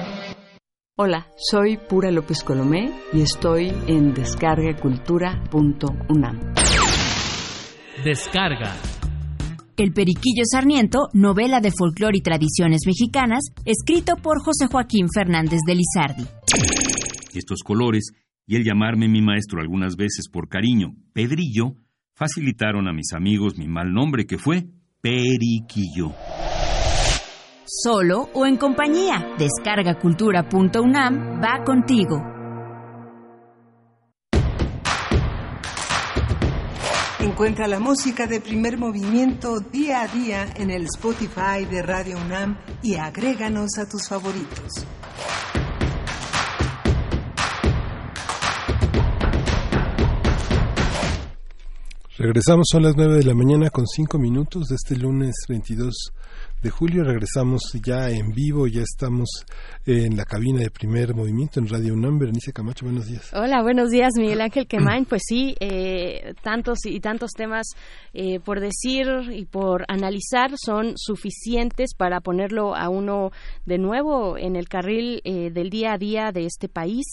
Hola, soy Pura López Colomé y estoy en descargacultura.unam. Descarga. El Periquillo Sarniento, novela de folclore y tradiciones mexicanas, escrito por José Joaquín Fernández de Lizardi. Estos colores y el llamarme mi maestro algunas veces por cariño, Pedrillo, facilitaron a mis amigos mi mal nombre que fue Periquillo. Solo o en compañía. Descargacultura.unam va contigo. Encuentra la música de primer movimiento día a día en el Spotify de Radio UNAM y agréganos a tus favoritos. Regresamos, son las 9 de la mañana con 5 minutos de este lunes 22 de julio. Regresamos ya en vivo, ya estamos en la cabina de primer movimiento en Radio UNAM. Berenice Camacho, buenos días. Hola, buenos días, Miguel Ángel Quemain. Pues sí, eh, tantos y tantos temas eh, por decir y por analizar son suficientes para ponerlo a uno de nuevo en el carril eh, del día a día de este país.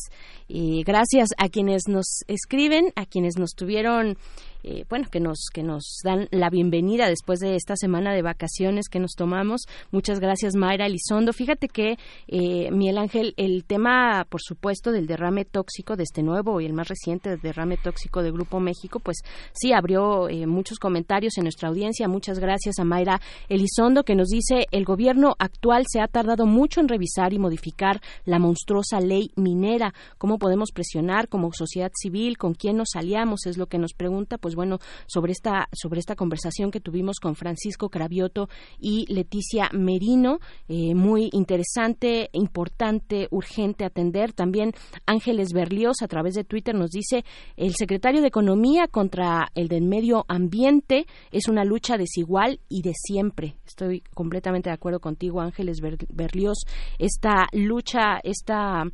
gracias a quienes nos escriben, a quienes nos tuvieron eh, bueno, que nos, que nos dan la bienvenida después de esta semana de vacaciones que nos tomamos. Muchas gracias, Mayra Elizondo. Fíjate que, eh, Miguel Ángel, el tema, por supuesto, del derrame tóxico, de este nuevo y el más reciente derrame tóxico de Grupo México, pues sí abrió eh, muchos comentarios en nuestra audiencia. Muchas gracias a Mayra Elizondo, que nos dice, el gobierno actual se ha tardado mucho en revisar y modificar la monstruosa ley minera. ¿Cómo podemos presionar como sociedad civil? ¿Con quién nos aliamos? Es lo que nos pregunta. Pues bueno, sobre esta, sobre esta conversación que tuvimos con Francisco Cravioto y Leticia Merino, eh, muy interesante, importante, urgente atender. También Ángeles Berlioz a través de Twitter nos dice el secretario de Economía contra el del medio ambiente es una lucha desigual y de siempre. Estoy completamente de acuerdo contigo, Ángeles Berlioz. Esta lucha, esta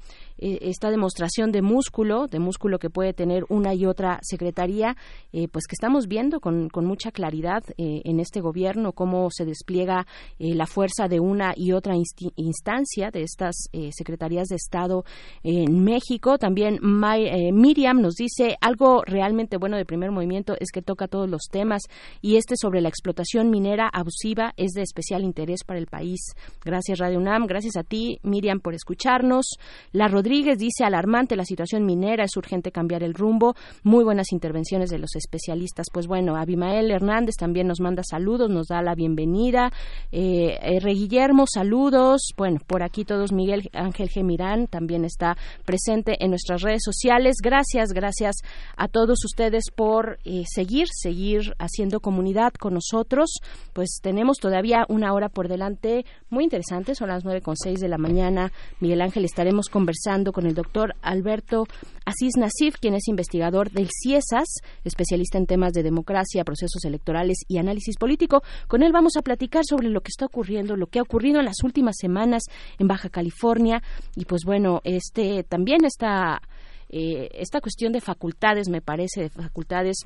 eh, esta demostración de músculo, de músculo que puede tener una y otra secretaría, eh, pues que estamos viendo con, con mucha claridad eh, en este gobierno cómo se despliega la fuerza de una y otra instancia de estas secretarías de Estado en México. También Miriam nos dice algo realmente bueno de primer movimiento es que toca todos los temas y este sobre la explotación minera abusiva es de especial interés para el país. Gracias Radio UNAM, gracias a ti Miriam por escucharnos. La Rodríguez dice alarmante la situación minera, es urgente cambiar el rumbo. Muy buenas intervenciones de los especialistas. Pues bueno, Abimael Hernández también nos manda saludos, nos da la bienvenida. Eh, R. Guillermo, saludos. Bueno, por aquí todos, Miguel Ángel Gemirán también está presente en nuestras redes sociales. Gracias, gracias a todos ustedes por eh, seguir, seguir haciendo comunidad con nosotros. Pues tenemos todavía una hora por delante muy interesante, son las nueve con seis de la mañana. Miguel Ángel, estaremos conversando con el doctor Alberto Asís Nasif, quien es investigador del CIESAS, especialista en temas de democracia, procesos electorales y análisis político. Con él vamos a platicar sobre lo que está ocurriendo, lo que ha ocurrido en las últimas semanas en Baja California y pues bueno, este también está eh, esta cuestión de facultades, me parece, de facultades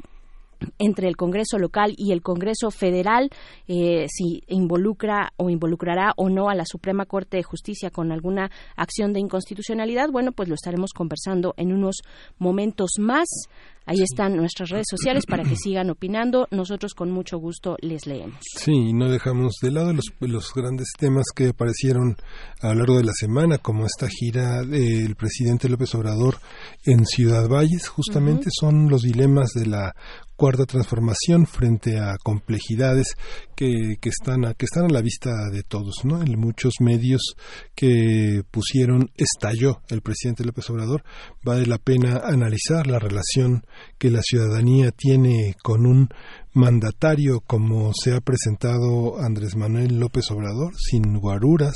entre el Congreso local y el Congreso federal, eh, si involucra o involucrará o no a la Suprema Corte de Justicia con alguna acción de inconstitucionalidad, bueno, pues lo estaremos conversando en unos momentos más. Ahí están nuestras redes sociales para que sigan opinando. Nosotros con mucho gusto les leemos. Sí, no dejamos de lado los, los grandes temas que aparecieron a lo largo de la semana, como esta gira del presidente López Obrador en Ciudad Valles. Justamente son los dilemas de la cuarta transformación frente a complejidades que, que están a, que están a la vista de todos, ¿no? En muchos medios que pusieron estalló el presidente López Obrador, vale la pena analizar la relación que la ciudadanía tiene con un mandatario como se ha presentado Andrés Manuel López Obrador, sin guaruras,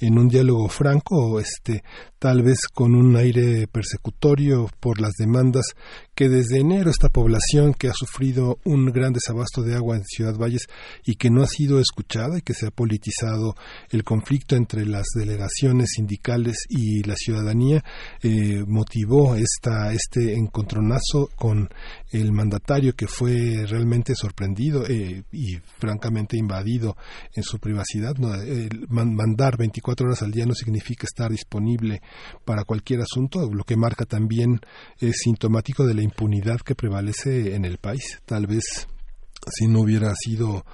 en un diálogo franco, este, tal vez con un aire persecutorio por las demandas que desde enero esta población que ha sufrido un gran desabasto de agua en Ciudad Valles y que no ha sido escuchada y que se ha politizado el conflicto entre las delegaciones sindicales y la ciudadanía eh, motivó esta este encontronazo con el mandatario que fue realmente sorprendido eh, y francamente invadido en su privacidad. man- mandar 24 horas al día no significa estar disponible para cualquier asunto, lo que marca también es sintomático de la impunidad que prevalece en el país. Tal vez si no hubiera sido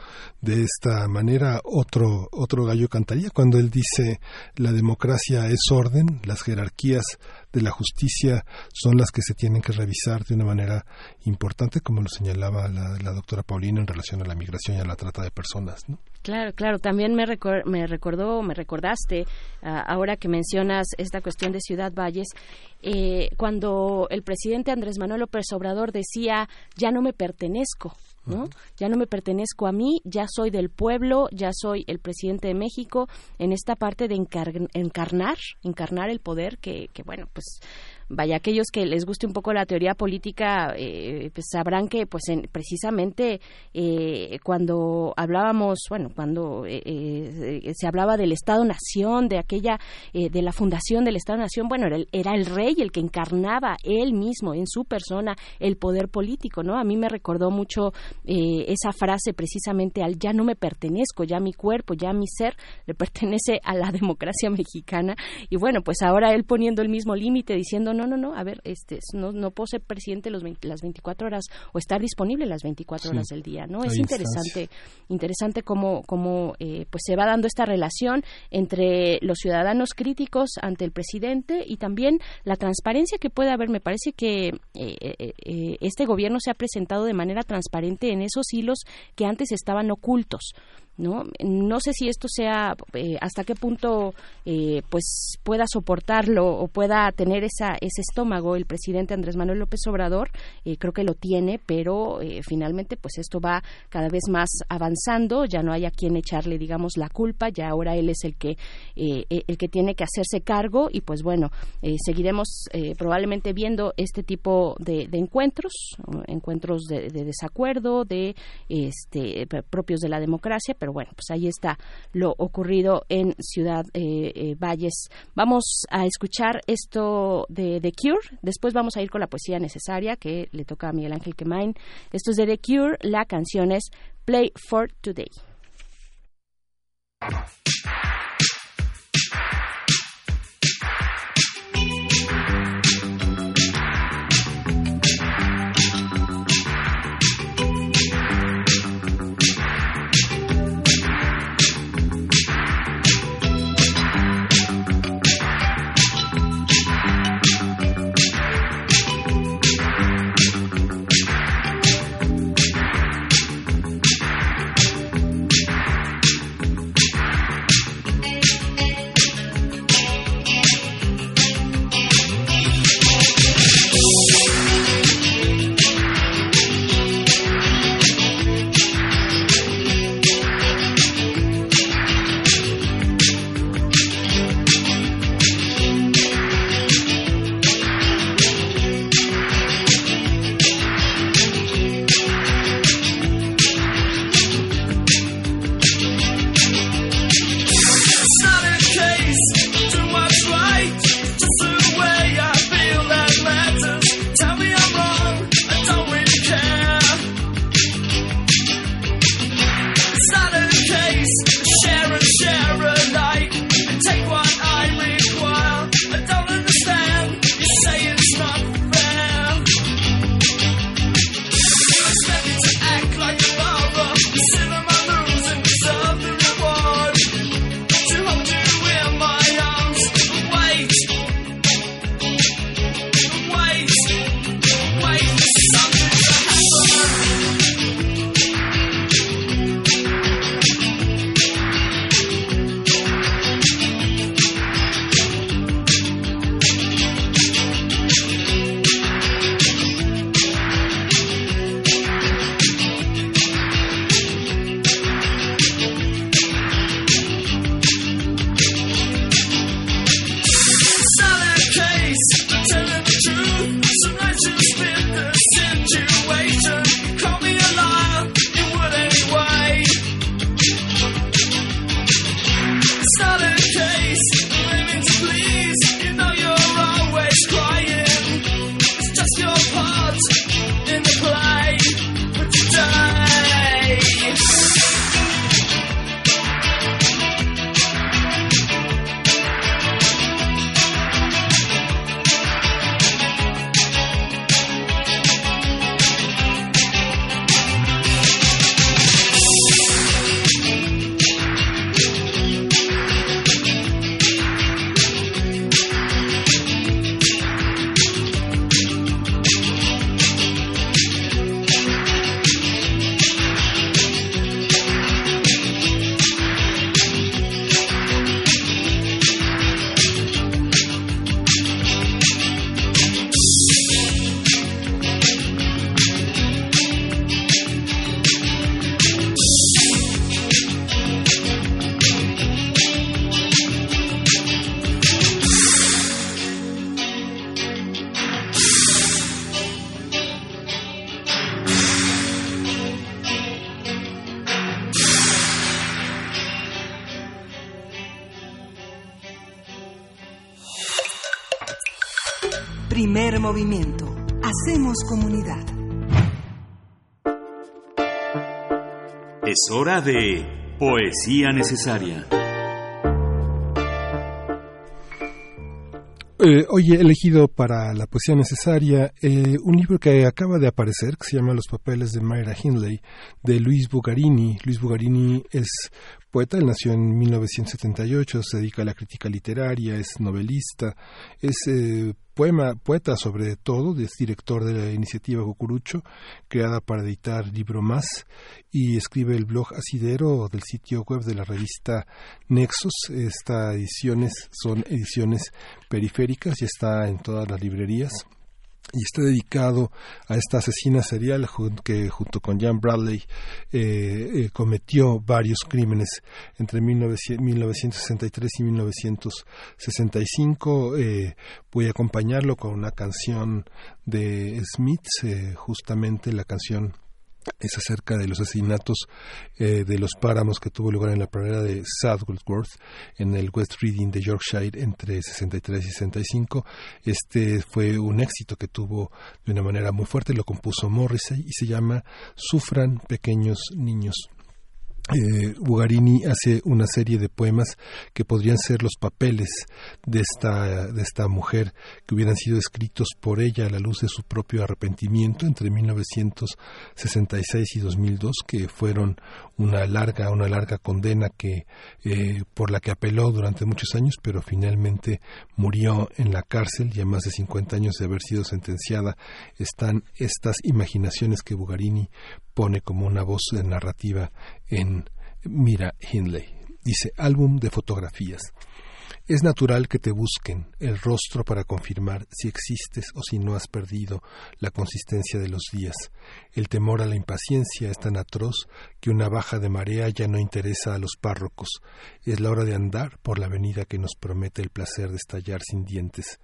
de esta manera otro otro gallo cantaría cuando él dice la democracia es orden las jerarquías de la justicia son las que se tienen que revisar de una manera importante como lo señalaba la, doctora Paulina en relación a la migración y a la trata de personas ¿no? Claro, claro. También me, recor- me recordó, me recordaste, ah, ahora que mencionas esta cuestión de Ciudad Valles, eh, cuando el presidente Andrés Manuel López Obrador decía, ya no me pertenezco, ¿no? Ya no me pertenezco a mí, ya soy del pueblo, ya soy el presidente de México, en esta parte de encar- encarnar, encarnar el poder que, que bueno, pues vaya aquellos que les guste un poco la teoría política eh, pues sabrán que pues en- precisamente eh, cuando hablábamos bueno cuando eh, eh, se hablaba del Estado Nación de aquella eh, de la fundación del Estado Nación bueno era el, era el rey el que encarnaba él mismo en su persona el poder político no a mí me recordó mucho eh, esa frase precisamente al ya no me pertenezco ya mi cuerpo ya mi ser le pertenece a la democracia mexicana y bueno pues ahora él poniendo el mismo límite diciendo no no no a ver este no, no puedo ser presidente los 20 las 24 horas o estar disponible las 24 Sí. horas del día no es interesante interesante cómo cómo eh, pues se va dando esta relación entre los ciudadanos críticos ante el presidente y también la transparencia que puede haber. Me parece que eh, eh, eh, este gobierno se ha presentado de manera transparente en esos hilos que antes estaban ocultos no no sé si esto sea eh, hasta qué punto eh, pues pueda soportarlo o pueda tener esa ese estómago el presidente Andrés Manuel López Obrador eh, creo que lo tiene pero eh, finalmente pues esto va cada vez más avanzando ya no hay a quien echarle digamos la culpa ya ahora él es el que el que tiene que hacerse cargo y pues bueno seguiremos probablemente viendo este tipo de, de encuentros encuentros de, de desacuerdo de este propios de la democracia pero bueno pues ahí está lo ocurrido en Ciudad eh, eh, Valles. Vamos a escuchar esto de The Cure. Después vamos a ir con la poesía necesaria que le toca a Miguel Ángel Quemain esto es de The Cure. La canción es Play for Today Poesía Necesaria. Eh, hoy he elegido para la poesía necesaria eh, un libro que acaba de aparecer, que se llama Los papeles de Mayra Hindley, de Luis Bugarini. Luis Bugarini es poeta, él nació en 1978, se dedica a la crítica literaria, es novelista, es eh, poema, poeta sobre todo, es director de la iniciativa Cucurucho, creada para editar Libro Más, y escribe el blog Asidero del sitio web de la revista Nexus. Estas ediciones son ediciones periféricas y está en todas las librerías y está dedicado a esta asesina serial que junto con Jan Bradley eh, eh, cometió varios crímenes entre 1963 y 1965. Eh, voy a acompañarlo con una canción de Smith, justamente la canción es acerca de los asesinatos eh, de los páramos que tuvo lugar en la pradera de Southwoldworth en el West Reading de Yorkshire entre 63 y 65. Este fue un éxito que tuvo de una manera muy fuerte, lo compuso Morrissey y se llama Sufran pequeños niños eh, Bugarini hace una serie de poemas que podrían ser los papeles de esta, de esta mujer que hubieran sido escritos por ella a la luz de su propio arrepentimiento entre 1966 y 2002 que fueron una larga una larga condena que eh, por la que apeló durante muchos años pero finalmente murió en la cárcel y a más de 50 años de haber sido sentenciada están estas imaginaciones que Bugarini pone como una voz narrativa en Mira Hindley. Dice, álbum de fotografías. Es natural que te busquen el rostro para confirmar si existes o si no has perdido la consistencia de los días. El temor a la impaciencia es tan atroz que una baja de marea ya no interesa a los párrocos. Es la hora de andar por la avenida que nos promete el placer de estallar sin dientes.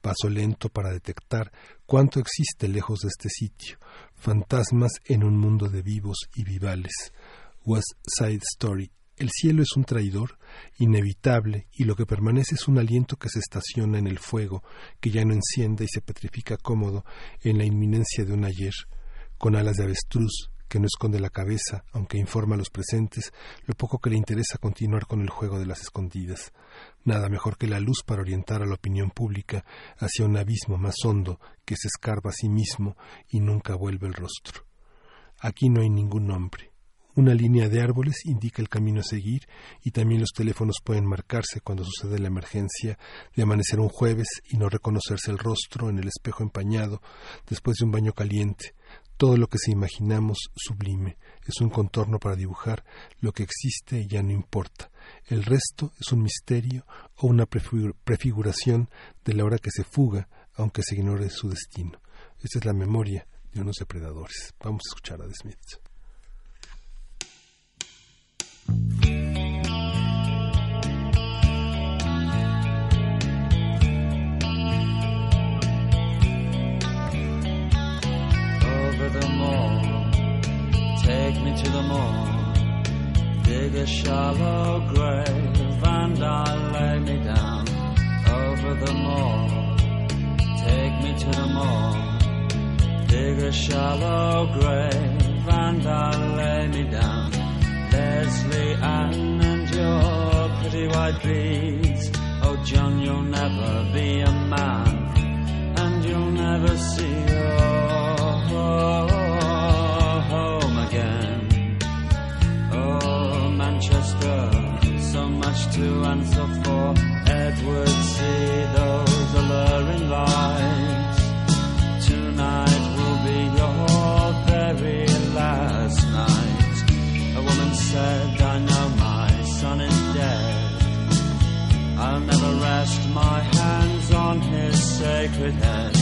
Paso lento para detectar cuánto existe lejos de este sitio, fantasmas en un mundo de vivos y vivales. West Side Story. El cielo es un traidor inevitable y lo que permanece es un aliento que se estaciona en el fuego, que ya no enciende y se petrifica cómodo en la inminencia de un ayer, con alas de avestruz, que no esconde la cabeza, aunque informa a los presentes lo poco que le interesa continuar con el juego de las escondidas. Nada mejor que la luz para orientar a la opinión pública hacia un abismo más hondo que se escarba a sí mismo y nunca vuelve el rostro. Aquí no hay ningún nombre. Una línea de árboles indica el camino a seguir y también los teléfonos pueden marcarse cuando sucede la emergencia de amanecer un jueves y no reconocerse el rostro en el espejo empañado después de un baño caliente. Todo lo que se imaginamos sublime es un contorno para dibujar lo que existe y ya no importa. El resto es un misterio o una prefiguración de la hora que se fuga, aunque se ignore su destino. Esta es la memoria de unos depredadores. Vamos a escuchar a The Smiths. Shallow grave and I'll lay me down. Leslie Ann and your pretty white beads. Oh, John, you'll never be a man, and you'll never see your home again. Oh, Manchester, so much to answer my hands on his sacred head.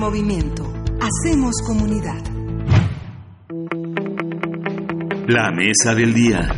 Movimiento. Hacemos comunidad. La mesa del día.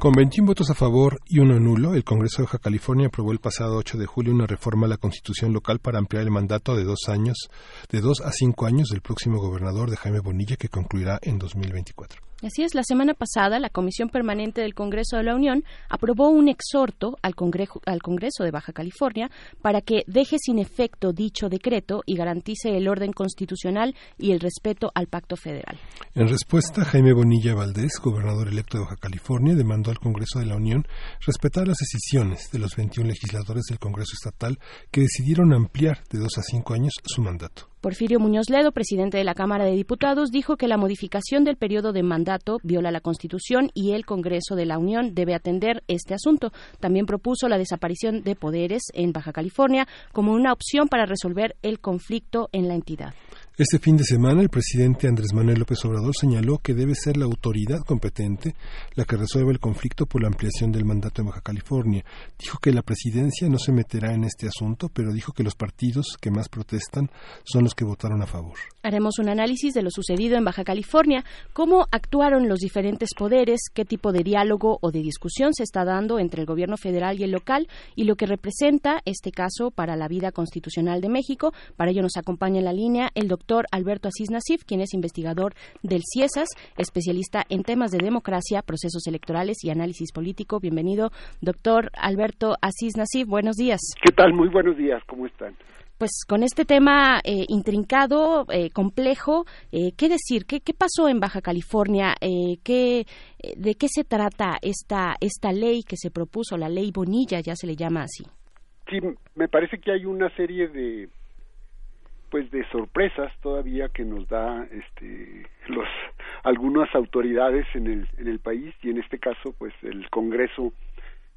Con 21 votos a favor y uno nulo, el Congreso de Baja California aprobó el pasado 8 de julio una reforma a la Constitución local para ampliar el mandato de dos años, de dos a cinco años del próximo gobernador de Jaime Bonilla, que concluirá en 2024. Así es, la semana pasada la Comisión Permanente del Congreso de la Unión aprobó un exhorto al Congreso, al Congreso de Baja California para que deje sin efecto dicho decreto y garantice el orden constitucional y el respeto al pacto federal. En respuesta, Jaime Bonilla Valdés, gobernador electo de Baja California, demandó al Congreso de la Unión respetar las decisiones de los 21 legisladores del Congreso Estatal que decidieron ampliar de dos a cinco años su mandato. Porfirio Muñoz Ledo, presidente de la Cámara de Diputados, dijo que la modificación del periodo de mandato viola la Constitución y el Congreso de la Unión debe atender este asunto. También propuso la desaparición de poderes en Baja California como una opción para resolver el conflicto en la entidad. Este fin de semana, el presidente Andrés Manuel López Obrador señaló que debe ser la autoridad competente la que resuelva el conflicto por la ampliación del mandato en Baja California. Dijo que la presidencia no se meterá en este asunto, pero dijo que los partidos que más protestan son los que votaron a favor. Haremos un análisis de lo sucedido en Baja California, cómo actuaron los diferentes poderes, qué tipo de diálogo o de discusión se está dando entre el gobierno federal y el local y lo que representa este caso para la vida constitucional de México. Para ello nos acompaña en la línea el doctor Alberto Asís Nasif, quien es investigador del CIESAS, especialista en temas de democracia, procesos electorales y análisis político. Bienvenido, doctor Alberto Asís Nasif. Buenos días. ¿Qué tal? Muy buenos días. ¿Cómo están? Pues con este tema eh, intrincado, eh, complejo, eh, ¿qué decir? ¿Qué, ¿Qué, pasó en Baja California? Eh, ¿qué, eh, ¿De qué se trata esta, esta ley que se propuso, la ley Bonilla, ya se le llama así? Sí, me parece que hay una serie de pues de sorpresas todavía que nos da este los algunas autoridades en el en el país y en este caso pues el Congreso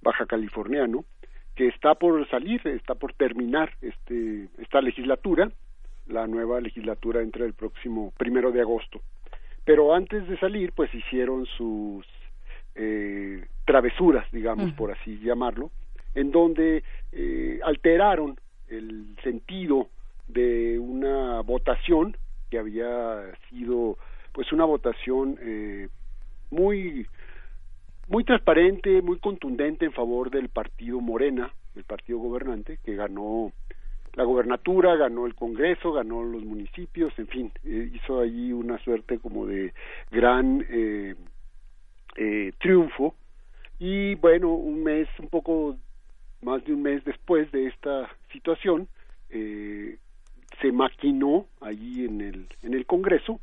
baja californiano que está por salir, está por terminar este esta legislatura, la nueva legislatura entra el próximo primero de agosto. Pero antes de salir, pues hicieron sus eh, travesuras, digamos, por así llamarlo, en donde eh, alteraron el sentido de una votación que había sido pues una votación eh, muy muy transparente, muy contundente en favor del partido Morena, el partido gobernante, que ganó la gobernatura, ganó el Congreso, ganó los municipios, en fin, eh, hizo allí una suerte como de gran eh, eh, triunfo. Y bueno, un mes, un poco más de un mes después de esta situación, eh, se maquinó allí en el, en el Congreso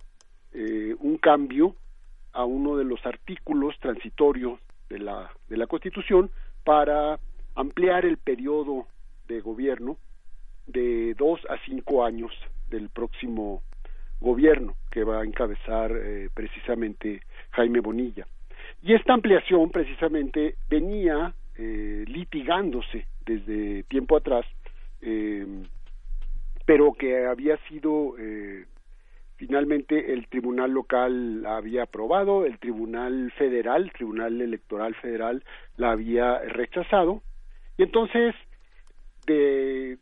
eh, un cambio a uno de los artículos transitorios de la, de la Constitución para ampliar el periodo de gobierno de dos a cinco años del próximo gobierno que va a encabezar eh, precisamente Jaime Bonilla. Y esta ampliación precisamente venía eh, litigándose desde tiempo atrás, eh, pero que había sido eh, finalmente el tribunal local la había aprobado, el tribunal federal, el tribunal electoral federal la había rechazado, y entonces de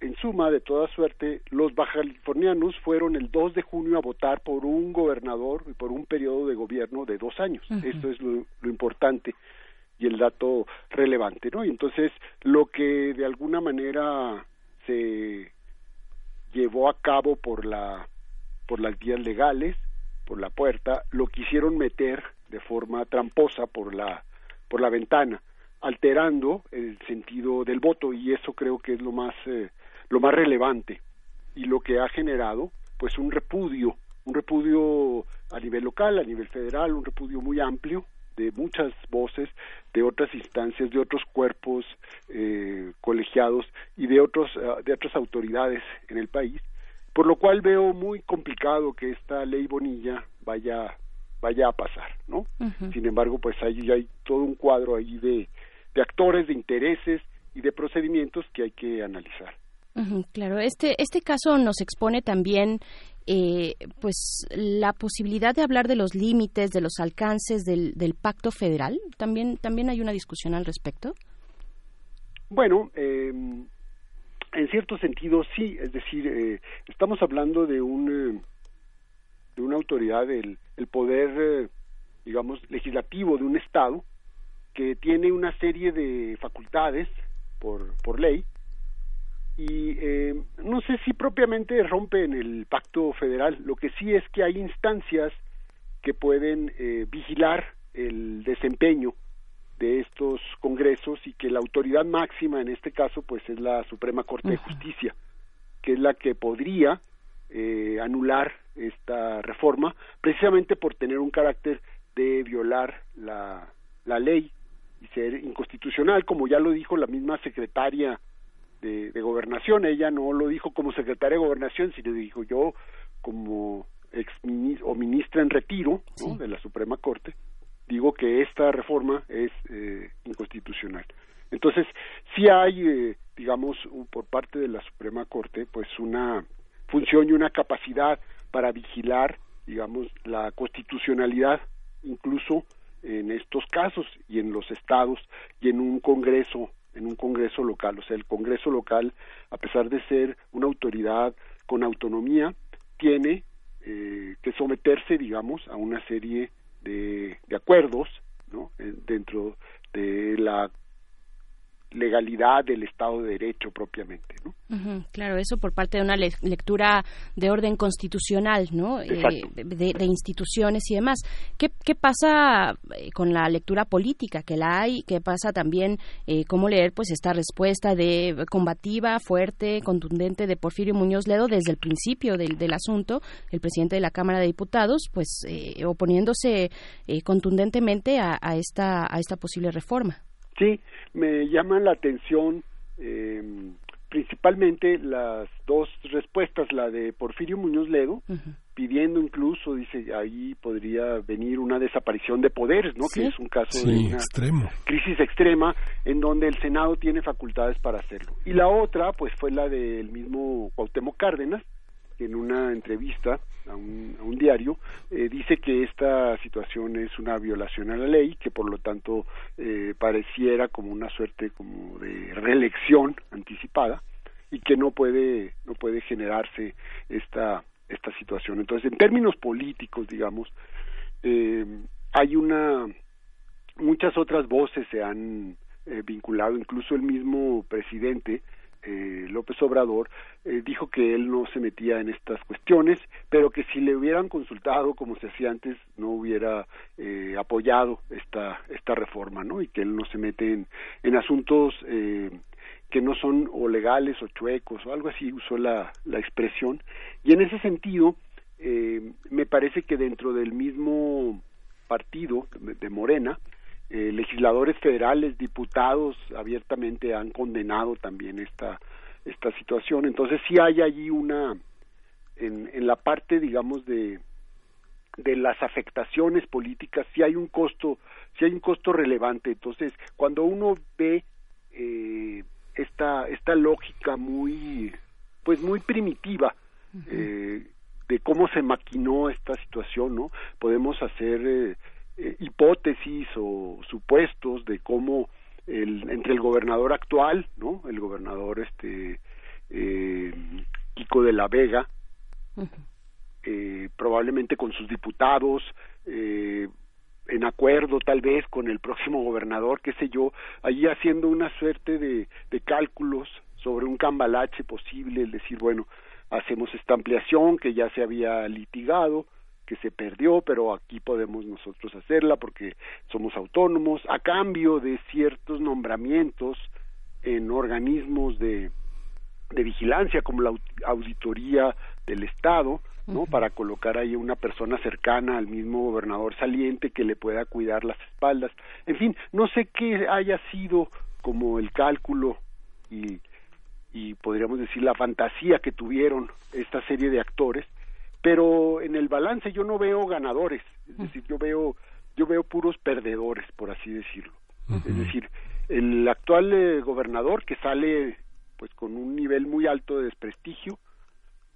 en suma, de toda suerte, los bajacalifornianos fueron el 2 de junio a votar por un gobernador y por un periodo de gobierno de dos años. Ujú. Esto es lo, lo importante y el dato relevante, ¿no? Y entonces, lo que de alguna manera se llevó a cabo por la por las vías legales, por la puerta, lo quisieron meter de forma tramposa por la por la ventana, alterando el sentido del voto y eso creo que es lo más eh, lo más relevante y lo que ha generado pues un repudio, un repudio a nivel local, a nivel federal, un repudio muy amplio de muchas voces, de otras instancias, de otros cuerpos eh, colegiados y de otros eh, de otras autoridades en el país, por lo cual veo muy complicado que esta ley Bonilla vaya vaya a pasar, ¿no? Sin embargo, pues hay, hay todo un cuadro ahí de, de actores, de intereses y de procedimientos que hay que analizar. Claro, este, este caso nos expone también eh, pues la posibilidad de hablar de los límites, de los alcances del, del pacto federal. También, también hay una discusión al respecto. Bueno, eh, en cierto sentido sí, es decir, eh, estamos hablando de un eh, de una autoridad del el poder, eh, digamos, legislativo de un estado que tiene una serie de facultades por por ley y eh, no sé si propiamente rompe en el pacto federal. Lo que sí es que hay instancias que pueden vigilar el desempeño de estos congresos y que la autoridad máxima en este caso pues es la Suprema Corte de Justicia que es la que podría eh, anular esta reforma precisamente por tener un carácter de violar la, la ley y ser inconstitucional como ya lo dijo la misma secretaria de, de gobernación. Ella no lo dijo como secretaria de gobernación sino dijo yo como ex o ministra en retiro ¿no? de la Suprema Corte digo que esta reforma es eh, inconstitucional. Entonces, sí hay, eh, digamos, un- por parte de la Suprema Corte, pues una función y una capacidad para vigilar, digamos, la constitucionalidad, incluso en estos casos y en los estados y en un Congreso, en un Congreso local. O sea, el Congreso local, a pesar de ser una autoridad con autonomía, tiene eh, que someterse, digamos, a una serie de, de acuerdos ¿no? Dentro de la legalidad del Estado de Derecho propiamente. ¿no? Claro, eso por parte de una le- lectura de orden constitucional, ¿no? Eh, de instituciones y demás. ¿Qué, qué pasa eh, con la lectura política que la hay? ¿Qué pasa también eh, cómo leer pues esta respuesta de combativa, fuerte, contundente de Porfirio Muñoz Ledo desde el principio del, del asunto, el presidente de la Cámara de Diputados, pues eh, oponiéndose eh, contundentemente a, a esta a esta posible reforma? Sí, me llaman la atención eh, principalmente las dos respuestas, la de Porfirio Muñoz Ledo, pidiendo incluso, dice, ahí podría venir una desaparición de poderes, ¿no? Sí. Que es un caso Sí, de una extremo. crisis extrema en donde el Senado tiene facultades para hacerlo. Y la otra, pues fue la del mismo Cuauhtémoc Cárdenas, en una entrevista a un, a un diario, eh, dice que esta situación es una violación a la ley, que por lo tanto eh, pareciera como una suerte como de reelección anticipada y que no puede no puede generarse esta esta situación. Entonces, en términos políticos, digamos, eh, hay una muchas otras voces se han eh, vinculado, incluso el mismo presidente eh, López Obrador eh, dijo que él no se metía en estas cuestiones, pero que si le hubieran consultado como se hacía antes no hubiera eh, apoyado esta esta reforma, ¿no? Y que él no se mete en, asuntos eh, que no son o legales o chuecos o algo así usó la, la expresión y en ese sentido eh, me parece que dentro del mismo partido de Morena eh, legisladores federales, diputados abiertamente han condenado también esta esta situación. Entonces sí hay allí una en, en la parte digamos de de las afectaciones políticas sí hay un costo sí hay un costo relevante. Entonces cuando uno ve eh, esta esta lógica muy pues muy primitiva eh, de cómo se maquinó esta situación, ¿no? Podemos hacer eh, hipótesis o supuestos de cómo el, entre el gobernador actual, ¿no? El gobernador este eh, Kiko de la Vega, eh, probablemente con sus diputados, eh, en acuerdo tal vez con el próximo gobernador, qué sé yo, allí haciendo una suerte de, de cálculos sobre un cambalache posible, es decir, bueno, hacemos esta ampliación que ya se había litigado, que se perdió, pero aquí podemos nosotros hacerla porque somos autónomos, a cambio de ciertos nombramientos en organismos de, de vigilancia como la auditoría del Estado, ¿no? Para colocar ahí una persona cercana al mismo gobernador saliente que le pueda cuidar las espaldas. En fin, no sé qué haya sido como el cálculo y, y podríamos decir la fantasía que tuvieron esta serie de actores, pero en el balance yo no veo ganadores, es decir, yo veo yo veo puros perdedores, por así decirlo. Es decir, el actual eh, gobernador que sale pues con un nivel muy alto de desprestigio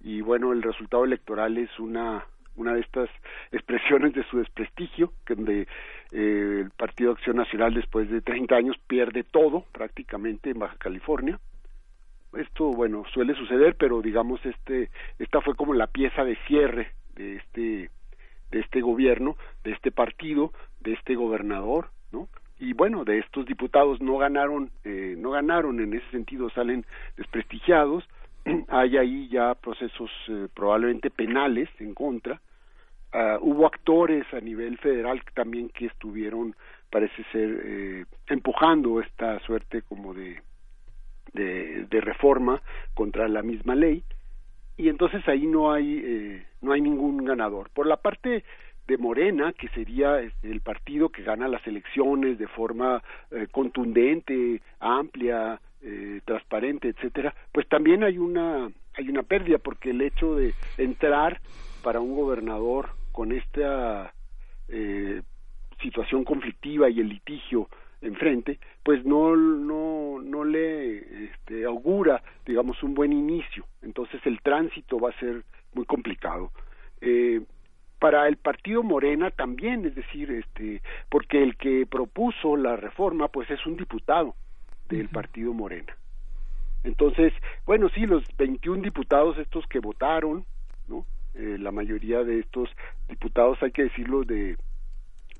y bueno, el resultado electoral es una una de estas expresiones de su desprestigio, que donde eh, el Partido Acción Nacional después de 30 años pierde todo prácticamente en Baja California. Esto, bueno, suele suceder, pero digamos este esta fue como la pieza de cierre de este de este gobierno, de este partido, de este gobernador, ¿no? y bueno de estos diputados no ganaron eh, no ganaron en ese sentido salen desprestigiados hay ahí ya procesos eh, probablemente penales en contra Ah, hubo actores a nivel federal también que estuvieron parece ser eh, empujando esta suerte como de, de reforma contra la misma ley. Y entonces ahí no hay eh, no hay ningún ganador. Por la parte de Morena, que sería este, el partido que gana las elecciones de forma eh, contundente, amplia, eh, transparente, etcétera, pues también hay una hay una pérdida porque el hecho de entrar para un gobernador con esta eh, situación conflictiva y el litigio enfrente, pues no no no le este, augura, digamos, un buen inicio. Entonces el tránsito va a ser muy complicado. Eh, para el partido Morena también, es decir, este, porque el que propuso la reforma, pues es un diputado del partido Morena. Entonces, bueno, sí, los 21 diputados estos que votaron, ¿no? Eh, la mayoría de estos diputados, hay que decirlo, de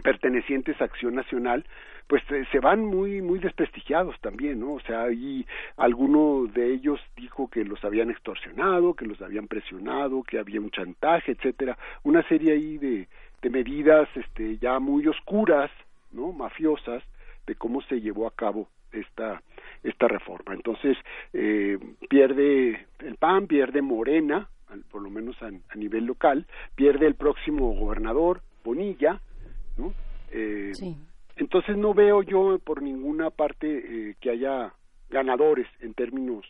pertenecientes a Acción Nacional, pues eh, se van muy muy desprestigiados también, ¿no? O sea, ahí alguno de ellos dijo que los habían extorsionado, que los habían presionado, que había un chantaje, etcétera, una serie ahí de de medidas este ya muy oscuras, ¿no? mafiosas de cómo se llevó a cabo esta esta reforma. Entonces, eh, pierde el PAN, pierde Morena, por lo menos a, nivel local, pierde el próximo gobernador, Bonilla, ¿no? Eh, Entonces no veo yo por ninguna parte eh, que haya ganadores en términos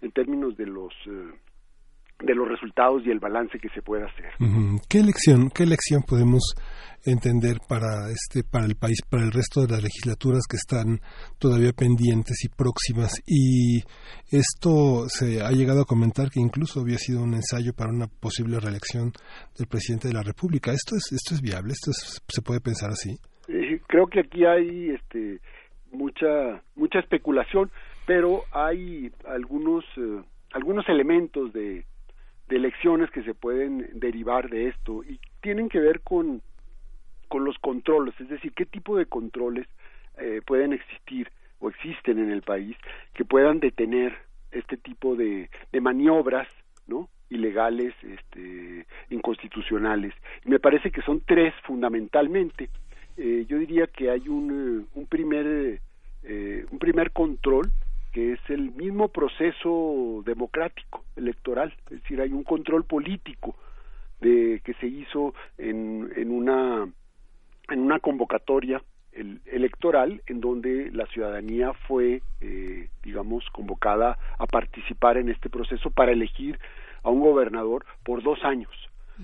en términos de los eh, de los resultados y el balance que se pueda hacer. ¿Qué elección, qué elección podemos entender para este, para el país, para el resto de las legislaturas que están todavía pendientes y próximas? Y esto se ha llegado a comentar que incluso había sido un ensayo para una posible reelección del presidente de la República. ¿Esto es, esto es viable? ¿Esto es- se puede pensar así? Creo que aquí hay este mucha mucha especulación pero hay algunos eh, algunos elementos de, de elecciones que se pueden derivar de esto y tienen que ver con con los controles es decir qué tipo de controles eh, pueden existir o existen en el país que puedan detener este tipo de, de maniobras no ilegales este inconstitucionales. Y me parece que son tres fundamentalmente eh, yo diría que hay un, un primer eh, un primer control que es el mismo proceso democrático electoral. Es decir hay un control político de que se hizo en, en una en una convocatoria el- electoral en donde la ciudadanía fue eh, digamos convocada a participar en este proceso para elegir a un gobernador por dos años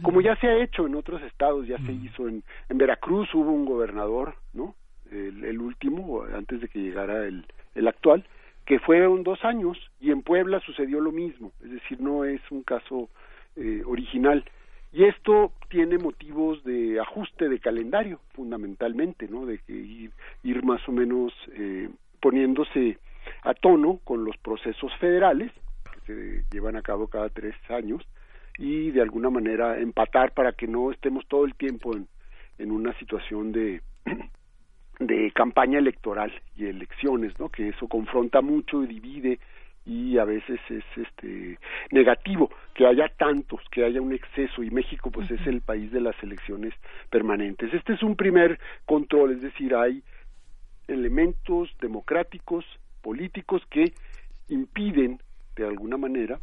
como ya se ha hecho en otros estados ya se hizo en, en Veracruz hubo un gobernador no el, el último antes de que llegara el, el actual que fueron dos años y en Puebla sucedió lo mismo es decir no es un caso eh, original. Y esto tiene motivos de ajuste de calendario fundamentalmente no de que ir, ir más o menos eh, poniéndose a tono con los procesos federales que se llevan a cabo cada tres años y de alguna manera empatar para que no estemos todo el tiempo en, en una situación de de campaña electoral y elecciones, ¿no? Que eso confronta mucho y divide y a veces es este negativo que haya tantos, que haya un exceso y México pues es el país de las elecciones permanentes. Este es un primer control, es decir, hay elementos democráticos, políticos que impiden de alguna manera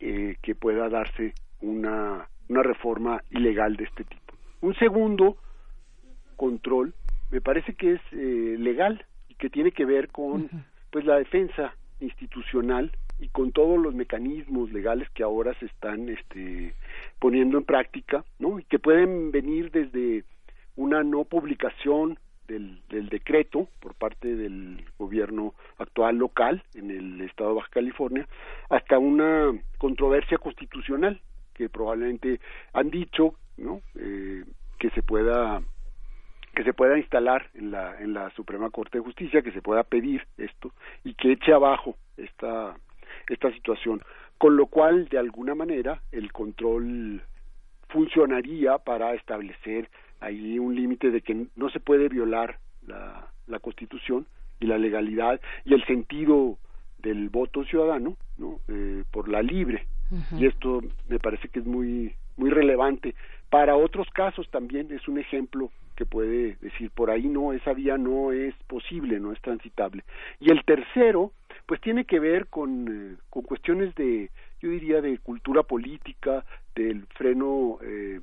eh, que pueda darse una, una reforma ilegal de este tipo. Un segundo control me parece que es eh, legal y que tiene que ver con pues la defensa institucional y con todos los mecanismos legales que ahora se están este poniendo en práctica, ¿no? Y que pueden venir desde una no publicación del, del decreto por parte del gobierno actual local en el estado de Baja California hasta una controversia constitucional que probablemente han dicho, ¿no? Eh, que se pueda que se pueda instalar en la en la Suprema Corte de Justicia, que se pueda pedir esto y que eche abajo esta esta situación, con lo cual de alguna manera el control funcionaría para establecer ahí un límite de que no se puede violar la, la Constitución y la legalidad y el sentido del voto ciudadano, ¿no? Eh, por la libre. Y esto me parece que es muy muy relevante. Para otros casos también es un ejemplo que puede decir por ahí no esa vía no es posible no es transitable. Y el tercero pues tiene que ver con eh, con cuestiones de yo diría de cultura política del freno eh,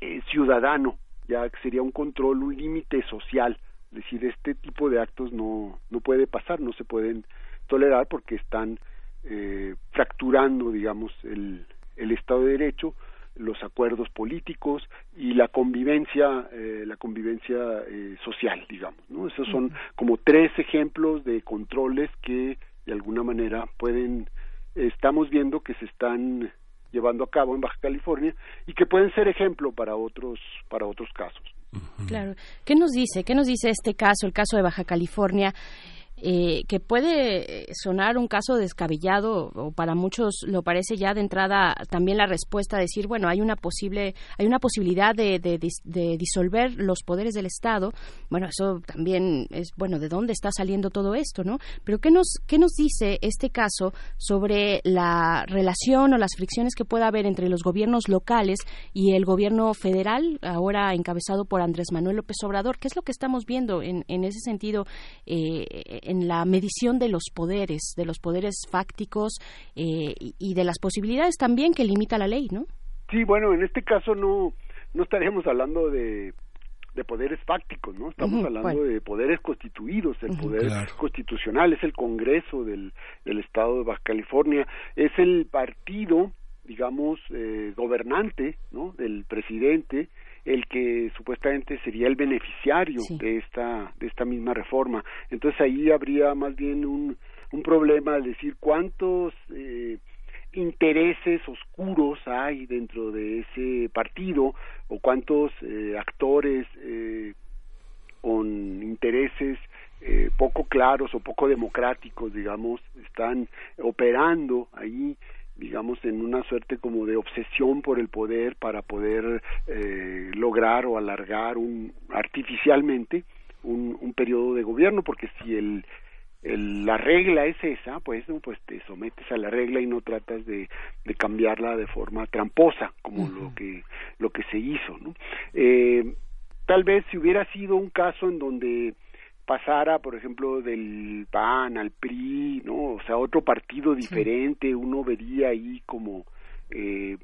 eh, ciudadano ya que sería un control un límite social. Es decir este tipo de actos no no puede pasar no se pueden tolerar porque están eh, fracturando digamos el el estado de derecho los acuerdos políticos y la convivencia eh, la convivencia eh, social digamos no esos son como tres ejemplos de controles que de alguna manera pueden estamos viendo que se están llevando a cabo en Baja California y que pueden ser ejemplo para otros para otros casos Claro. ¿Qué nos dice? ¿Qué nos dice este caso, el caso de Baja California? Eh, que puede sonar un caso descabellado o para muchos lo parece ya de entrada también la respuesta a decir bueno hay una posible hay una posibilidad de, de disolver los poderes del Estado. Bueno eso también es bueno de dónde está saliendo todo esto no pero qué nos qué nos dice este caso sobre la relación o las fricciones que pueda haber entre los gobiernos locales y el gobierno federal ahora encabezado por Andrés Manuel López Obrador qué es lo que estamos viendo en, en ese sentido eh, en la medición de los poderes, de los poderes fácticos eh, y, de las posibilidades también que limita la ley, ¿no? Sí, bueno, en este caso no no estaríamos hablando de, de poderes fácticos, ¿no? Estamos hablando bueno. de poderes constituidos, el poder Claro. constitucional es el Congreso del, del Estado de Baja California, es el partido, digamos, eh, gobernante, ¿no? Del presidente, el que supuestamente sería el beneficiario de esta de esta misma reforma. Entonces ahí habría más bien un un problema al decir cuántos eh, intereses oscuros hay dentro de ese partido o cuántos eh, actores eh, con intereses eh, poco claros o poco democráticos, digamos, están operando ahí, digamos, en una suerte como de obsesión por el poder para poder eh, lograr o alargar un, artificialmente un, un periodo de gobierno, porque si el, el- la regla es esa, pues, ¿no? pues te sometes a la regla y no tratas de, de cambiarla de forma tramposa, como lo que lo que se hizo, ¿no? Eh, tal vez si hubiera sido un caso en donde pasara, por ejemplo, del PAN al PRI, ¿no? O sea, otro partido diferente, uno vería ahí como eh,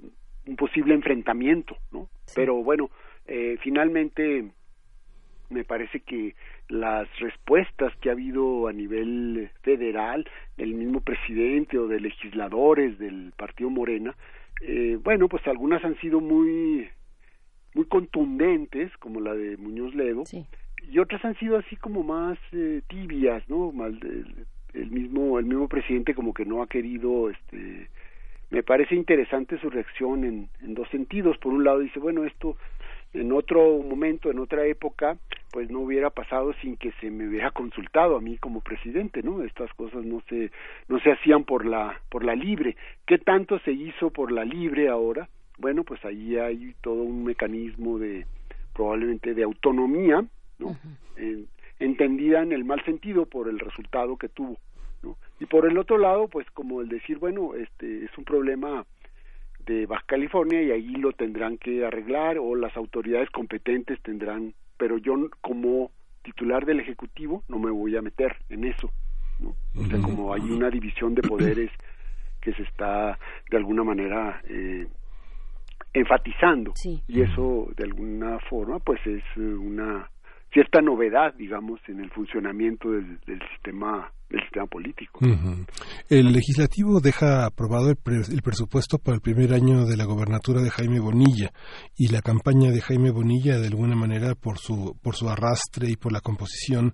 un posible enfrentamiento, ¿no? Pero bueno, eh, finalmente me parece que las respuestas que ha habido a nivel federal del mismo presidente o de legisladores del partido Morena, eh, bueno, pues algunas han sido muy muy contundentes, como la de Muñoz Ledo, y otras han sido así como más eh, tibias, ¿no? Mal del- el mismo el mismo presidente como que no ha querido este me parece interesante su reacción en, en dos sentidos. Por un lado dice, bueno, esto en otro momento, en otra época, pues no hubiera pasado sin que se me hubiera consultado a mí como presidente, ¿no? Estas cosas no se no se hacían por la por la libre. ¿Qué tanto se hizo por la libre ahora? Bueno, pues ahí hay todo un mecanismo de probablemente de autonomía, ¿no? En- entendida en el mal sentido por el resultado que tuvo, ¿no? Y por el otro lado, pues como el decir, bueno, este es un problema de Baja California y ahí lo tendrán que arreglar o las autoridades competentes tendrán, pero yo como titular del ejecutivo no me voy a meter en eso, ¿no? O sea, como hay una división de poderes que se está de alguna manera eh, enfatizando y eso de alguna forma pues es una cierta novedad digamos en el funcionamiento del, del sistema del sistema político. El legislativo deja aprobado el, pre- el presupuesto para el primer año de la gobernatura de Jaime Bonilla y la campaña de Jaime Bonilla de alguna manera por su por su arrastre y por la composición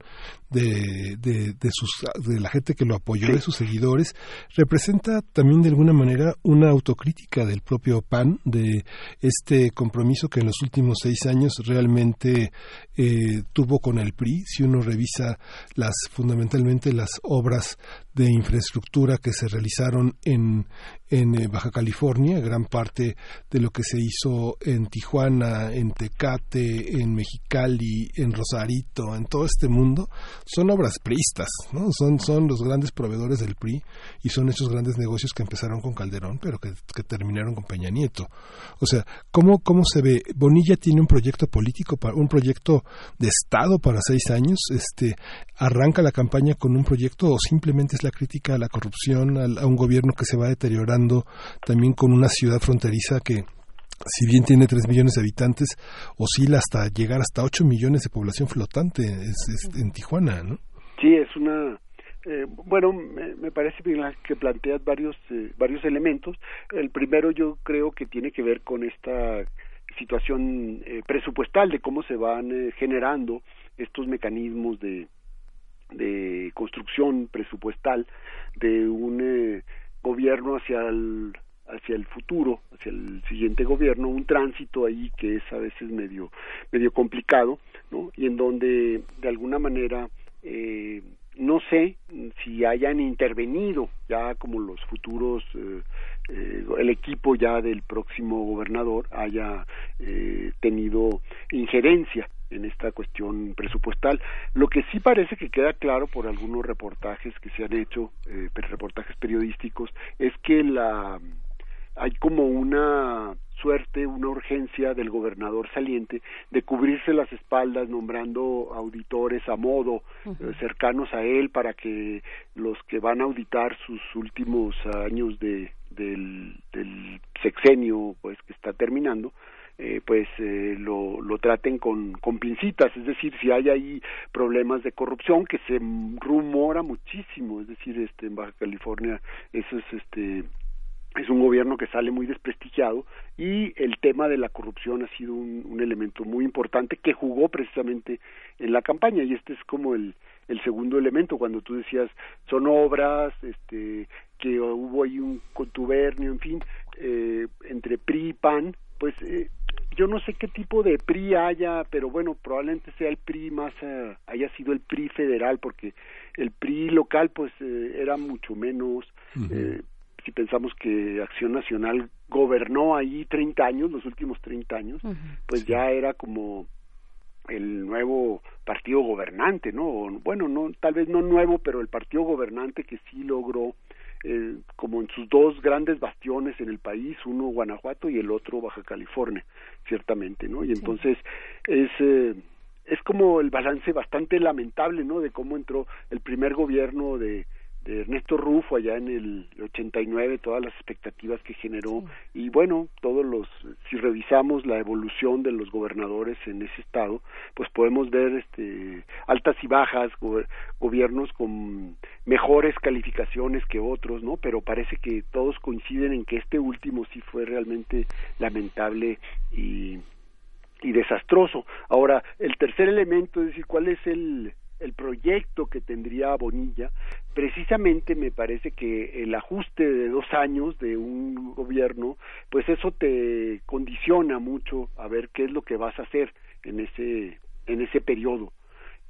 de, de, de sus de la gente que lo apoyó de sus seguidores representa también de alguna manera una autocrítica del propio PAN de este compromiso que en los últimos seis años realmente eh, tuvo con el PRI si uno revisa las fundamentalmente las obras de infraestructura que se realizaron en, en eh, Baja California, gran parte de lo que se hizo en Tijuana, en Tecate, en Mexicali, en Rosarito, en todo este mundo, son obras priistas, ¿no? Son, son los grandes proveedores del PRI y son esos grandes negocios que empezaron con Calderón, pero que, que terminaron con Peña Nieto. O sea, ¿cómo, ¿cómo se ve? Bonilla tiene un proyecto político, para, un proyecto de Estado para seis años, este, arranca la campaña con un proyecto o simplemente la crítica a la corrupción, al- a, un gobierno que se va deteriorando, también con una ciudad fronteriza que si bien tiene 3 millones de habitantes, oscila hasta llegar hasta 8 millones de población flotante es- es en Tijuana, ¿no? Sí, es una eh, bueno, me, me parece que planteas varios eh, varios elementos. El primero yo creo que tiene que ver con esta situación eh, presupuestal de cómo se van eh, generando estos mecanismos de de construcción presupuestal de un eh, gobierno hacia el hacia el futuro, hacia el siguiente gobierno, un tránsito ahí que es a veces medio medio complicado, ¿no? Y en donde de alguna manera eh, no sé si hayan intervenido ya como los futuros eh, eh, el equipo ya del próximo gobernador haya eh, tenido injerencia en esta cuestión presupuestal. Lo que sí parece que queda claro por algunos reportajes que se han hecho, eh, reportajes periodísticos, es que la hay como una suerte, una urgencia del gobernador saliente de cubrirse las espaldas nombrando auditores a modo eh, cercanos a él para que los que van a auditar sus últimos años de del, del sexenio pues que está terminando eh, pues eh, lo, lo traten con, con pincitas, es decir, si hay ahí problemas de corrupción que se rumora muchísimo, es decir, este en Baja California eso es este es un gobierno que sale muy desprestigiado y el tema de la corrupción ha sido un, elemento muy importante que jugó precisamente en la campaña. Y este es como el, el segundo elemento. Cuando tú decías son obras este que hubo ahí un contubernio en fin eh, entre PRI y PAN pues eh, yo no sé qué tipo de PRI haya pero bueno probablemente sea el PRI más eh, haya sido el PRI federal porque el PRI local pues eh, era mucho menos eh, si pensamos que Acción Nacional gobernó ahí 30 años, los últimos 30 años, pues ya era como el nuevo partido gobernante, ¿no? O, bueno, no, tal vez no nuevo, pero el partido gobernante que sí logró, eh, como en sus dos grandes bastiones en el país, uno Guanajuato y el otro Baja California, ciertamente, ¿no? Y entonces es eh, es como el balance bastante lamentable, ¿no? De cómo entró el primer gobierno de de Ernesto Rufo allá en el 89, todas las expectativas que generó y bueno, todos los si revisamos la evolución de los gobernadores en ese estado, pues podemos ver este altas y bajas, go- gobiernos con mejores calificaciones que otros, ¿no? Pero parece que todos coinciden en que este último sí fue realmente lamentable y y desastroso. Ahora, el tercer elemento, es decir, cuál es el, el proyecto que tendría Bonilla, precisamente me parece que el ajuste de dos años de un gobierno, pues eso te condiciona mucho a ver qué es lo que vas a hacer en ese, en ese periodo.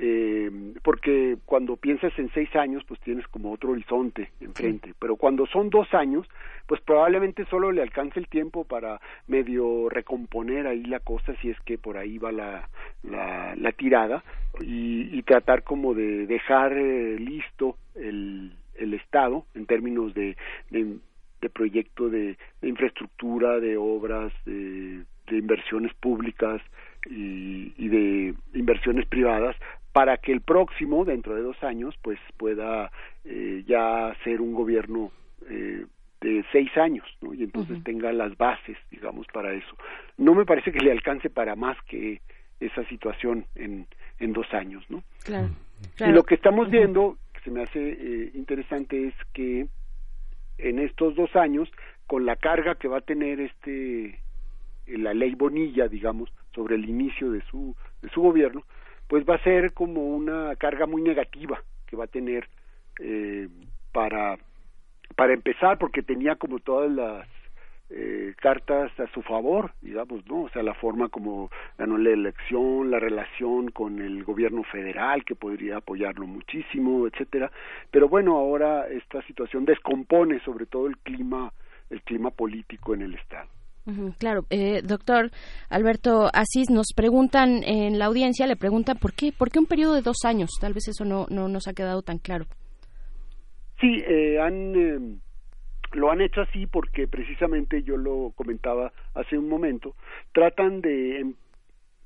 Eh, porque cuando piensas en seis años, pues tienes como otro horizonte enfrente, pero cuando son dos años, pues probablemente solo le alcance el tiempo para medio recomponer ahí la cosa, si es que por ahí va la, la, la tirada, y, y tratar como de dejar eh, listo el, el Estado en términos de, de, de proyecto de, de infraestructura, de obras, de, de inversiones públicas y, y de inversiones privadas para que el próximo, dentro de dos años, pues pueda eh, ya ser un gobierno eh, de seis años, ¿no? Y entonces tenga las bases, digamos, para eso. No me parece que le alcance para más que esa situación en, en dos años, ¿no? Claro. Y lo que estamos viendo, que se me hace eh, interesante, es que en estos dos años, con la carga que va a tener este la ley Bonilla, digamos, sobre el inicio de su de su gobierno, pues va a ser como una carga muy negativa que va a tener eh, para para empezar, porque tenía como todas las eh, cartas a su favor, digamos, ¿no? O sea, la forma como ganó la elección, la relación con el gobierno federal, que podría apoyarlo muchísimo, etcétera. Pero bueno, ahora esta situación descompone sobre todo el clima, el clima político en el Estado. Claro, eh, doctor Alberto Asís, nos preguntan en la audiencia, le preguntan por qué, por qué un periodo de dos años. Tal vez eso no, no nos ha quedado tan claro. Sí, eh, han, eh, lo han hecho así porque precisamente yo lo comentaba hace un momento, tratan de, em-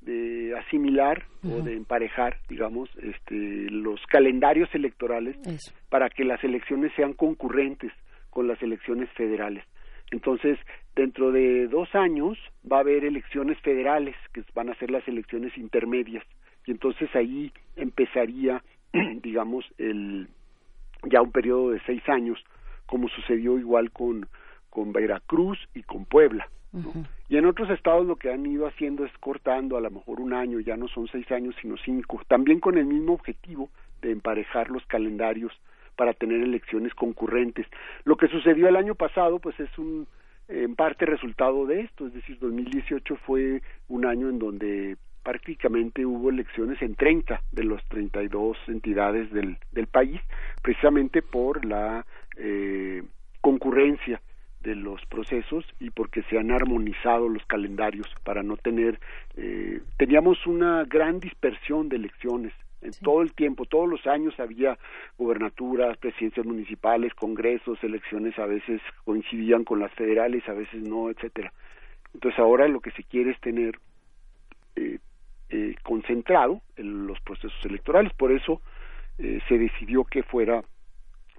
de asimilar o de emparejar, digamos, este, los calendarios electorales para que las elecciones sean concurrentes con las elecciones federales. Entonces, dentro de dos años va a haber elecciones federales, que van a ser las elecciones intermedias, y entonces ahí empezaría, digamos, el ya un periodo de seis años, como sucedió igual con, con Veracruz y con Puebla. Y en otros estados lo que han ido haciendo es cortando a lo mejor un año, ya no son seis años, sino cinco, también con el mismo objetivo de emparejar los calendarios para tener elecciones concurrentes. Lo que sucedió el año pasado, pues es un en parte resultado de esto, es decir, 2018 fue un año en donde prácticamente hubo elecciones en 30 de las 32 entidades del, del país, precisamente por la eh, concurrencia de los procesos y porque se han armonizado los calendarios para no tener eh, teníamos una gran dispersión de elecciones en todo el tiempo, todos los años había gobernaturas, presidencias municipales, congresos, elecciones a veces coincidían con las federales, a veces no, etcétera. Entonces ahora lo que se quiere es tener eh, eh, concentrado en los procesos electorales, por eso eh, se decidió que fuera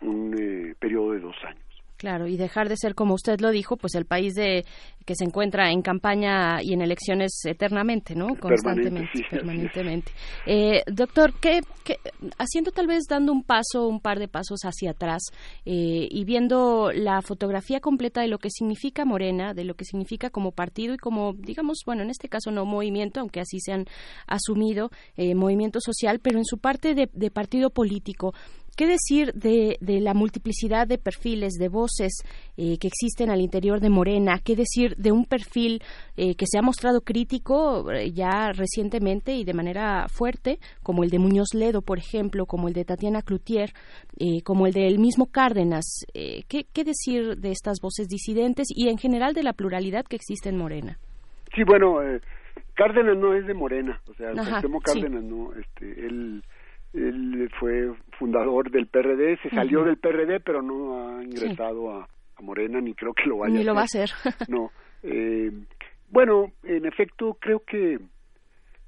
un eh, periodo de dos años. Claro, y dejar de ser, como usted lo dijo, pues el país de que se encuentra en campaña y en elecciones eternamente, ¿no? Constantemente, sí, permanentemente. Eh, doctor, ¿qué, qué- haciendo tal vez dando un paso, un par de pasos hacia atrás eh, y viendo la fotografía completa de lo que significa Morena, de lo que significa como partido y como, digamos, bueno, en este caso no movimiento, aunque así se han asumido, eh, movimiento social, pero en su parte de, de partido político. ¿Qué decir de, de la multiplicidad de perfiles, de voces eh, que existen al interior de Morena? ¿Qué decir de un perfil eh, que se ha mostrado crítico eh, ya recientemente y de manera fuerte, como el de Muñoz Ledo, por ejemplo, como el de Tatiana Cloutier, eh, como el del mismo Cárdenas? Eh, ¿qué, ¿Qué decir de estas voces disidentes y en general de la pluralidad que existe en Morena? Sí, bueno, eh, Cárdenas no es de Morena, o sea, Ajá, sí. Cárdenas no, este, él, él fue fundador del PRD, se salió del PRD, pero no ha ingresado a, a Morena, ni creo que lo vaya Ni a lo va a hacer. hacer. No. Eh, bueno, en efecto, creo que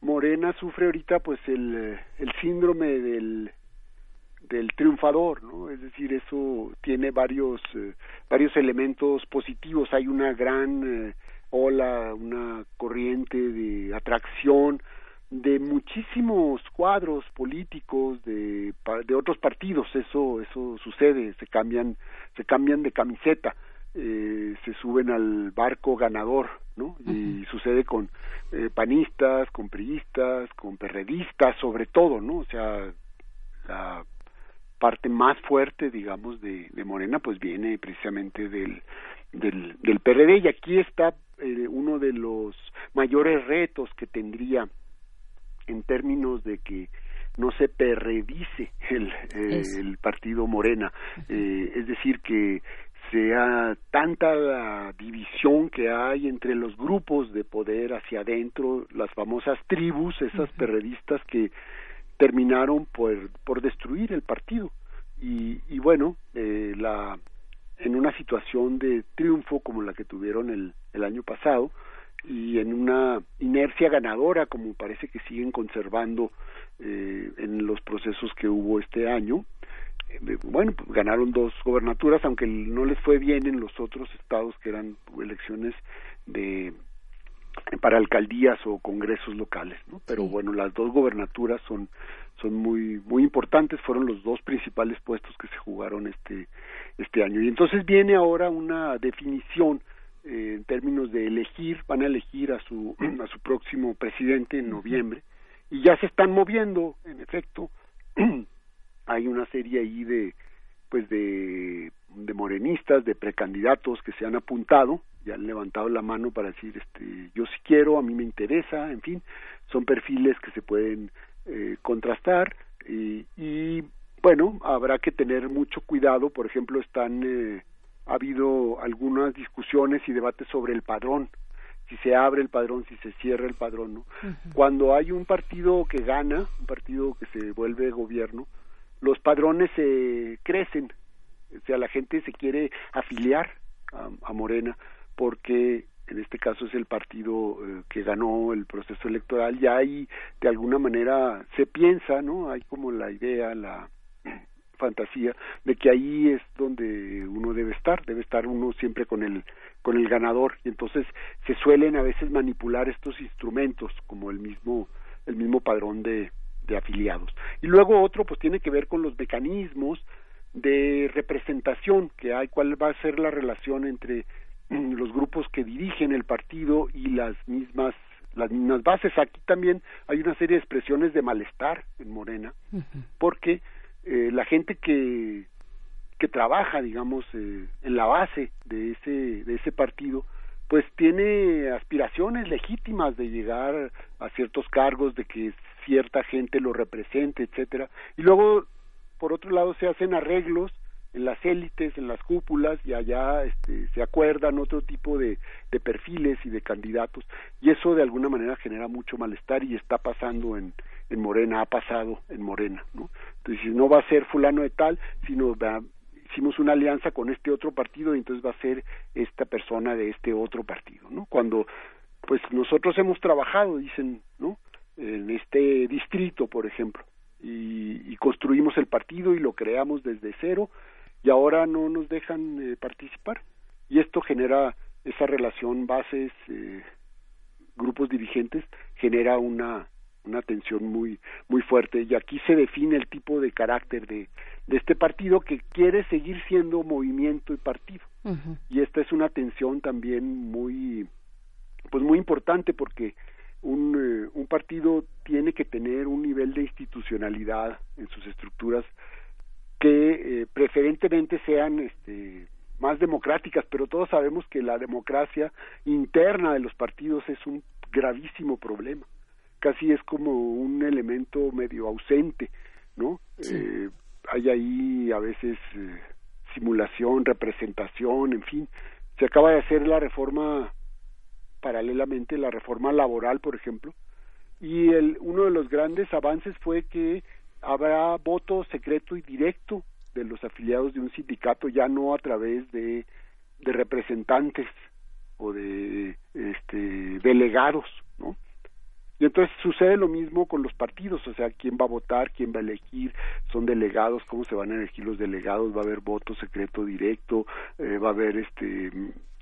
Morena sufre ahorita pues el, el síndrome del del triunfador, ¿no? Es decir, eso tiene varios eh, varios elementos positivos. Hay una gran eh, ola, una corriente de atracción de muchísimos cuadros políticos de de otros partidos. Eso eso sucede. Se cambian se cambian de camiseta. eh, se suben al barco ganador, ¿no? Y sucede con eh, panistas, con priistas, con perredistas, sobre todo, ¿no? O sea, la parte más fuerte, digamos, de, de Morena, pues viene precisamente del, del, del PRD y aquí está eh, uno de los mayores retos que tendría en términos de que no se perredice el, eh, partido Morena, eh, es decir, que sea tanta la división que hay entre los grupos de poder hacia adentro, las famosas tribus, esas perredistas que terminaron por, por destruir el partido. Y, y bueno, eh, la, en una situación de triunfo como la que tuvieron el, el año pasado y en una inercia ganadora como parece que siguen conservando eh, en los procesos que hubo este año, eh, bueno, pues ganaron dos gobernaturas, aunque no les fue bien en los otros estados que eran elecciones de para alcaldías o congresos locales, ¿no? Pero bueno, las dos gobernaturas son son muy muy importantes, fueron los dos principales puestos que se jugaron este este año. Y entonces viene ahora una definición eh, en términos de elegir, van a elegir a su a su próximo presidente en noviembre. Y ya se están moviendo, en efecto, hay una serie ahí de pues de, de morenistas, de precandidatos que se han apuntado, ya han levantado la mano para decir, este, yo sí quiero, a mí me interesa, en fin, son perfiles que se pueden eh, contrastar. Y, y, bueno, habrá que tener mucho cuidado, por ejemplo, están, eh, ha habido algunas discusiones y debates sobre el padrón, si se abre el padrón, si se cierra el padrón, ¿no? Cuando hay un partido que gana, un partido que se vuelve gobierno, los padrones se crecen, o sea, la gente se quiere afiliar a, a Morena porque en este caso es el partido eh, que ganó el proceso electoral, ya ahí de alguna manera se piensa, ¿no? Hay como la idea, la fantasía de que ahí es donde uno debe estar, debe estar uno siempre con el con el ganador y entonces se suelen a veces manipular estos instrumentos como el mismo el mismo padrón de de afiliados. Y luego otro pues tiene que ver con los mecanismos de representación que hay, cuál va a ser la relación entre los grupos que dirigen el partido y las mismas las mismas bases. Aquí también hay una serie de expresiones de malestar en Morena, porque eh, la gente que que trabaja, digamos, eh, en la base de ese de ese partido, pues tiene aspiraciones legítimas de llegar a ciertos cargos, de que cierta gente lo represente, etcétera. Y luego, por otro lado, se hacen arreglos en las élites, en las cúpulas, y allá este, se acuerdan otro tipo de, perfiles y de candidatos, y eso de alguna manera genera mucho malestar y está pasando en, en Morena, ha pasado en Morena, ¿no? Entonces, no va a ser fulano de tal, sino hicimos una alianza con este otro partido y entonces va a ser esta persona de este otro partido, ¿no? Cuando pues nosotros hemos trabajado, dicen, ¿no? En este distrito, por ejemplo, y, y construimos el partido y lo creamos desde cero y ahora no nos dejan eh, participar. Y esto genera esa relación bases eh, grupos dirigentes genera una una tensión muy muy fuerte. Y aquí se define el tipo de carácter de, de este partido que quiere seguir siendo movimiento y partido. Y esta es una tensión también muy pues muy importante porque un, eh, un partido tiene que tener un nivel de institucionalidad en sus estructuras que eh, preferentemente sean este más democráticas, pero todos sabemos que la democracia interna de los partidos es un gravísimo problema. Casi es como un elemento medio ausente, ¿no? Eh, hay ahí a veces eh, simulación, representación, en fin. Se acaba de hacer la reforma paralelamente la reforma laboral, por ejemplo, y el, uno de los grandes avances fue que habrá voto secreto y directo de los afiliados de un sindicato, ya no a través de, de representantes o de este, delegados, ¿no? Y entonces sucede lo mismo con los partidos, o sea, quién va a votar, quién va a elegir, son delegados, cómo se van a elegir los delegados, va a haber voto secreto directo, eh, va a haber este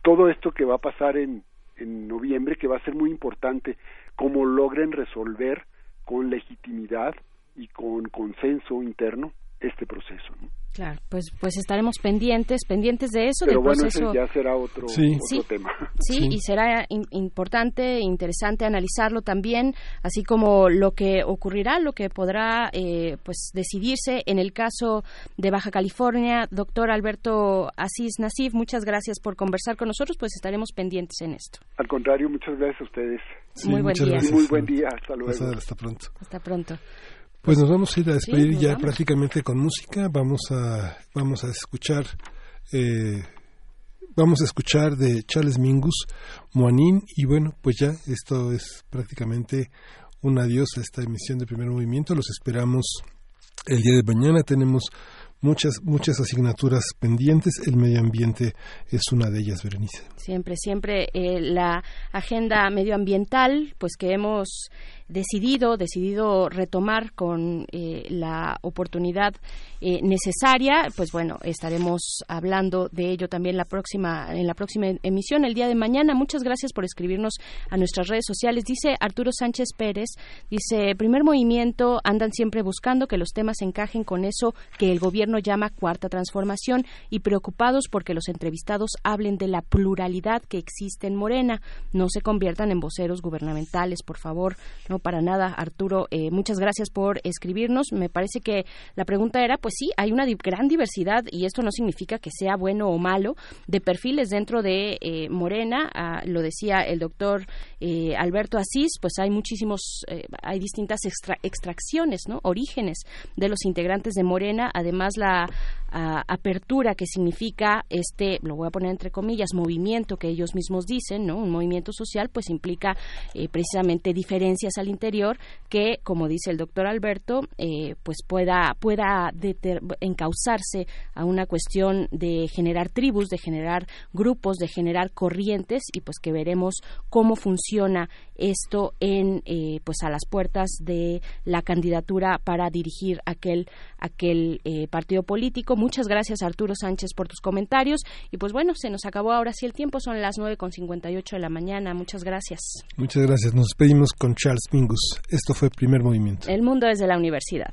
todo esto que va a pasar en, en noviembre que va a ser muy importante cómo logren resolver con legitimidad y con consenso interno este proceso. ¿no? Claro, pues pues estaremos pendientes, pendientes de eso, Pero del bueno, proceso. ese ya será otro, Sí. otro Sí. tema. Sí, y será in- importante, interesante analizarlo también, así como lo que ocurrirá, lo que podrá eh, pues decidirse en el caso de Baja California. Doctor Alberto Asís Nasif, muchas gracias por conversar con nosotros, pues estaremos pendientes en esto. Al contrario, muchas gracias a ustedes. Sí, Muy buen día. gracias. Muy buen día, hasta luego. Hasta- hasta pronto. Hasta pronto. Pues nos vamos a ir a despedir ya vamos. prácticamente con música. Vamos a vamos a escuchar eh, vamos a escuchar de Charles Mingus, Moanín y bueno, pues ya esto es prácticamente un adiós a esta emisión de Primer Movimiento. Los esperamos el día de mañana. Tenemos muchas muchas asignaturas pendientes. El medio ambiente es una de ellas, Berenice. Siempre, siempre eh, la agenda medioambiental, pues que hemos decidido, decidido retomar con eh, la oportunidad eh, necesaria, pues bueno, estaremos hablando de ello también la próxima, en la próxima emisión, el día de mañana. Muchas gracias por escribirnos a nuestras redes sociales. Dice Arturo Sánchez Pérez, dice, primer movimiento, andan siempre buscando que los temas encajen con eso que el gobierno llama cuarta transformación y preocupados porque los entrevistados hablen de la pluralidad que existe en Morena. No se conviertan en voceros gubernamentales, por favor. No para nada, Arturo. eh, muchas gracias por escribirnos. Me parece que la pregunta era, pues sí, hay una gran diversidad y esto no significa que sea bueno o malo de perfiles dentro de eh, Morena. Ah, lo decía el doctor eh, Alberto Asís, pues hay muchísimos, eh, hay distintas extra- extracciones, ¿no? Orígenes de los integrantes de Morena. Además, la apertura que significa este, lo voy a poner entre comillas, movimiento que ellos mismos dicen, ¿no? Un movimiento social, pues implica eh, precisamente diferencias al interior que, como dice el doctor Alberto, eh, pues pueda, pueda encauzarse a una cuestión de generar tribus, de generar grupos, de generar corrientes y pues que veremos cómo funciona esto en eh, pues a las puertas de la candidatura para dirigir aquel aquel eh, partido político. Muchas gracias Arturo Sánchez por tus comentarios y pues bueno, se nos acabó ahora sí el tiempo, son las 9.58 de la mañana. Muchas gracias. Muchas gracias. Nos despedimos con Charles Mingus. Esto fue Primer Movimiento. El mundo desde la universidad.